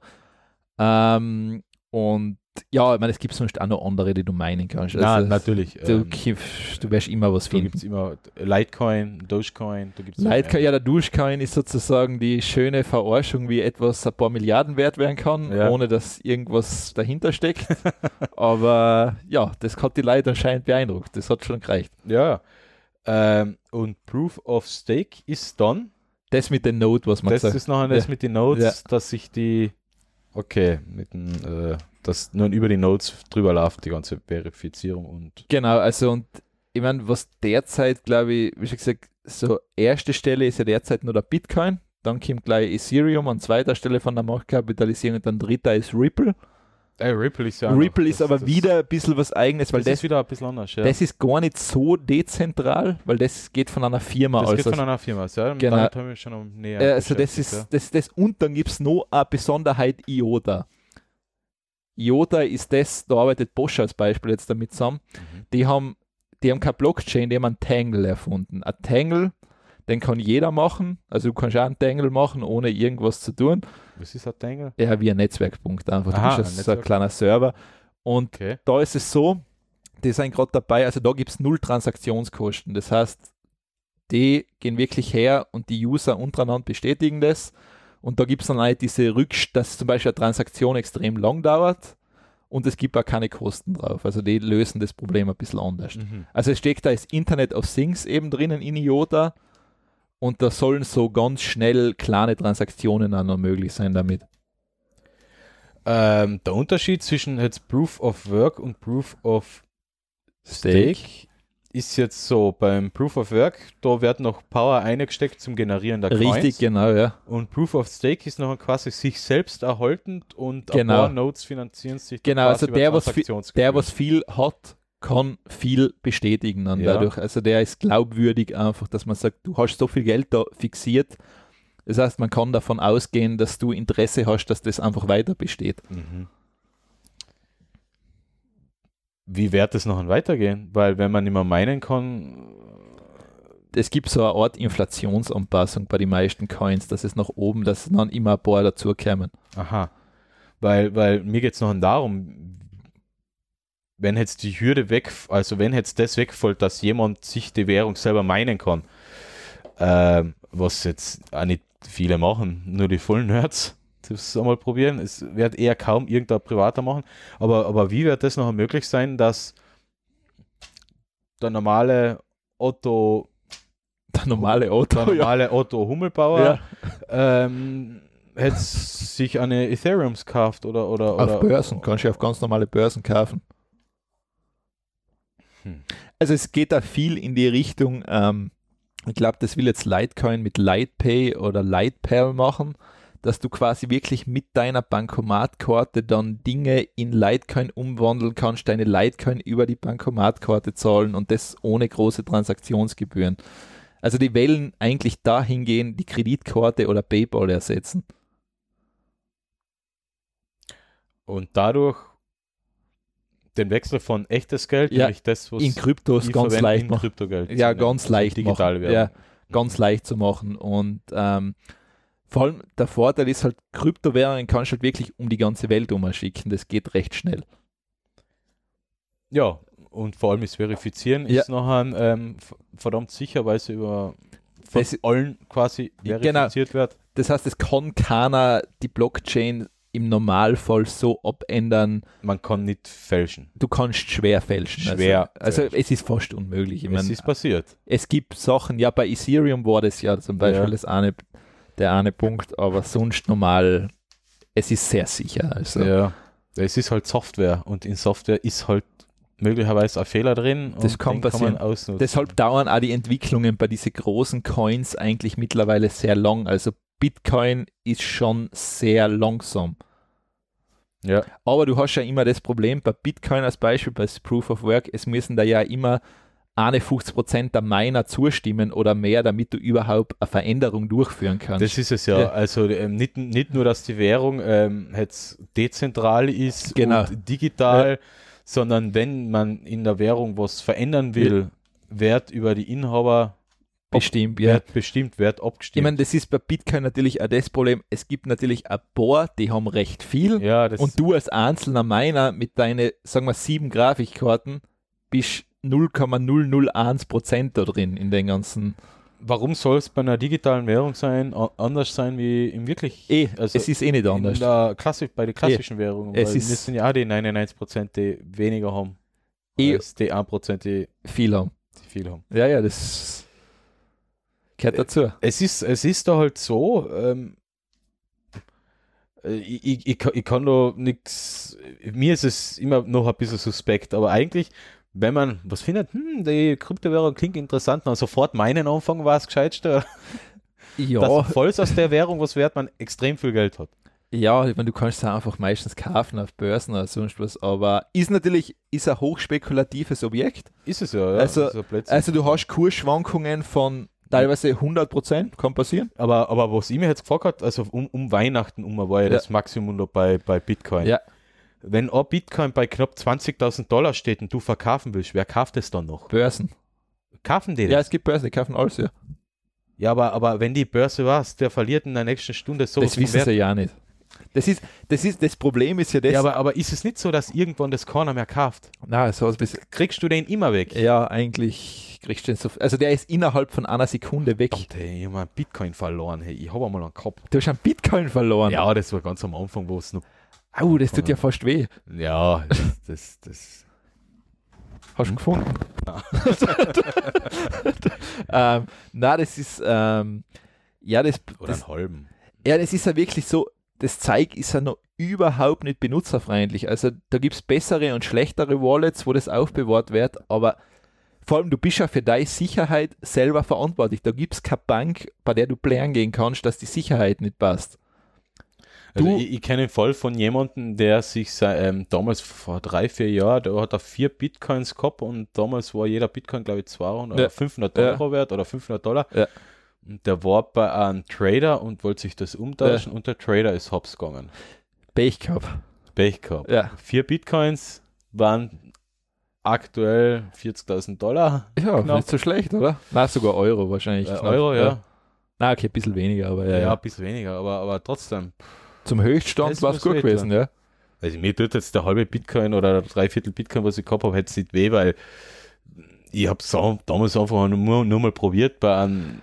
Speaker 1: ähm, und ja, ich meine, es gibt sonst auch noch andere, die du meinen kannst.
Speaker 2: Also, Nein, natürlich.
Speaker 1: Du, ähm, du wirst immer was finden.
Speaker 2: Da gibt es immer Litecoin, Dogecoin.
Speaker 1: Litecoin, ja, der Dogecoin ist sozusagen die schöne Verarschung, wie etwas ein paar Milliarden wert werden kann, ja. ohne dass irgendwas dahinter steckt. Aber ja, das hat die Leute anscheinend beeindruckt. Das hat schon gereicht.
Speaker 2: Ja. Ähm, und Proof of Stake ist dann.
Speaker 1: Das mit den Nodes, was man
Speaker 2: das sagt. Das ist noch das ja. mit den Nodes, ja. dass sich die Okay, mit dem, äh, dass nur über die Nodes drüber läuft, die ganze Verifizierung und.
Speaker 1: Genau, also und ich meine, was derzeit, glaube ich, wie schon gesagt, so erste Stelle ist ja derzeit nur der Bitcoin, dann kommt gleich Ethereum an zweiter Stelle von der Marktkapitalisierung und dann dritter ist Ripple.
Speaker 2: Äh, Ripple ist ja
Speaker 1: Ripple ist das, aber das wieder ein bisschen was eigenes, weil das, das,
Speaker 2: ist wieder ein bisschen anders, ja.
Speaker 1: Das ist gar nicht so dezentral, weil das geht von einer Firma
Speaker 2: aus.
Speaker 1: Das
Speaker 2: geht von einer Firma aus, ja.
Speaker 1: Genau. Damit haben wir schon näher. Äh, also das ist ja. das, das und dann gibt es noch eine Besonderheit IOTA. IOTA ist das, da arbeitet Bosch als Beispiel jetzt damit zusammen. Mhm. Die haben die haben keine Blockchain, die haben einen Tangle erfunden. Ein Tangle, Den kann jeder machen. Also du kannst auch einen Dangle machen, ohne irgendwas zu tun.
Speaker 2: Was ist ein Dangle?
Speaker 1: Ja, wie ein Netzwerkpunkt einfach. Aha, du bist ein so ein kleiner Server. Und okay. da ist es so, die sind gerade dabei, also da gibt es null Transaktionskosten. Das heißt, die gehen wirklich her und die User untereinander bestätigen das. Und da gibt es dann halt diese Rückst, dass zum Beispiel eine Transaktion extrem lang dauert und es gibt auch keine Kosten drauf. Also die lösen das Problem ein bisschen anders. Mhm. Also es steckt da das Internet of Things eben drinnen in IOTA und da sollen so ganz schnell kleine Transaktionen auch noch möglich sein damit.
Speaker 2: Ähm, der Unterschied zwischen jetzt Proof of Work und Proof of Stake, Stake ist jetzt so beim Proof of Work, da wird noch Power eingesteckt zum Generieren der
Speaker 1: Coins. Richtig, genau, ja.
Speaker 2: Und Proof of Stake ist noch quasi sich selbst erhaltend und
Speaker 1: genau.
Speaker 2: Nodes finanzieren sich
Speaker 1: Genau, also der was, der, was viel hat, kann viel bestätigen dann ja. dadurch. Also der ist glaubwürdig einfach, dass man sagt, du hast so viel Geld da fixiert. Das heißt, man kann davon ausgehen, dass du Interesse hast, dass das einfach weiter besteht. Mhm
Speaker 2: wie wird das noch weitergehen? Weil wenn man mehr meinen kann.
Speaker 1: Es gibt so eine Art Inflationsanpassung bei den meisten Coins, dass es nach oben, dass dann immer ein paar dazukommen.
Speaker 2: Aha. Weil, weil mir geht es noch darum, wenn jetzt die Hürde weg, also wenn jetzt das wegfällt, dass jemand sich die Währung selber meinen kann, äh, was jetzt auch nicht viele machen, nur die vollen Nerds, das einmal probieren. Es wird eher kaum irgendein Privater machen. Aber, aber wie wird das noch möglich sein, dass der normale Otto
Speaker 1: der normale Otto,
Speaker 2: der normale ja. Otto Hummelbauer ja. ähm, hätte sich eine Ethereums gekauft oder, oder,
Speaker 1: auf Börsen, kannst du auf ganz normale Börsen kaufen. Also es geht da viel in die Richtung, ähm, ich glaube, das will jetzt Litecoin mit Lightpay oder Lightpal machen dass du quasi wirklich mit deiner Bankomatkarte dann Dinge in Litecoin umwandeln kannst, deine Litecoin über die Bankomatkarte zahlen und das ohne große Transaktionsgebühren. Also die Wellen eigentlich dahin gehen, die Kreditkarte oder PayPal ersetzen.
Speaker 2: Und dadurch den Wechsel von echtes Geld,
Speaker 1: ja, das, was in Kryptos ganz leicht
Speaker 2: machen.
Speaker 1: Ja, ganz also leicht digital machen. Ja, ganz leicht zu machen. Und ähm, vor allem der Vorteil ist halt, Kryptowährungen kannst du halt wirklich um die ganze Welt umschicken. Das geht recht schnell.
Speaker 2: Ja, und vor allem das Verifizieren ja. ist nachher ähm, verdammt sicher, weil es über von das, allen quasi
Speaker 1: genau. verifiziert genau. wird. Das heißt, es kann keiner die Blockchain im Normalfall so abändern.
Speaker 2: Man kann nicht fälschen.
Speaker 1: Du kannst schwer fälschen.
Speaker 2: Schwer.
Speaker 1: Also, also es ist fast unmöglich.
Speaker 2: Ich es mein, ist passiert.
Speaker 1: Es gibt Sachen, ja, bei Ethereum war das ja zum Beispiel ja. das eine der eine Punkt, aber sonst normal, es ist sehr sicher. Also.
Speaker 2: Ja, es ist halt Software und in Software ist halt möglicherweise ein Fehler drin.
Speaker 1: Das kann passieren. Kann Deshalb dauern auch die Entwicklungen bei diesen großen Coins eigentlich mittlerweile sehr lang. Also Bitcoin ist schon sehr langsam.
Speaker 2: Ja.
Speaker 1: Aber du hast ja immer das Problem bei Bitcoin als Beispiel, bei Proof of Work, es müssen da ja immer 51% der Miner zustimmen oder mehr, damit du überhaupt eine Veränderung durchführen kannst.
Speaker 2: Das ist es ja. ja. Also ähm, nicht, nicht nur, dass die Währung ähm, jetzt dezentral ist
Speaker 1: genau.
Speaker 2: und digital, ja. sondern wenn man in der Währung was verändern will, ja. wird über die Inhaber
Speaker 1: bestimmt,
Speaker 2: ja. Wird bestimmt, wird abgestimmt.
Speaker 1: Ich meine, das ist bei Bitcoin natürlich auch das Problem. Es gibt natürlich ein paar, die haben recht viel.
Speaker 2: Ja,
Speaker 1: und du als einzelner Miner mit deinen, sagen wir, sieben Grafikkarten bist 0,001 Prozent da drin in den ganzen.
Speaker 2: Warum soll es bei einer digitalen Währung sein, anders sein wie im wirklich?
Speaker 1: Eh, also es ist eh nicht anders.
Speaker 2: Der Klassi bei den klassischen eh, Währungen.
Speaker 1: Es ist,
Speaker 2: sind ja auch die 99 Prozent, die weniger haben.
Speaker 1: Eh,
Speaker 2: als die 1 Prozent, die
Speaker 1: viel haben.
Speaker 2: Die viel haben.
Speaker 1: Ja, ja, das gehört dazu.
Speaker 2: Es ist, es ist da halt so, ähm, ich, ich, ich, ich kann da nichts, mir ist es immer noch ein bisschen suspekt, aber eigentlich wenn man was findet, hm, die Kryptowährung klingt interessant, dann sofort meinen Anfang war es gescheitste.
Speaker 1: Ja.
Speaker 2: Dass voll aus der Währung was wert man extrem viel Geld hat.
Speaker 1: Ja, ich meine, du kannst es einfach meistens kaufen auf Börsen oder sonst was, aber ist natürlich ist ein hochspekulatives Objekt.
Speaker 2: Ist es ja, ja.
Speaker 1: Also, also du hast Kursschwankungen von teilweise 100 Prozent, kann passieren.
Speaker 2: Aber, aber was ich mir jetzt gefragt habe, also um, um Weihnachten um war ja, ja. das Maximum bei, bei Bitcoin.
Speaker 1: Ja.
Speaker 2: Wenn ein Bitcoin bei knapp 20.000 Dollar steht und du verkaufen willst, wer kauft es dann noch?
Speaker 1: Börsen.
Speaker 2: Kaufen die das?
Speaker 1: Ja, es gibt Börsen, die kaufen alles, ja.
Speaker 2: Ja, aber, aber wenn die Börse was, der verliert in der nächsten Stunde so.
Speaker 1: Das wissen sie ja nicht. Das ist, das ist, das Problem ist ja das.
Speaker 2: Ja, aber, aber ist es nicht so, dass irgendwann das keiner mehr kauft?
Speaker 1: Na, so ein bisschen.
Speaker 2: Kriegst du den immer weg?
Speaker 1: Ja, eigentlich kriegst du den so. Also der ist innerhalb von einer Sekunde weg.
Speaker 2: Gott, hey, ich habe einen Bitcoin verloren. Hey, ich habe einmal einen gehabt.
Speaker 1: Du hast einen Bitcoin verloren?
Speaker 2: Ja, das war ganz am Anfang, wo es noch.
Speaker 1: Au, das tut ja fast weh.
Speaker 2: Ja, das, das, das
Speaker 1: Hast du ihn gefunden? ähm, na, das ist, ähm, ja, das.
Speaker 2: Oder
Speaker 1: das,
Speaker 2: einen halben.
Speaker 1: Ja, das ist ja wirklich so, das Zeug ist ja noch überhaupt nicht benutzerfreundlich. Also da gibt es bessere und schlechtere Wallets, wo das aufbewahrt wird, aber vor allem du bist ja für deine Sicherheit selber verantwortlich. Da gibt es keine Bank, bei der du plären gehen kannst, dass die Sicherheit nicht passt.
Speaker 2: Also ich, ich kenne einen Fall von jemandem, der sich ähm, damals vor drei, vier Jahren, da hat er vier Bitcoins gehabt und damals war jeder Bitcoin, glaube ich, 200 ja. oder 500 Euro ja. wert oder 500 Dollar.
Speaker 1: Ja.
Speaker 2: Der war bei einem Trader und wollte sich das umtauschen und der Trader ist hops gegangen.
Speaker 1: Pech gehabt.
Speaker 2: Pech gehabt.
Speaker 1: Ja.
Speaker 2: Vier Bitcoins waren aktuell 40.000 Dollar.
Speaker 1: Ja, knapp. nicht so schlecht, oder? Na, sogar Euro wahrscheinlich.
Speaker 2: Äh, Euro, ja.
Speaker 1: Na, okay, ein bisschen weniger, aber ja.
Speaker 2: Ja, ein bisschen weniger, aber, aber trotzdem.
Speaker 1: Zum Höchststand war es gut gewesen, ja.
Speaker 2: Also mir tut jetzt der halbe Bitcoin oder drei Viertel Bitcoin, was ich gehabt habe, jetzt nicht weh, weil ich habe es damals einfach nur, nur mal probiert bei einem,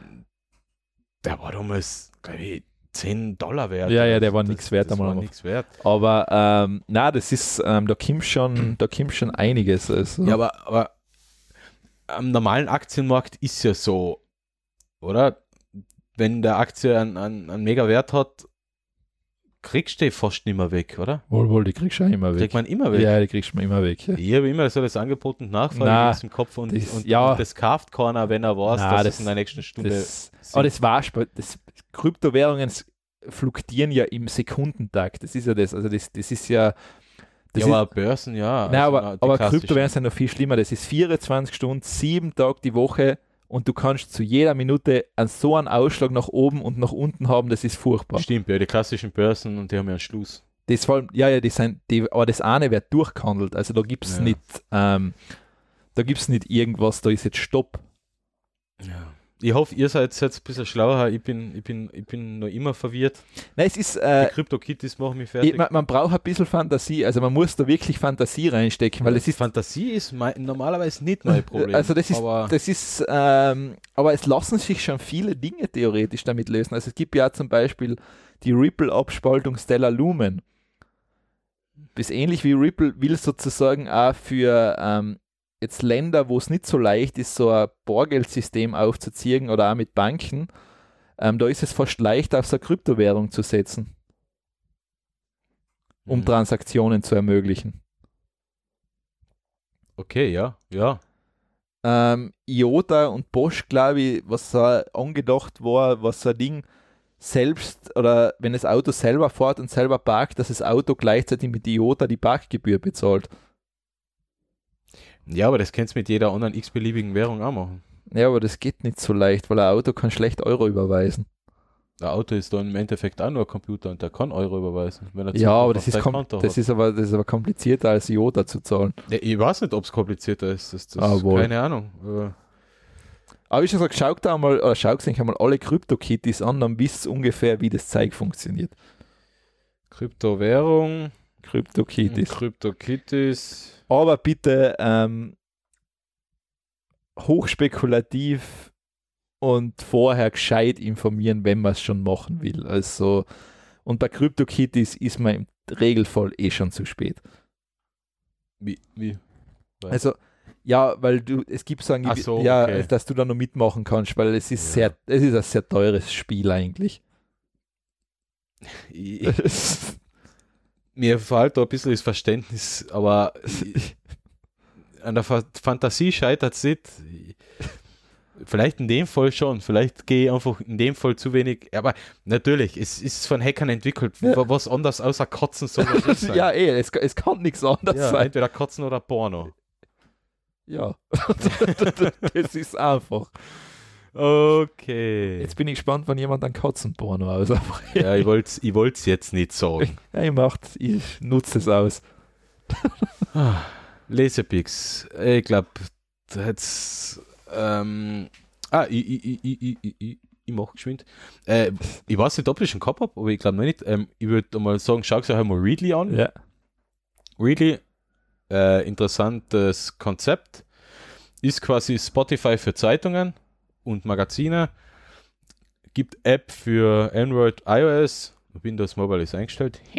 Speaker 2: der war damals, glaube ich, 10 Dollar wert.
Speaker 1: Ja, ja, der war nichts wert.
Speaker 2: Das war nichts wert.
Speaker 1: Aber ähm, na, das ist, ähm, da kommt schon, da kommt schon einiges. Also.
Speaker 2: Ja, aber, aber am normalen Aktienmarkt ist ja so, oder? Wenn der Aktie einen, einen, einen mega Wert hat, kriegst du die fast nicht mehr weg, oder?
Speaker 1: Wohl, wohl, die kriegst du auch immer weg.
Speaker 2: Kriegt man immer weg?
Speaker 1: Ja, die kriegst du immer weg. Ja.
Speaker 2: Ich habe immer so das Angebot und Nachfrage im Kopf und
Speaker 1: das,
Speaker 2: und,
Speaker 1: ja.
Speaker 2: und das kauft keiner, wenn er weiß,
Speaker 1: Nein,
Speaker 2: dass
Speaker 1: das,
Speaker 2: es in der nächsten Stunde
Speaker 1: das, Aber das war das Kryptowährungen fluktieren ja im Sekundentakt. Das ist ja das. Also das, das ist ja.
Speaker 2: Das ja, aber Börsen, ja.
Speaker 1: Nein, also aber, aber Kryptowährungen sind noch viel schlimmer. Das ist 24 Stunden, sieben Tage die Woche und du kannst zu jeder Minute einen, so einen Ausschlag nach oben und nach unten haben, das ist furchtbar.
Speaker 2: Stimmt, ja, die klassischen Börsen und die haben ja einen Schluss.
Speaker 1: Das vor allem, ja, ja, die sind, die, aber das eine wird durchgehandelt. Also da gibt es ja. nicht, ähm, da gibt es nicht irgendwas, da ist jetzt Stopp.
Speaker 2: Ja. Ich hoffe, ihr seid jetzt ein bisschen schlauer. Ich bin, ich bin, ich bin noch immer verwirrt.
Speaker 1: Nein, es ist. Äh,
Speaker 2: Die Crypto-Kitties machen mich fertig.
Speaker 1: Man, man, braucht ein bisschen Fantasie. Also, man muss da wirklich Fantasie reinstecken. Weil es ist
Speaker 2: Fantasie ist mein, normalerweise nicht mein Problem.
Speaker 1: Also, das ist. Aber, das ist ähm, aber es lassen sich schon viele Dinge theoretisch damit lösen. Also, es gibt ja zum Beispiel die Ripple-Abspaltung Stellar Lumen. Bis ähnlich wie Ripple will sozusagen auch für ähm, jetzt Länder, wo es nicht so leicht ist, so ein Bargeldsystem aufzuziehen oder auch mit Banken, ähm, da ist es fast leicht, auf so eine Kryptowährung zu setzen, um mhm. Transaktionen zu ermöglichen.
Speaker 2: Okay, ja, ja.
Speaker 1: Ähm, IOTA und Bosch, glaube ich, was so angedacht war, was so ein Ding selbst oder wenn das Auto selber fährt und selber parkt, dass das Auto gleichzeitig mit IOTA die Parkgebühr bezahlt.
Speaker 2: Ja, aber das kannst du mit jeder anderen x-beliebigen Währung auch machen.
Speaker 1: Ja, aber das geht nicht so leicht, weil ein Auto kann schlecht Euro überweisen.
Speaker 2: Der Auto ist dann im Endeffekt auch nur ein Computer und der kann Euro überweisen.
Speaker 1: ja, aber das ist, das, ist aber, das ist aber komplizierter als IOTA zu zahlen.
Speaker 2: Ja, ich weiß nicht, ob es komplizierter ist. Das, das ah, keine Ahnung. Aber,
Speaker 1: aber ich habe gesagt, schaut da mal, oder schaut euch einmal alle Krypto-Kitties an, dann wisst ihr ungefähr, wie das Zeug funktioniert.
Speaker 2: Kryptowährung.
Speaker 1: Krypto-Kitties.
Speaker 2: Krypto-Kitties
Speaker 1: aber bitte ähm, hochspekulativ und vorher gescheit informieren, wenn man es schon machen will. Also, und bei CryptoKitties ist man im Regelfall eh schon zu spät.
Speaker 2: Wie? wie?
Speaker 1: Also, ja, weil du, es gibt so ein,
Speaker 2: so,
Speaker 1: ja,
Speaker 2: okay.
Speaker 1: dass du da noch mitmachen kannst, weil es ist ja. sehr, es ist ein sehr teures Spiel eigentlich.
Speaker 2: mir fehlt da ein bisschen das Verständnis, aber an der Fantasie scheitert es nicht. Vielleicht in dem Fall schon, vielleicht gehe ich einfach in dem Fall zu wenig, aber natürlich, es ist von Hackern entwickelt, ja. was anders außer Kotzen soll
Speaker 1: das sein. ja, eh, es, es kann nichts anderes ja, sein.
Speaker 2: Entweder Kotzen oder Porno.
Speaker 1: Ja, das ist einfach.
Speaker 2: Okay.
Speaker 1: Jetzt bin ich gespannt, wann jemand ein Katzenporno aus.
Speaker 2: ja, ich wollte es ich jetzt nicht sagen.
Speaker 1: Ja, ich macht, ich nutze es aus.
Speaker 2: Ah, Lesepix. Ich glaube, jetzt. Ähm, ah, ich, ich, ich, ich mache geschwind. Äh, ich weiß nicht, ob ich schon gehabt habe, aber ich glaube noch nicht. Ähm, ich würde mal sagen, schau dir mal Readly an.
Speaker 1: Ja.
Speaker 2: Readly, äh, interessantes Konzept. Ist quasi Spotify für Zeitungen und Magazine. Gibt App für Android, iOS. Windows Mobile ist eingestellt.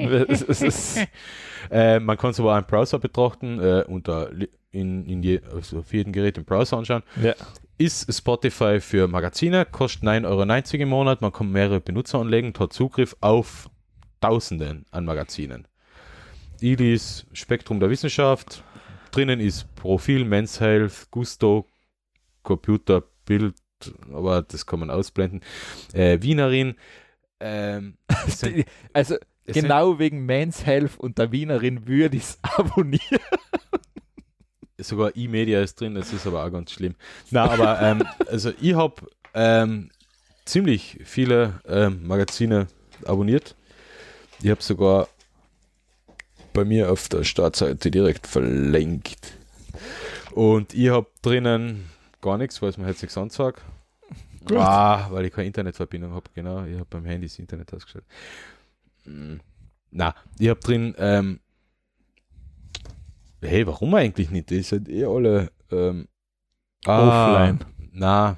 Speaker 2: äh, man kann es aber im Browser betrachten, äh, unter in, in je, also für jeden Gerät im Browser anschauen.
Speaker 1: Ja.
Speaker 2: Ist Spotify für Magazine, kostet 9,90 Euro im Monat, man kann mehrere Benutzer anlegen hat Zugriff auf Tausenden an Magazinen. IDIS, Spektrum der Wissenschaft, drinnen ist Profil, Men's Health, Gusto, Computer, Bild, aber das kann man ausblenden, äh, Wienerin. Ähm,
Speaker 1: also genau wegen Men's Health und der Wienerin würde ich es abonnieren
Speaker 2: sogar E-Media ist drin, das ist aber auch ganz schlimm. Na, aber ähm, also ich habe ähm, ziemlich viele ähm, Magazine abonniert. Ich habe sogar bei mir auf der Startseite direkt verlinkt. Und ich habe drinnen gar nichts, weil es mir jetzt nichts anzeigt. Ah, weil ich keine Internetverbindung habe, genau. Ich habe beim Handy das Internet ausgestellt. Hm. Na, ich habe drin ähm, hey, warum eigentlich nicht? Die sind eh alle ähm,
Speaker 1: ah, offline.
Speaker 2: Na,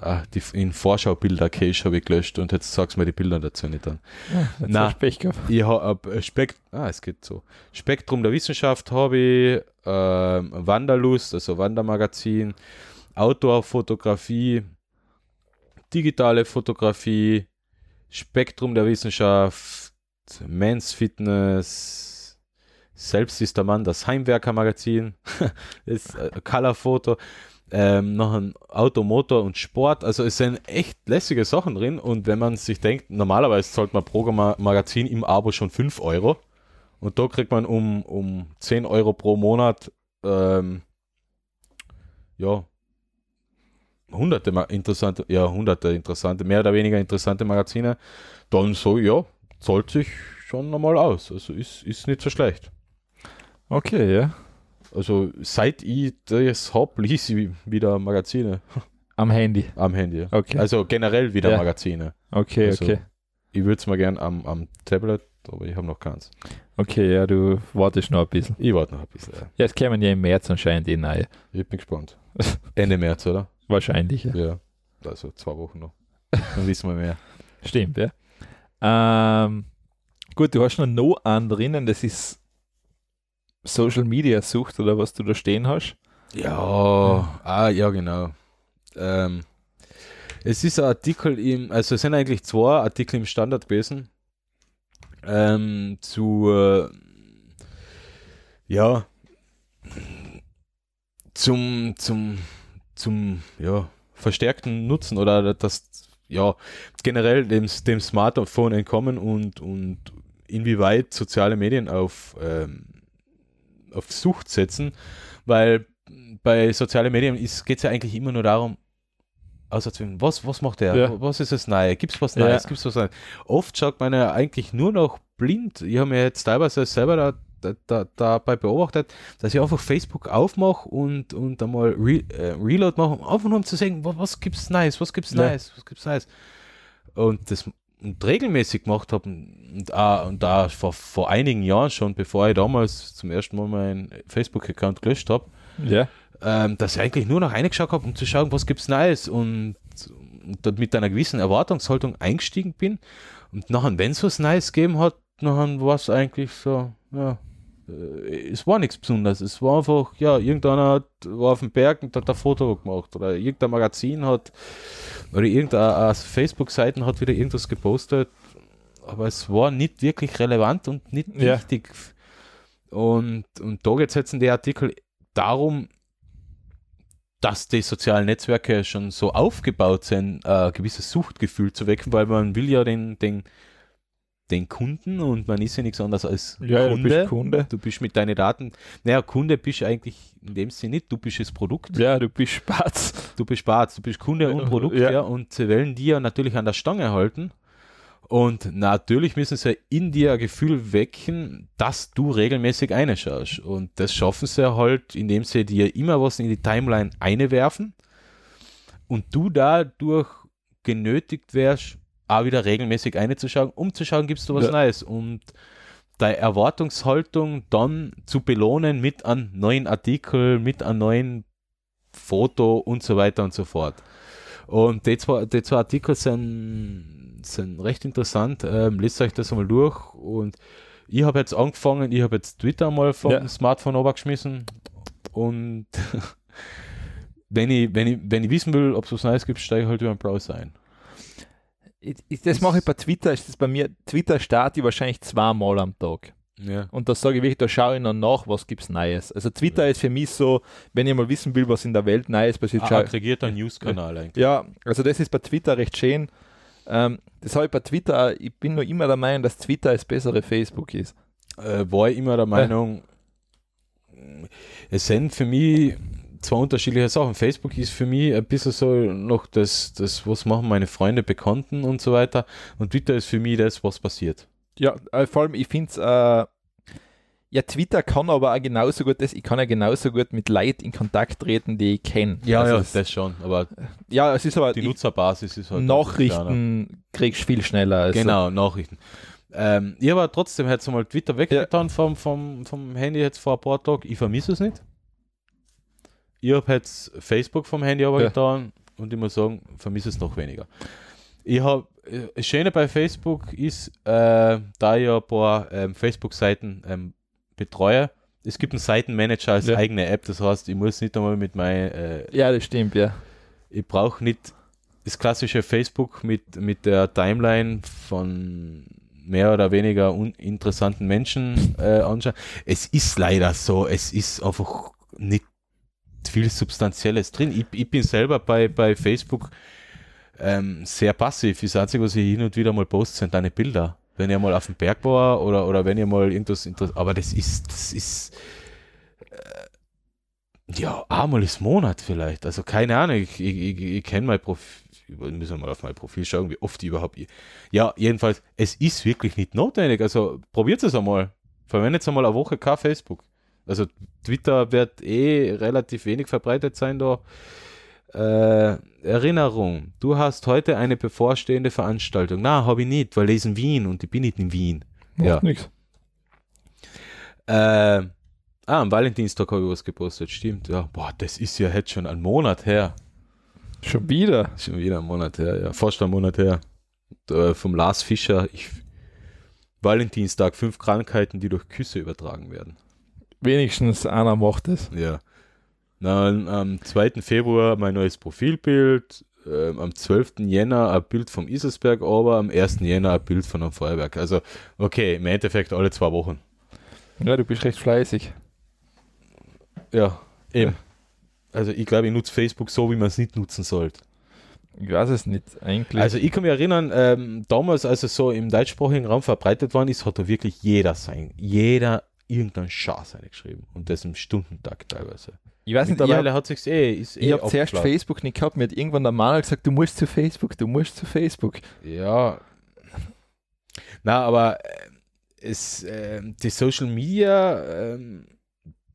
Speaker 2: ah, die, in Vorschaubilder-Cache habe ich gelöscht und jetzt sagst du mir die Bilder dazu nicht an. Ja, Na, ich habe äh, Spekt ah, es geht so. Spektrum der Wissenschaft habe ich, ähm, Wanderlust, also Wandermagazin, Outdoor-Fotografie, digitale Fotografie, Spektrum der Wissenschaft, Men's Fitness, selbst ist der Mann das Heimwerker-Magazin, das äh, Color-Foto, ähm, noch ein Auto, Motor und Sport. Also es sind echt lässige Sachen drin und wenn man sich denkt, normalerweise zahlt man pro Magazin im Abo schon 5 Euro und da kriegt man um, um 10 Euro pro Monat ähm, ja hunderte interessante, ja hunderte interessante, mehr oder weniger interessante Magazine, dann so, ja, zahlt sich schon nochmal aus. Also ist, ist nicht so schlecht.
Speaker 1: Okay, ja.
Speaker 2: Also seit ich das habe, lese ich wieder Magazine.
Speaker 1: Am Handy?
Speaker 2: Am Handy,
Speaker 1: Okay.
Speaker 2: Also generell wieder ja. Magazine.
Speaker 1: Okay,
Speaker 2: also,
Speaker 1: okay.
Speaker 2: Ich würde es mal gern am, am Tablet, aber ich habe noch keins.
Speaker 1: Okay, ja, du wartest noch ein bisschen.
Speaker 2: Ich warte noch ein bisschen, ja.
Speaker 1: Ja, es kämen ja im März anscheinend eh neue.
Speaker 2: Ich bin gespannt. Ende März, oder?
Speaker 1: Wahrscheinlich, ja.
Speaker 2: Ja, also zwei Wochen noch. Dann wissen wir mehr.
Speaker 1: Stimmt, ja. Ähm, gut, du hast noch No an drinnen, das ist Social Media Sucht oder was du da stehen hast?
Speaker 2: Ja, ah, ja, genau. Ähm, es ist ein Artikel im, also es sind eigentlich zwei Artikel im Standard gewesen. Ähm, zu, äh, ja, zum, zum, zum, ja, verstärkten Nutzen oder das, ja, generell dem, dem Smartphone entkommen und, und inwieweit soziale Medien auf ähm, auf Sucht setzen, weil bei sozialen Medien geht es ja eigentlich immer nur darum, auszufinden, was, was macht der? Ja. Was ist das Neue? Gibt es was Neues? Ja. Gibt's was Neues? Oft schaut man ja eigentlich nur noch blind. Ich habe mir jetzt teilweise selber da, da, da, dabei beobachtet, dass ich einfach Facebook aufmache und, und einmal Re, äh, Reload mache, einfach nur um zu sagen, was, was es Neues? Was gibt es Neues? Was gibt's Neues? Und das und regelmäßig gemacht habe und, auch, und da vor, vor einigen Jahren schon, bevor ich damals zum ersten Mal meinen Facebook-Account gelöscht habe,
Speaker 1: ja.
Speaker 2: ähm, dass ich eigentlich nur noch reingeschaut habe, um zu schauen, was gibt es Neues und, und mit einer gewissen Erwartungshaltung eingestiegen bin. Und nachher, wenn es was Neues gegeben hat, nachher war es eigentlich so, ja, es war nichts Besonderes. Es war einfach, ja, irgendeiner hat, war auf dem Berg und hat ein Foto gemacht oder irgendein Magazin hat oder irgendeine Facebook-Seiten hat wieder irgendwas gepostet, aber es war nicht wirklich relevant und nicht ja. wichtig. Und, und da geht es jetzt in der Artikel darum, dass die sozialen Netzwerke schon so aufgebaut sind, ein gewisses Suchtgefühl zu wecken, weil man will ja den, den den Kunden und man ist ja nichts anderes als
Speaker 1: ja, Kunde. Du bist Kunde.
Speaker 2: Du bist mit deinen Daten, naja, Kunde bist eigentlich in dem Sinne nicht, du bist das Produkt.
Speaker 1: Ja, du bist Spatz.
Speaker 2: Du bist Spatz, du bist Kunde und Produkt, ja. ja, und sie wollen ja natürlich an der Stange halten. Und natürlich müssen sie in dir ein Gefühl wecken, dass du regelmäßig einschaust. Und das schaffen sie halt, indem sie dir immer was in die Timeline einwerfen und du dadurch genötigt wärst, auch wieder regelmäßig einzuschauen, um zu schauen, gibst du was ja. Neues. Und deine Erwartungshaltung dann zu belohnen mit einem neuen Artikel, mit einem neuen Foto und so weiter und so fort. Und die zwei, die zwei Artikel sind, sind recht interessant. Ähm, lest euch das einmal durch. Und ich habe jetzt angefangen, ich habe jetzt Twitter mal vom ja. Smartphone geschmissen. Und wenn, ich, wenn, ich, wenn ich wissen will, ob es was Neues gibt, steige ich halt über den Browser ein.
Speaker 1: Das mache ich bei Twitter, ist das bei mir, Twitter starte ich wahrscheinlich zweimal am Tag. Ja. Und da sage ich wirklich, da schaue ich dann nach, was gibt es Neues. Also Twitter ja. ist für mich so, wenn ich mal wissen will, was in der Welt Neues passiert.
Speaker 2: Ein aggregierter News-Kanal
Speaker 1: eigentlich. Ja, also das ist bei Twitter recht schön. Ähm, das habe ich bei Twitter, ich bin nur immer der Meinung, dass Twitter das bessere Facebook ist.
Speaker 2: Äh, war ich immer der Meinung, ja. es sind für mich zwei unterschiedliche Sachen. Facebook ist für mich ein bisschen so noch das, das, was machen meine Freunde, Bekannten und so weiter. Und Twitter ist für mich das, was passiert.
Speaker 1: Ja, äh, vor allem, ich finde es, äh, ja, Twitter kann aber auch genauso gut das, ich kann ja genauso gut mit Leuten in Kontakt treten, die ich kenne.
Speaker 2: Ja, also ja, das, das schon, aber
Speaker 1: ja, es ist aber
Speaker 2: die Nutzerbasis ist halt
Speaker 1: Nachrichten kriegst du viel schneller.
Speaker 2: Also. Genau, Nachrichten. Ähm, ich habe trotzdem jetzt mal Twitter weggetan ja. vom, vom, vom Handy jetzt vor ein paar Tagen. Ich vermisse es nicht. Ich habe jetzt Facebook vom Handy aber ja. getan und ich muss sagen, vermisse es noch weniger. Ich habe, äh, das Schöne bei Facebook ist, äh, da ich ein paar ähm, Facebook-Seiten ähm, betreue, es gibt einen Seitenmanager als ja. eigene App, das heißt, ich muss nicht einmal mit meinem. Äh,
Speaker 1: ja, das stimmt, ja.
Speaker 2: Ich brauche nicht das klassische Facebook mit, mit der Timeline von mehr oder weniger uninteressanten Menschen äh, anschauen. Es ist leider so, es ist einfach nicht viel Substanzielles drin. Ich, ich bin selber bei, bei Facebook ähm, sehr passiv. Das Einzige, was ich hin und wieder mal poste, sind deine Bilder. Wenn ihr mal auf dem Berg war oder, oder wenn ihr mal irgendwas interessiert. Aber das ist, das ist äh, ja, einmal ist Monat vielleicht. Also keine Ahnung, ich, ich, ich, ich kenne mein Profil. Müssen wir mal auf mein Profil schauen, wie oft ich überhaupt. Ja, jedenfalls, es ist wirklich nicht notwendig. Also probiert es einmal. Verwendet es einmal eine Woche kein Facebook. Also Twitter wird eh relativ wenig verbreitet sein da. Äh, Erinnerung, du hast heute eine bevorstehende Veranstaltung. Na, habe ich nicht, weil ich in Wien und ich bin nicht in Wien.
Speaker 1: Macht ja. nichts.
Speaker 2: Äh, ah, am Valentinstag habe ich was gepostet, stimmt. Ja, boah, das ist ja jetzt schon ein Monat her.
Speaker 1: Schon wieder?
Speaker 2: Schon wieder ein Monat her, ja. Fast ein Monat her. Äh, vom Lars Fischer. Ich, Valentinstag, fünf Krankheiten, die durch Küsse übertragen werden.
Speaker 1: Wenigstens einer macht es.
Speaker 2: Ja. Dann am 2. Februar mein neues Profilbild, äh, am 12. Jänner ein Bild vom Iselsberg, aber am 1. Jänner ein Bild von einem Feuerwerk. Also, okay, im Endeffekt alle zwei Wochen.
Speaker 1: Ja, du bist recht fleißig.
Speaker 2: Ja, eben. Ja. Also, ich glaube, ich nutze Facebook so, wie man es nicht nutzen sollte.
Speaker 1: Ich weiß es nicht, eigentlich.
Speaker 2: Also, ich kann mich erinnern, ähm, damals, als es so im deutschsprachigen Raum verbreitet worden ist, hat da wirklich jeder sein, jeder irgendeinen Schatz geschrieben und das im Stundentakt teilweise.
Speaker 1: Ich weiß nicht,
Speaker 2: Mittlerweile hat sich eh, ist
Speaker 1: eh Ich habe zuerst Facebook nicht gehabt, mir hat irgendwann der Mann gesagt, du musst zu Facebook, du musst zu Facebook.
Speaker 2: Ja. Na, aber äh, es, äh, die Social Media äh,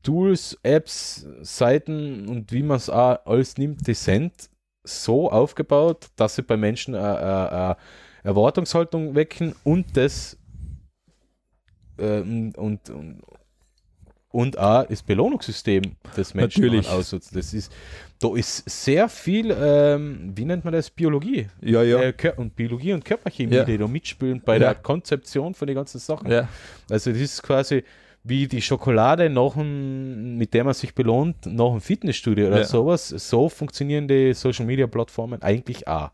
Speaker 2: Tools, Apps, Seiten und wie man es alles nimmt, die sind so aufgebaut, dass sie bei Menschen eine Erwartungshaltung wecken und das ähm, und, und, und auch das Belohnungssystem des Menschen
Speaker 1: Natürlich.
Speaker 2: ausnutzt. Das ist, da ist sehr viel, ähm, wie nennt man das, Biologie.
Speaker 1: Ja, ja.
Speaker 2: Äh, und Biologie und Körperchemie, ja. die da mitspielen bei ja. der Konzeption von den ganzen Sachen.
Speaker 1: Ja.
Speaker 2: Also das ist quasi wie die Schokolade nach dem, mit der man sich belohnt, nach einem Fitnessstudio oder sowas. So funktionieren die Social Media Plattformen eigentlich auch.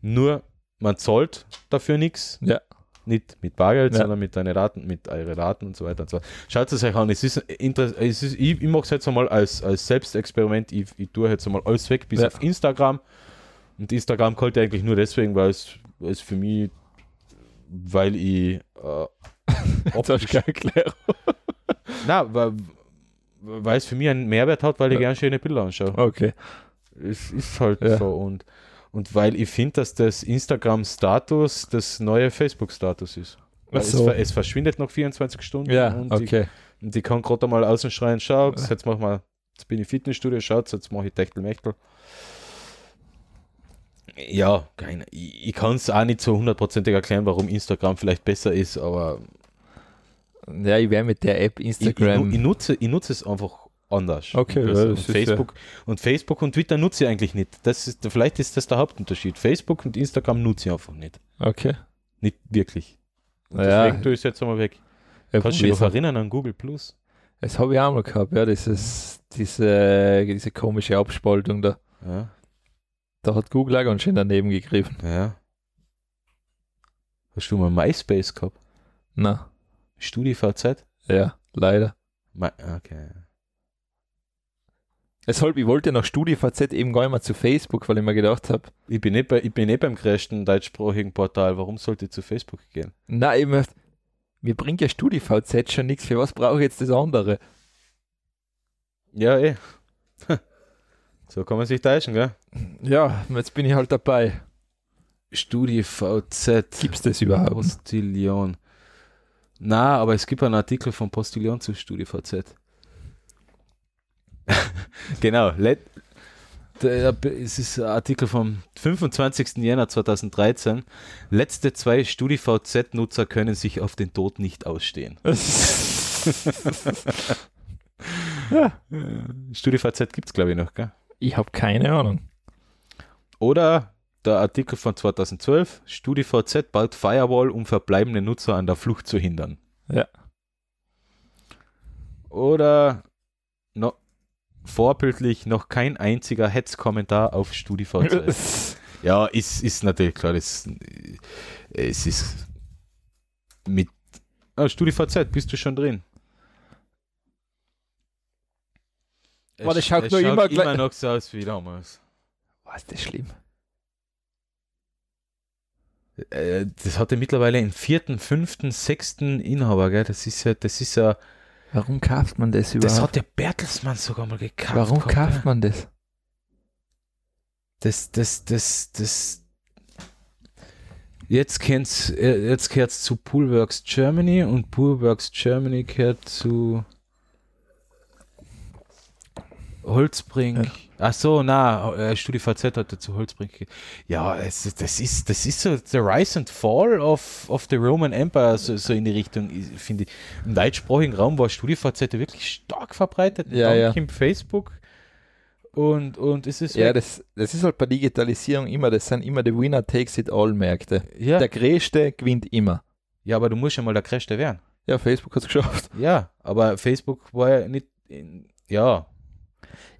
Speaker 2: Nur man zahlt dafür nichts.
Speaker 1: Ja
Speaker 2: nicht mit Bargeld, ja. sondern mit deinen Daten, mit euren Daten und so weiter und so Schaut es euch an, es ist, es ist ich, ich mache es jetzt einmal als, als Selbstexperiment, ich, ich tue jetzt einmal alles weg bis ja. auf Instagram. Und Instagram konnte eigentlich nur deswegen, weil es, es für mich, weil ich äh,
Speaker 1: optisch, keine Erklärung.
Speaker 2: Na, weil, weil es für mich einen Mehrwert hat, weil ich ja. gerne schöne Bilder anschaue.
Speaker 1: Okay.
Speaker 2: Es ist halt ja. so und und weil ich finde, dass das Instagram-Status das neue Facebook-Status ist. So. Es, es, verschwindet noch 24 Stunden.
Speaker 1: Ja,
Speaker 2: und
Speaker 1: okay.
Speaker 2: Ich, und ich kann gerade mal außen schreien, schaut, jetzt mach mal, jetzt bin ich Fitnessstudio, schaut, jetzt mache ich Techtelmechtel. Ja, keine. Ich, ich kann es auch nicht so hundertprozentig erklären, warum Instagram vielleicht besser ist, aber.
Speaker 1: Ja, ich wäre mit der App Instagram.
Speaker 2: Ich, ich, ich, nutze, ich nutze es einfach anders.
Speaker 1: Okay,
Speaker 2: und, und Facebook, ja. und Facebook und Twitter nutze ich eigentlich nicht. Das ist, vielleicht ist das der Hauptunterschied. Facebook und Instagram nutze ich einfach nicht.
Speaker 1: Okay.
Speaker 2: Nicht wirklich.
Speaker 1: Und ja.
Speaker 2: Deswegen tue ich es jetzt einmal weg. Ja, Kannst du dich noch erinnern an Google Plus?
Speaker 1: Das habe ich auch mal gehabt, ja, dieses, diese, diese komische Abspaltung da.
Speaker 2: Ja.
Speaker 1: Da hat Google auch ganz schön daneben gegriffen.
Speaker 2: Ja. Hast du mal MySpace gehabt?
Speaker 1: Na.
Speaker 2: StudiVZ?
Speaker 1: Ja, leider.
Speaker 2: My, okay.
Speaker 1: Deshalb, ich wollte nach StudiVZ eben gar nicht mehr zu Facebook, weil ich mir gedacht habe.
Speaker 2: Ich bin nicht, bei, ich bin nicht beim größten deutschsprachigen Portal. Warum sollte ich zu Facebook gehen?
Speaker 1: Nein, ich möchte, mir bringt ja StudiVZ schon nichts. Für was brauche ich jetzt das andere?
Speaker 2: Ja, eh. So kann man sich täuschen, gell?
Speaker 1: Ja, jetzt bin ich halt dabei.
Speaker 2: StudiVZ.
Speaker 1: Gibt es das überhaupt?
Speaker 2: Postillion. Na, aber es gibt einen Artikel von Postillion zu StudiVZ. genau, let, es ist ein Artikel vom 25. Jänner 2013. Letzte zwei StudiVZ-Nutzer können sich auf den Tod nicht ausstehen. ja. StudiVZ gibt es, glaube ich, noch, gell?
Speaker 1: Ich habe keine Ahnung.
Speaker 2: Oder der Artikel von 2012, StudiVZ baut Firewall, um verbleibende Nutzer an der Flucht zu hindern.
Speaker 1: Ja.
Speaker 2: Oder no, vorbildlich noch kein einziger Hetzkommentar auf StudiVZ. ja, ist, ist natürlich klar, das, es ist mit ah, StudiVZ, bist du schon drin?
Speaker 1: Boah, das schaut nur schaut immer,
Speaker 2: immer noch so aus wie damals.
Speaker 1: Was ist das schlimm?
Speaker 2: Äh, das hat ja mittlerweile einen vierten, fünften, sechsten Inhaber, gell? Das ist ja, das ist ja.
Speaker 1: Warum kauft man das überhaupt?
Speaker 2: Das hat der Bertelsmann sogar mal gekauft.
Speaker 1: Warum gehabt, kauft ja? man das?
Speaker 2: Das, das, das, das. Jetzt kennt's, äh, jetzt gehört es zu Poolworks Germany und Poolworks Germany gehört zu Holzbrink. Ja. Ach so, na, äh, StudiVZ hat dazu Holzbrink. Ja, es, das ist, das ist so the rise and fall of, of the Roman Empire, so, so in die Richtung, finde ich. Im deutschsprachigen Raum war StudiVZ wirklich stark verbreitet.
Speaker 1: Ja, ja.
Speaker 2: Im Facebook. Und, und es ist.
Speaker 1: Ja, das, das ist halt bei Digitalisierung immer, das sind immer die Winner takes it all Märkte.
Speaker 2: Ja.
Speaker 1: Der Größte gewinnt immer.
Speaker 2: Ja, aber du musst ja mal der Größte werden.
Speaker 1: Ja, Facebook hat es geschafft.
Speaker 2: Ja, aber Facebook war ja nicht, in, ja,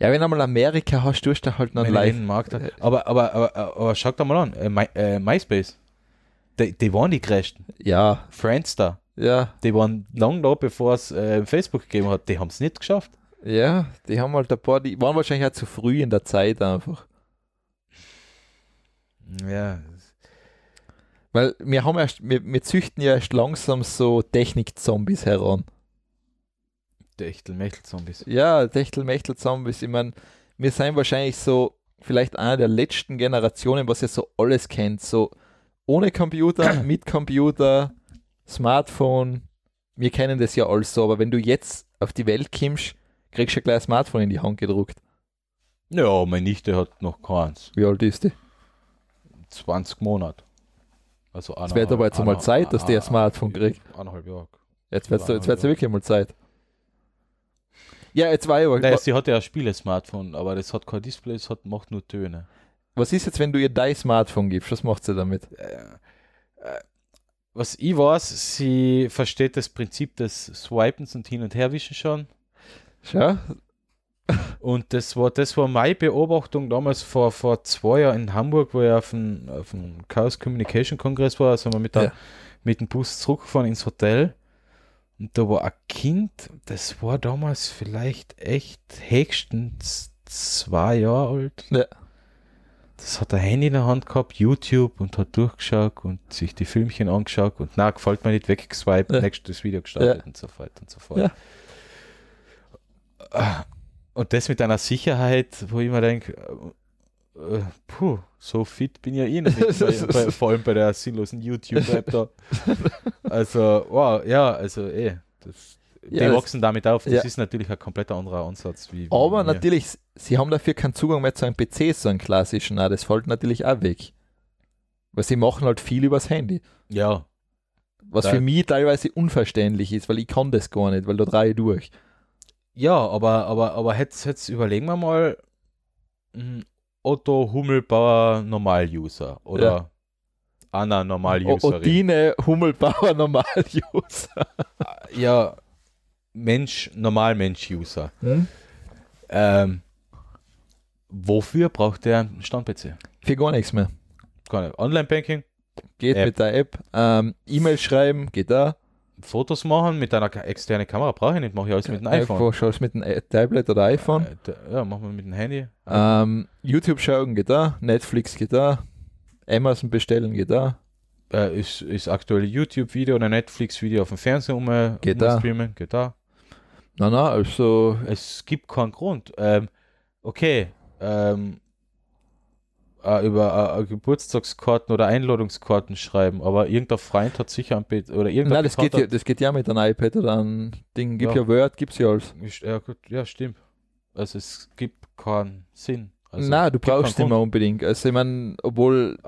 Speaker 1: ja, wenn einmal Amerika hast, tust du halt noch
Speaker 2: einen live. Markt aber, aber, aber, aber, schau dir mal an, äh, My, äh, MySpace, die, die waren die größten.
Speaker 1: Ja.
Speaker 2: Friendster.
Speaker 1: Ja.
Speaker 2: Die waren lang da, bevor es äh, Facebook gegeben hat. Die haben es nicht geschafft.
Speaker 1: Ja, die haben halt ein paar, die waren wahrscheinlich auch zu früh in der Zeit einfach.
Speaker 2: Ja.
Speaker 1: Weil wir haben erst, wir, wir züchten ja erst langsam so Technik-Zombies heran.
Speaker 2: Techtel-Mechtel-Zombies.
Speaker 1: Ja, Techtel-Mechtel-Zombies. Ich meine, wir sind wahrscheinlich so vielleicht einer der letzten Generationen, was ja so alles kennt. So ohne Computer, mit Computer, Smartphone. Wir kennen das ja alles so, aber wenn du jetzt auf die Welt kommst, kriegst du ja gleich ein Smartphone in die Hand gedruckt.
Speaker 2: Ja, meine Nichte hat noch keins.
Speaker 1: Wie alt ist die?
Speaker 2: 20 Monate.
Speaker 1: Also es wird aber jetzt einmal Zeit, dass die ein Smartphone kriegt.
Speaker 2: Eineinhalb Jahre.
Speaker 1: Jetzt wird es wirklich mal Zeit. Ja, jetzt war
Speaker 2: ja. Naja, sie hat ja ein Spiele-Smartphone, aber das hat kein Display, es hat, macht nur Töne.
Speaker 1: Was ist jetzt, wenn du ihr dein Smartphone gibst? Was macht sie damit? Äh,
Speaker 2: äh, was ich weiß, sie versteht das Prinzip des Swipens und Hin- und Herwischen schon.
Speaker 1: Ja.
Speaker 2: Und das war, das war meine Beobachtung damals vor, vor zwei Jahren in Hamburg, wo ich auf dem, auf dem Chaos Communication Kongress war, also wir mit, der, ja. mit dem Bus zurückgefahren ins Hotel. Und da war ein Kind, das war damals vielleicht echt höchstens zwei Jahre alt.
Speaker 1: Ja.
Speaker 2: Das hat ein Handy in der Hand gehabt, YouTube und hat durchgeschaut und sich die Filmchen angeschaut und na, gefällt mir nicht, weggeswiped, ja. nächstes Video gestartet ja. und so weiter und so fort. Ja. Und das mit einer Sicherheit, wo ich mir denke, äh, puh, so fit bin ja eh nicht, bei, bei, vor allem bei der sinnlosen YouTube-App da. Also, wow, ja, also eh, das, die ja, wachsen damit auf. Das ja. ist natürlich ein komplett anderer Ansatz. Wie,
Speaker 1: wie Aber natürlich, sie haben dafür keinen Zugang mehr zu einem PC, so einen klassischen. Auch. Das fällt natürlich auch weg. Weil sie machen halt viel übers Handy.
Speaker 2: Ja.
Speaker 1: Was für mich teilweise unverständlich ist, weil ich kann das gar nicht, weil da drehe ich durch.
Speaker 2: Ja, aber, aber, aber jetzt, jetzt überlegen wir mal, hm, Otto Hummelbauer Normal-User oder ja. Anna Normal-Userin.
Speaker 1: Odine Hummelbauer Normal-User.
Speaker 2: ja, Mensch, Normal-Mensch-User. Hm? Ähm, wofür braucht der einen Stand-PC?
Speaker 1: Für gar nichts mehr.
Speaker 2: Online-Banking?
Speaker 1: Geht App. mit der App. Ähm, E-Mail schreiben, geht da.
Speaker 2: Fotos machen mit einer externen Kamera brauche ich nicht, mache ich alles mit dem iPhone.
Speaker 1: Schaust mit dem Tablet oder iPhone.
Speaker 2: Äh, ja, machen wir mit dem Handy.
Speaker 1: Ähm, YouTube schauen geht da, Netflix geht da, Amazon bestellen geht da.
Speaker 2: Äh, ist, ist aktuelle YouTube-Video oder Netflix-Video auf dem Fernseher um, äh,
Speaker 1: geht um
Speaker 2: streamen, geht da.
Speaker 1: Na, na, also.
Speaker 2: Es gibt keinen Grund. Ähm, okay, ähm, äh, über äh, Geburtstagskarten oder Einladungskarten schreiben, aber irgendein Freund hat sicher ein Bett oder irgendein
Speaker 1: Nein, das geht, ja, das geht ja mit einem iPad oder einem Ding. Gibt ja, ja Word, gibt es ja alles.
Speaker 2: Ja, gut, ja, stimmt. Also es gibt keinen Sinn. Also,
Speaker 1: Nein, du brauchst mehr unbedingt. Also ich meine, obwohl.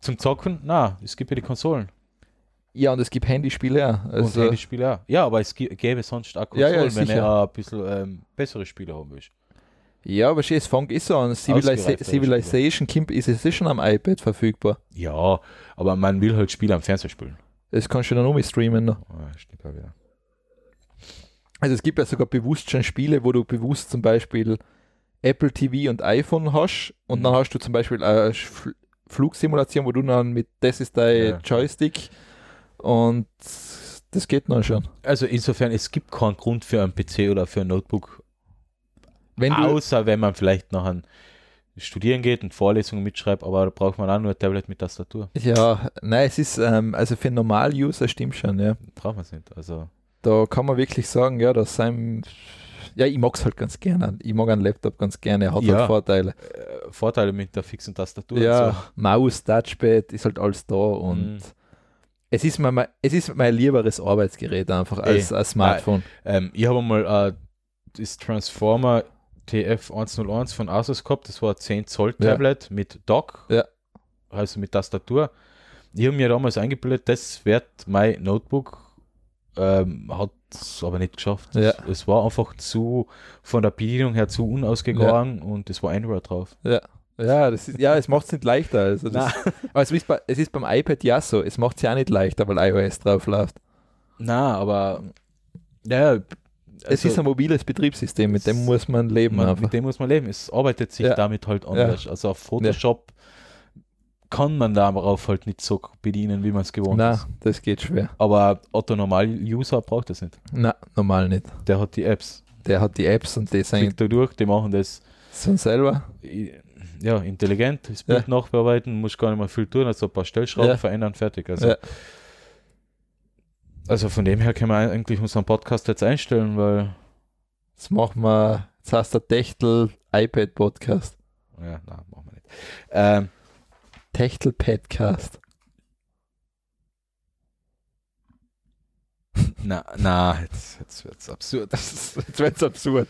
Speaker 2: Zum Zocken? Nein, es gibt ja die Konsolen.
Speaker 1: Ja, und es gibt
Speaker 2: Handyspiele
Speaker 1: ja.
Speaker 2: Also und Handyspiele ja. Ja, aber es gäbe sonst auch
Speaker 1: Konsolen, ja, ja,
Speaker 2: wenn er ein bisschen ähm, bessere Spiele haben willst.
Speaker 1: Ja, aber es fängt ist so an. Civilisa Civilization Kimp ist es schon am iPad verfügbar.
Speaker 2: Ja, aber man will halt Spiele am Fernseher spielen.
Speaker 1: Das kannst du dann mit streamen. Noch.
Speaker 2: Oh, stimmt auch wieder.
Speaker 1: Also es gibt ja sogar bewusst schon Spiele, wo du bewusst zum Beispiel Apple TV und iPhone hast und mhm. dann hast du zum Beispiel eine Flugsimulation, wo du dann mit, das ist dein ja. Joystick und das geht dann schon.
Speaker 2: Also insofern, es gibt keinen Grund für ein PC oder für ein Notebook
Speaker 1: wenn
Speaker 2: Außer wenn man vielleicht noch ein Studieren geht und Vorlesungen mitschreibt, aber da braucht man auch nur ein Tablet mit Tastatur.
Speaker 1: Ja, nein, es ist, ähm, also für Normal-User stimmt schon, ja.
Speaker 2: Braucht man es nicht. Also.
Speaker 1: Da kann man wirklich sagen, ja, dass sein, ja, ich mag es halt ganz gerne. Ich mag einen Laptop ganz gerne, er hat ja, halt Vorteile.
Speaker 2: Äh, Vorteile mit der fixen Tastatur.
Speaker 1: Ja, so. Maus, Touchpad, ist halt alles da und mhm. es ist mein, es ist mein lieberes Arbeitsgerät einfach als, als Smartphone.
Speaker 2: Äh, ähm, ich habe mal äh, das Transformer TF101 von Asus gehabt. Das war ein 10 Zoll Tablet ja. mit Dock,
Speaker 1: ja.
Speaker 2: also mit Tastatur. Ich habe mir damals eingebildet, das wird mein Notebook. Ähm, hat es aber nicht geschafft.
Speaker 1: Ja.
Speaker 2: Es war einfach zu, von der Bedienung her zu unausgegangen und es war Android drauf.
Speaker 1: Ja. Ja, das ist, ja, es macht es nicht leichter. Also das, aber es ist, bei, es ist beim iPad ja so, es macht es ja nicht leichter, weil iOS drauf läuft.
Speaker 2: Na, aber ja,
Speaker 1: also, es ist ein mobiles Betriebssystem, mit dem muss man leben.
Speaker 2: Man, mit dem muss man leben. Es arbeitet sich ja. damit halt anders. Ja. Also auf Photoshop ja. kann man darauf halt nicht so bedienen, wie man es gewohnt
Speaker 1: Nein, ist. das geht schwer.
Speaker 2: Aber Otto Normal-User braucht das nicht.
Speaker 1: Nein, normal nicht.
Speaker 2: Der hat die Apps.
Speaker 1: Der hat die Apps und die
Speaker 2: sind. da durch, die machen das.
Speaker 1: Von selber?
Speaker 2: Ja, intelligent, das Bild nachbearbeiten, muss gar nicht mehr viel tun, also ein paar Stellschrauben verändern, fertig. Also also von dem her können wir eigentlich unseren Podcast jetzt einstellen, weil.
Speaker 1: Jetzt machen wir, jetzt heißt der Techtel iPad Podcast.
Speaker 2: Ja, nein, machen wir nicht. Ähm,
Speaker 1: Techtel Podcast.
Speaker 2: na, na, jetzt, jetzt wird es absurd.
Speaker 1: jetzt wird es absurd.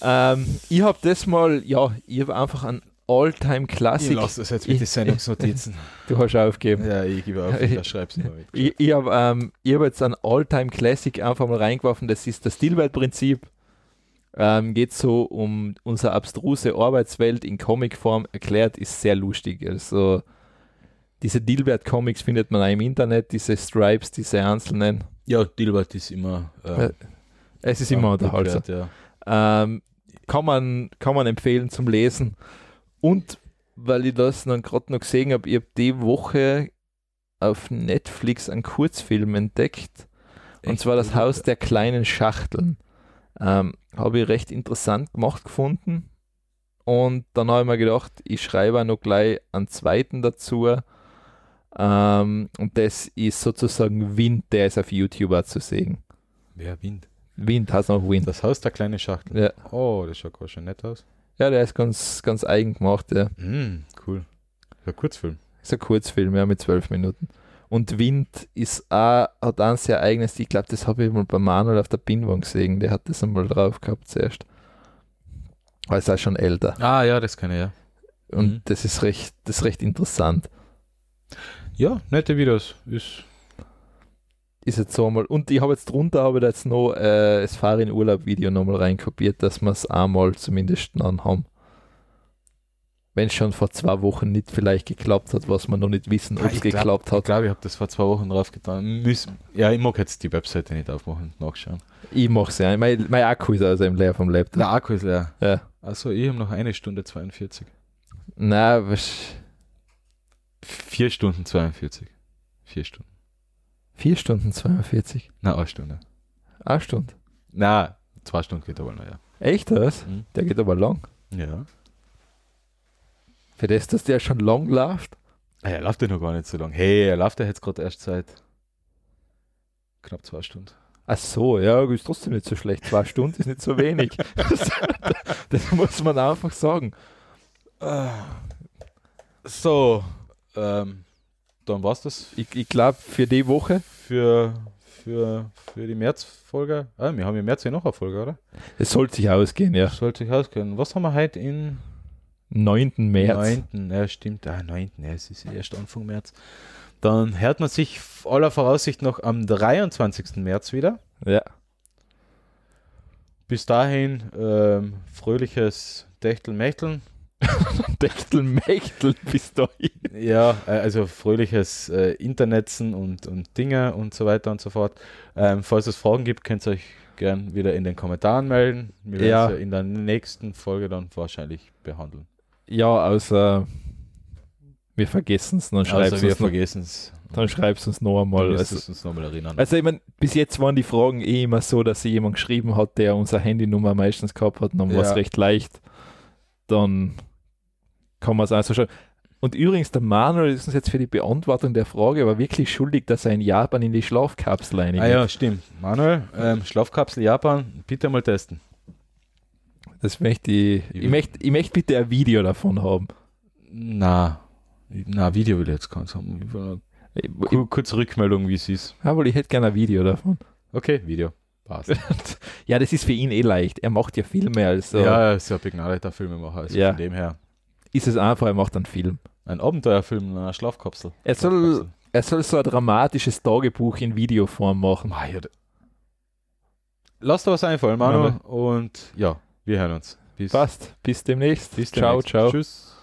Speaker 1: Ähm, ich habe das mal, ja, ich habe einfach einen All-Time-Classic. Ich
Speaker 2: lasse das jetzt mit den Sendungsnotizen.
Speaker 1: Du hast aufgegeben.
Speaker 2: Ja, ich gebe auf, ich schreibe es
Speaker 1: mit. Ich, ich habe ähm, hab jetzt einen All-Time-Classic einfach mal reingeworfen, das ist das Stillwelt-Prinzip. Ähm, geht so um unsere abstruse Arbeitswelt in Comicform erklärt, ist sehr lustig. Also diese Dilbert-Comics findet man auch im Internet, diese Stripes, diese einzelnen.
Speaker 2: Ja, Dilbert ist immer.
Speaker 1: Äh, es ist immer unterhaltsam. Ja. Ähm, kann, man, kann man empfehlen zum Lesen. Und weil ich das dann gerade noch gesehen habe, ich habe die Woche auf Netflix einen Kurzfilm entdeckt. Echt? Und zwar das Haus der kleinen Schachteln. Ähm, habe ich recht interessant gemacht gefunden. Und dann habe ich mir gedacht, ich schreibe auch noch gleich einen zweiten dazu. Ähm, und das ist sozusagen Wind, der ist auf YouTube auch zu sehen.
Speaker 2: Wer Wind?
Speaker 1: Wind heißt noch Wind.
Speaker 2: Das Haus der kleinen Schachteln.
Speaker 1: Ja.
Speaker 2: Oh, das schaut schon nett aus.
Speaker 1: Ja, der ist ganz, ganz eigen gemacht, ja.
Speaker 2: Mm, cool. Ein Kurzfilm.
Speaker 1: Ist ein Kurzfilm, ja, mit zwölf Minuten. Und Wind ist auch, hat ein sehr eigenes, ich glaube, das habe ich mal bei Manuel auf der Pinwand gesehen, der hat das einmal drauf gehabt zuerst. Aber ist auch schon älter.
Speaker 2: Ah ja, das kann ich ja.
Speaker 1: Und mhm. das ist recht, das ist recht interessant.
Speaker 2: Ja, nette Videos. Ist,
Speaker 1: ist jetzt so einmal. Und ich habe jetzt drunter habe jetzt noch äh, das Fahr in Urlaub Video nochmal reinkopiert, dass wir es einmal zumindest dann haben wenn es schon vor zwei Wochen nicht vielleicht geklappt hat, was wir noch nicht wissen, ob es geklappt hat.
Speaker 2: Ich glaube, ich habe das vor zwei Wochen drauf getan. ja, ich mag jetzt die Webseite nicht aufmachen und nachschauen.
Speaker 1: Ich mache es ja. Mein, mein Akku ist also im leer vom Laptop.
Speaker 2: Der Akku ist leer.
Speaker 1: Ja.
Speaker 2: Also ich habe noch eine Stunde 42.
Speaker 1: Nein, was?
Speaker 2: Vier Stunden 42. Vier Stunden.
Speaker 1: Vier Stunden 42?
Speaker 2: Na, eine Stunde.
Speaker 1: Eine Stunde?
Speaker 2: Na, zwei Stunden geht aber noch, ja.
Speaker 1: Echt das? Mhm. Der geht aber lang.
Speaker 2: Ja.
Speaker 1: Für das, dass der schon lang läuft?
Speaker 2: Ah, er läuft ja noch gar nicht so lang. Hey, er läuft ja jetzt gerade erst seit knapp zwei Stunden.
Speaker 1: Ach so, ja, ist trotzdem nicht so schlecht. Zwei Stunden ist nicht so wenig. das, das, muss man einfach sagen.
Speaker 2: So, ähm, dann war's das.
Speaker 1: Ich, ich glaube, für die Woche.
Speaker 2: Für, für, für die Märzfolge. Ah, wir haben im März ja noch eine Folge, oder?
Speaker 1: Es sollte sich ausgehen, ja. Es
Speaker 2: sollte sich ausgehen. Was haben wir heute in
Speaker 1: 9. März.
Speaker 2: 9. Ja, stimmt. Ah, 9. Ja, es ist erst Anfang März. Dann hört man sich aller Voraussicht noch am 23. März wieder.
Speaker 1: Ja.
Speaker 2: Bis dahin ähm, fröhliches Dächteln-Mächteln.
Speaker 1: Dächteln-Mächteln bis dahin.
Speaker 2: Ja, äh, also fröhliches äh, Internetzen und, und Dinge und so weiter und so fort. Ähm, falls es Fragen gibt, könnt ihr euch gern wieder in den Kommentaren melden. Wir werden ja. es ja in der nächsten Folge dann wahrscheinlich behandeln.
Speaker 1: Ja, außer wir vergessen es, dann schreibst
Speaker 2: du es. vergessen es.
Speaker 1: Dann schreibst du es noch einmal.
Speaker 2: Also, uns noch mal erinnern.
Speaker 1: also ich meine, bis jetzt waren die Fragen eh immer so, dass sie jemand geschrieben hat, der unsere Handynummer meistens gehabt hat, dann war es recht leicht. Dann kann man es also schon. Und übrigens, der Manuel ist uns jetzt für die Beantwortung der Frage aber wirklich schuldig, dass er in Japan in die Schlafkapsel eingeht.
Speaker 2: Ah ja, stimmt. Manuel, ähm, Schlafkapsel Japan, bitte mal testen.
Speaker 1: Das möchte ich. Ich möchte, ich möchte bitte ein Video davon haben.
Speaker 2: Na, na, Video will ich jetzt keins haben. Kur kurz Rückmeldung, wie es ist.
Speaker 1: Ja, weil ich hätte gerne ein Video davon.
Speaker 2: Okay, Video.
Speaker 1: Passt. ja, das ist für ihn eh leicht. Er macht ja Filme als so.
Speaker 2: Ja, ist ja begnadeter Filmemacher. Also
Speaker 1: ja.
Speaker 2: von dem her.
Speaker 1: Ist es einfach, er macht einen Film.
Speaker 2: Ein Abenteuerfilm in einer Schlafkapsel.
Speaker 1: Er soll, er soll so ein dramatisches Tagebuch in Videoform machen.
Speaker 2: Lass dir was einfallen, Manu. Und ja, wir hören uns.
Speaker 1: Bis. Passt. Bis demnächst.
Speaker 2: Bis
Speaker 1: demnächst. Ciao, ciao.
Speaker 2: Tschüss.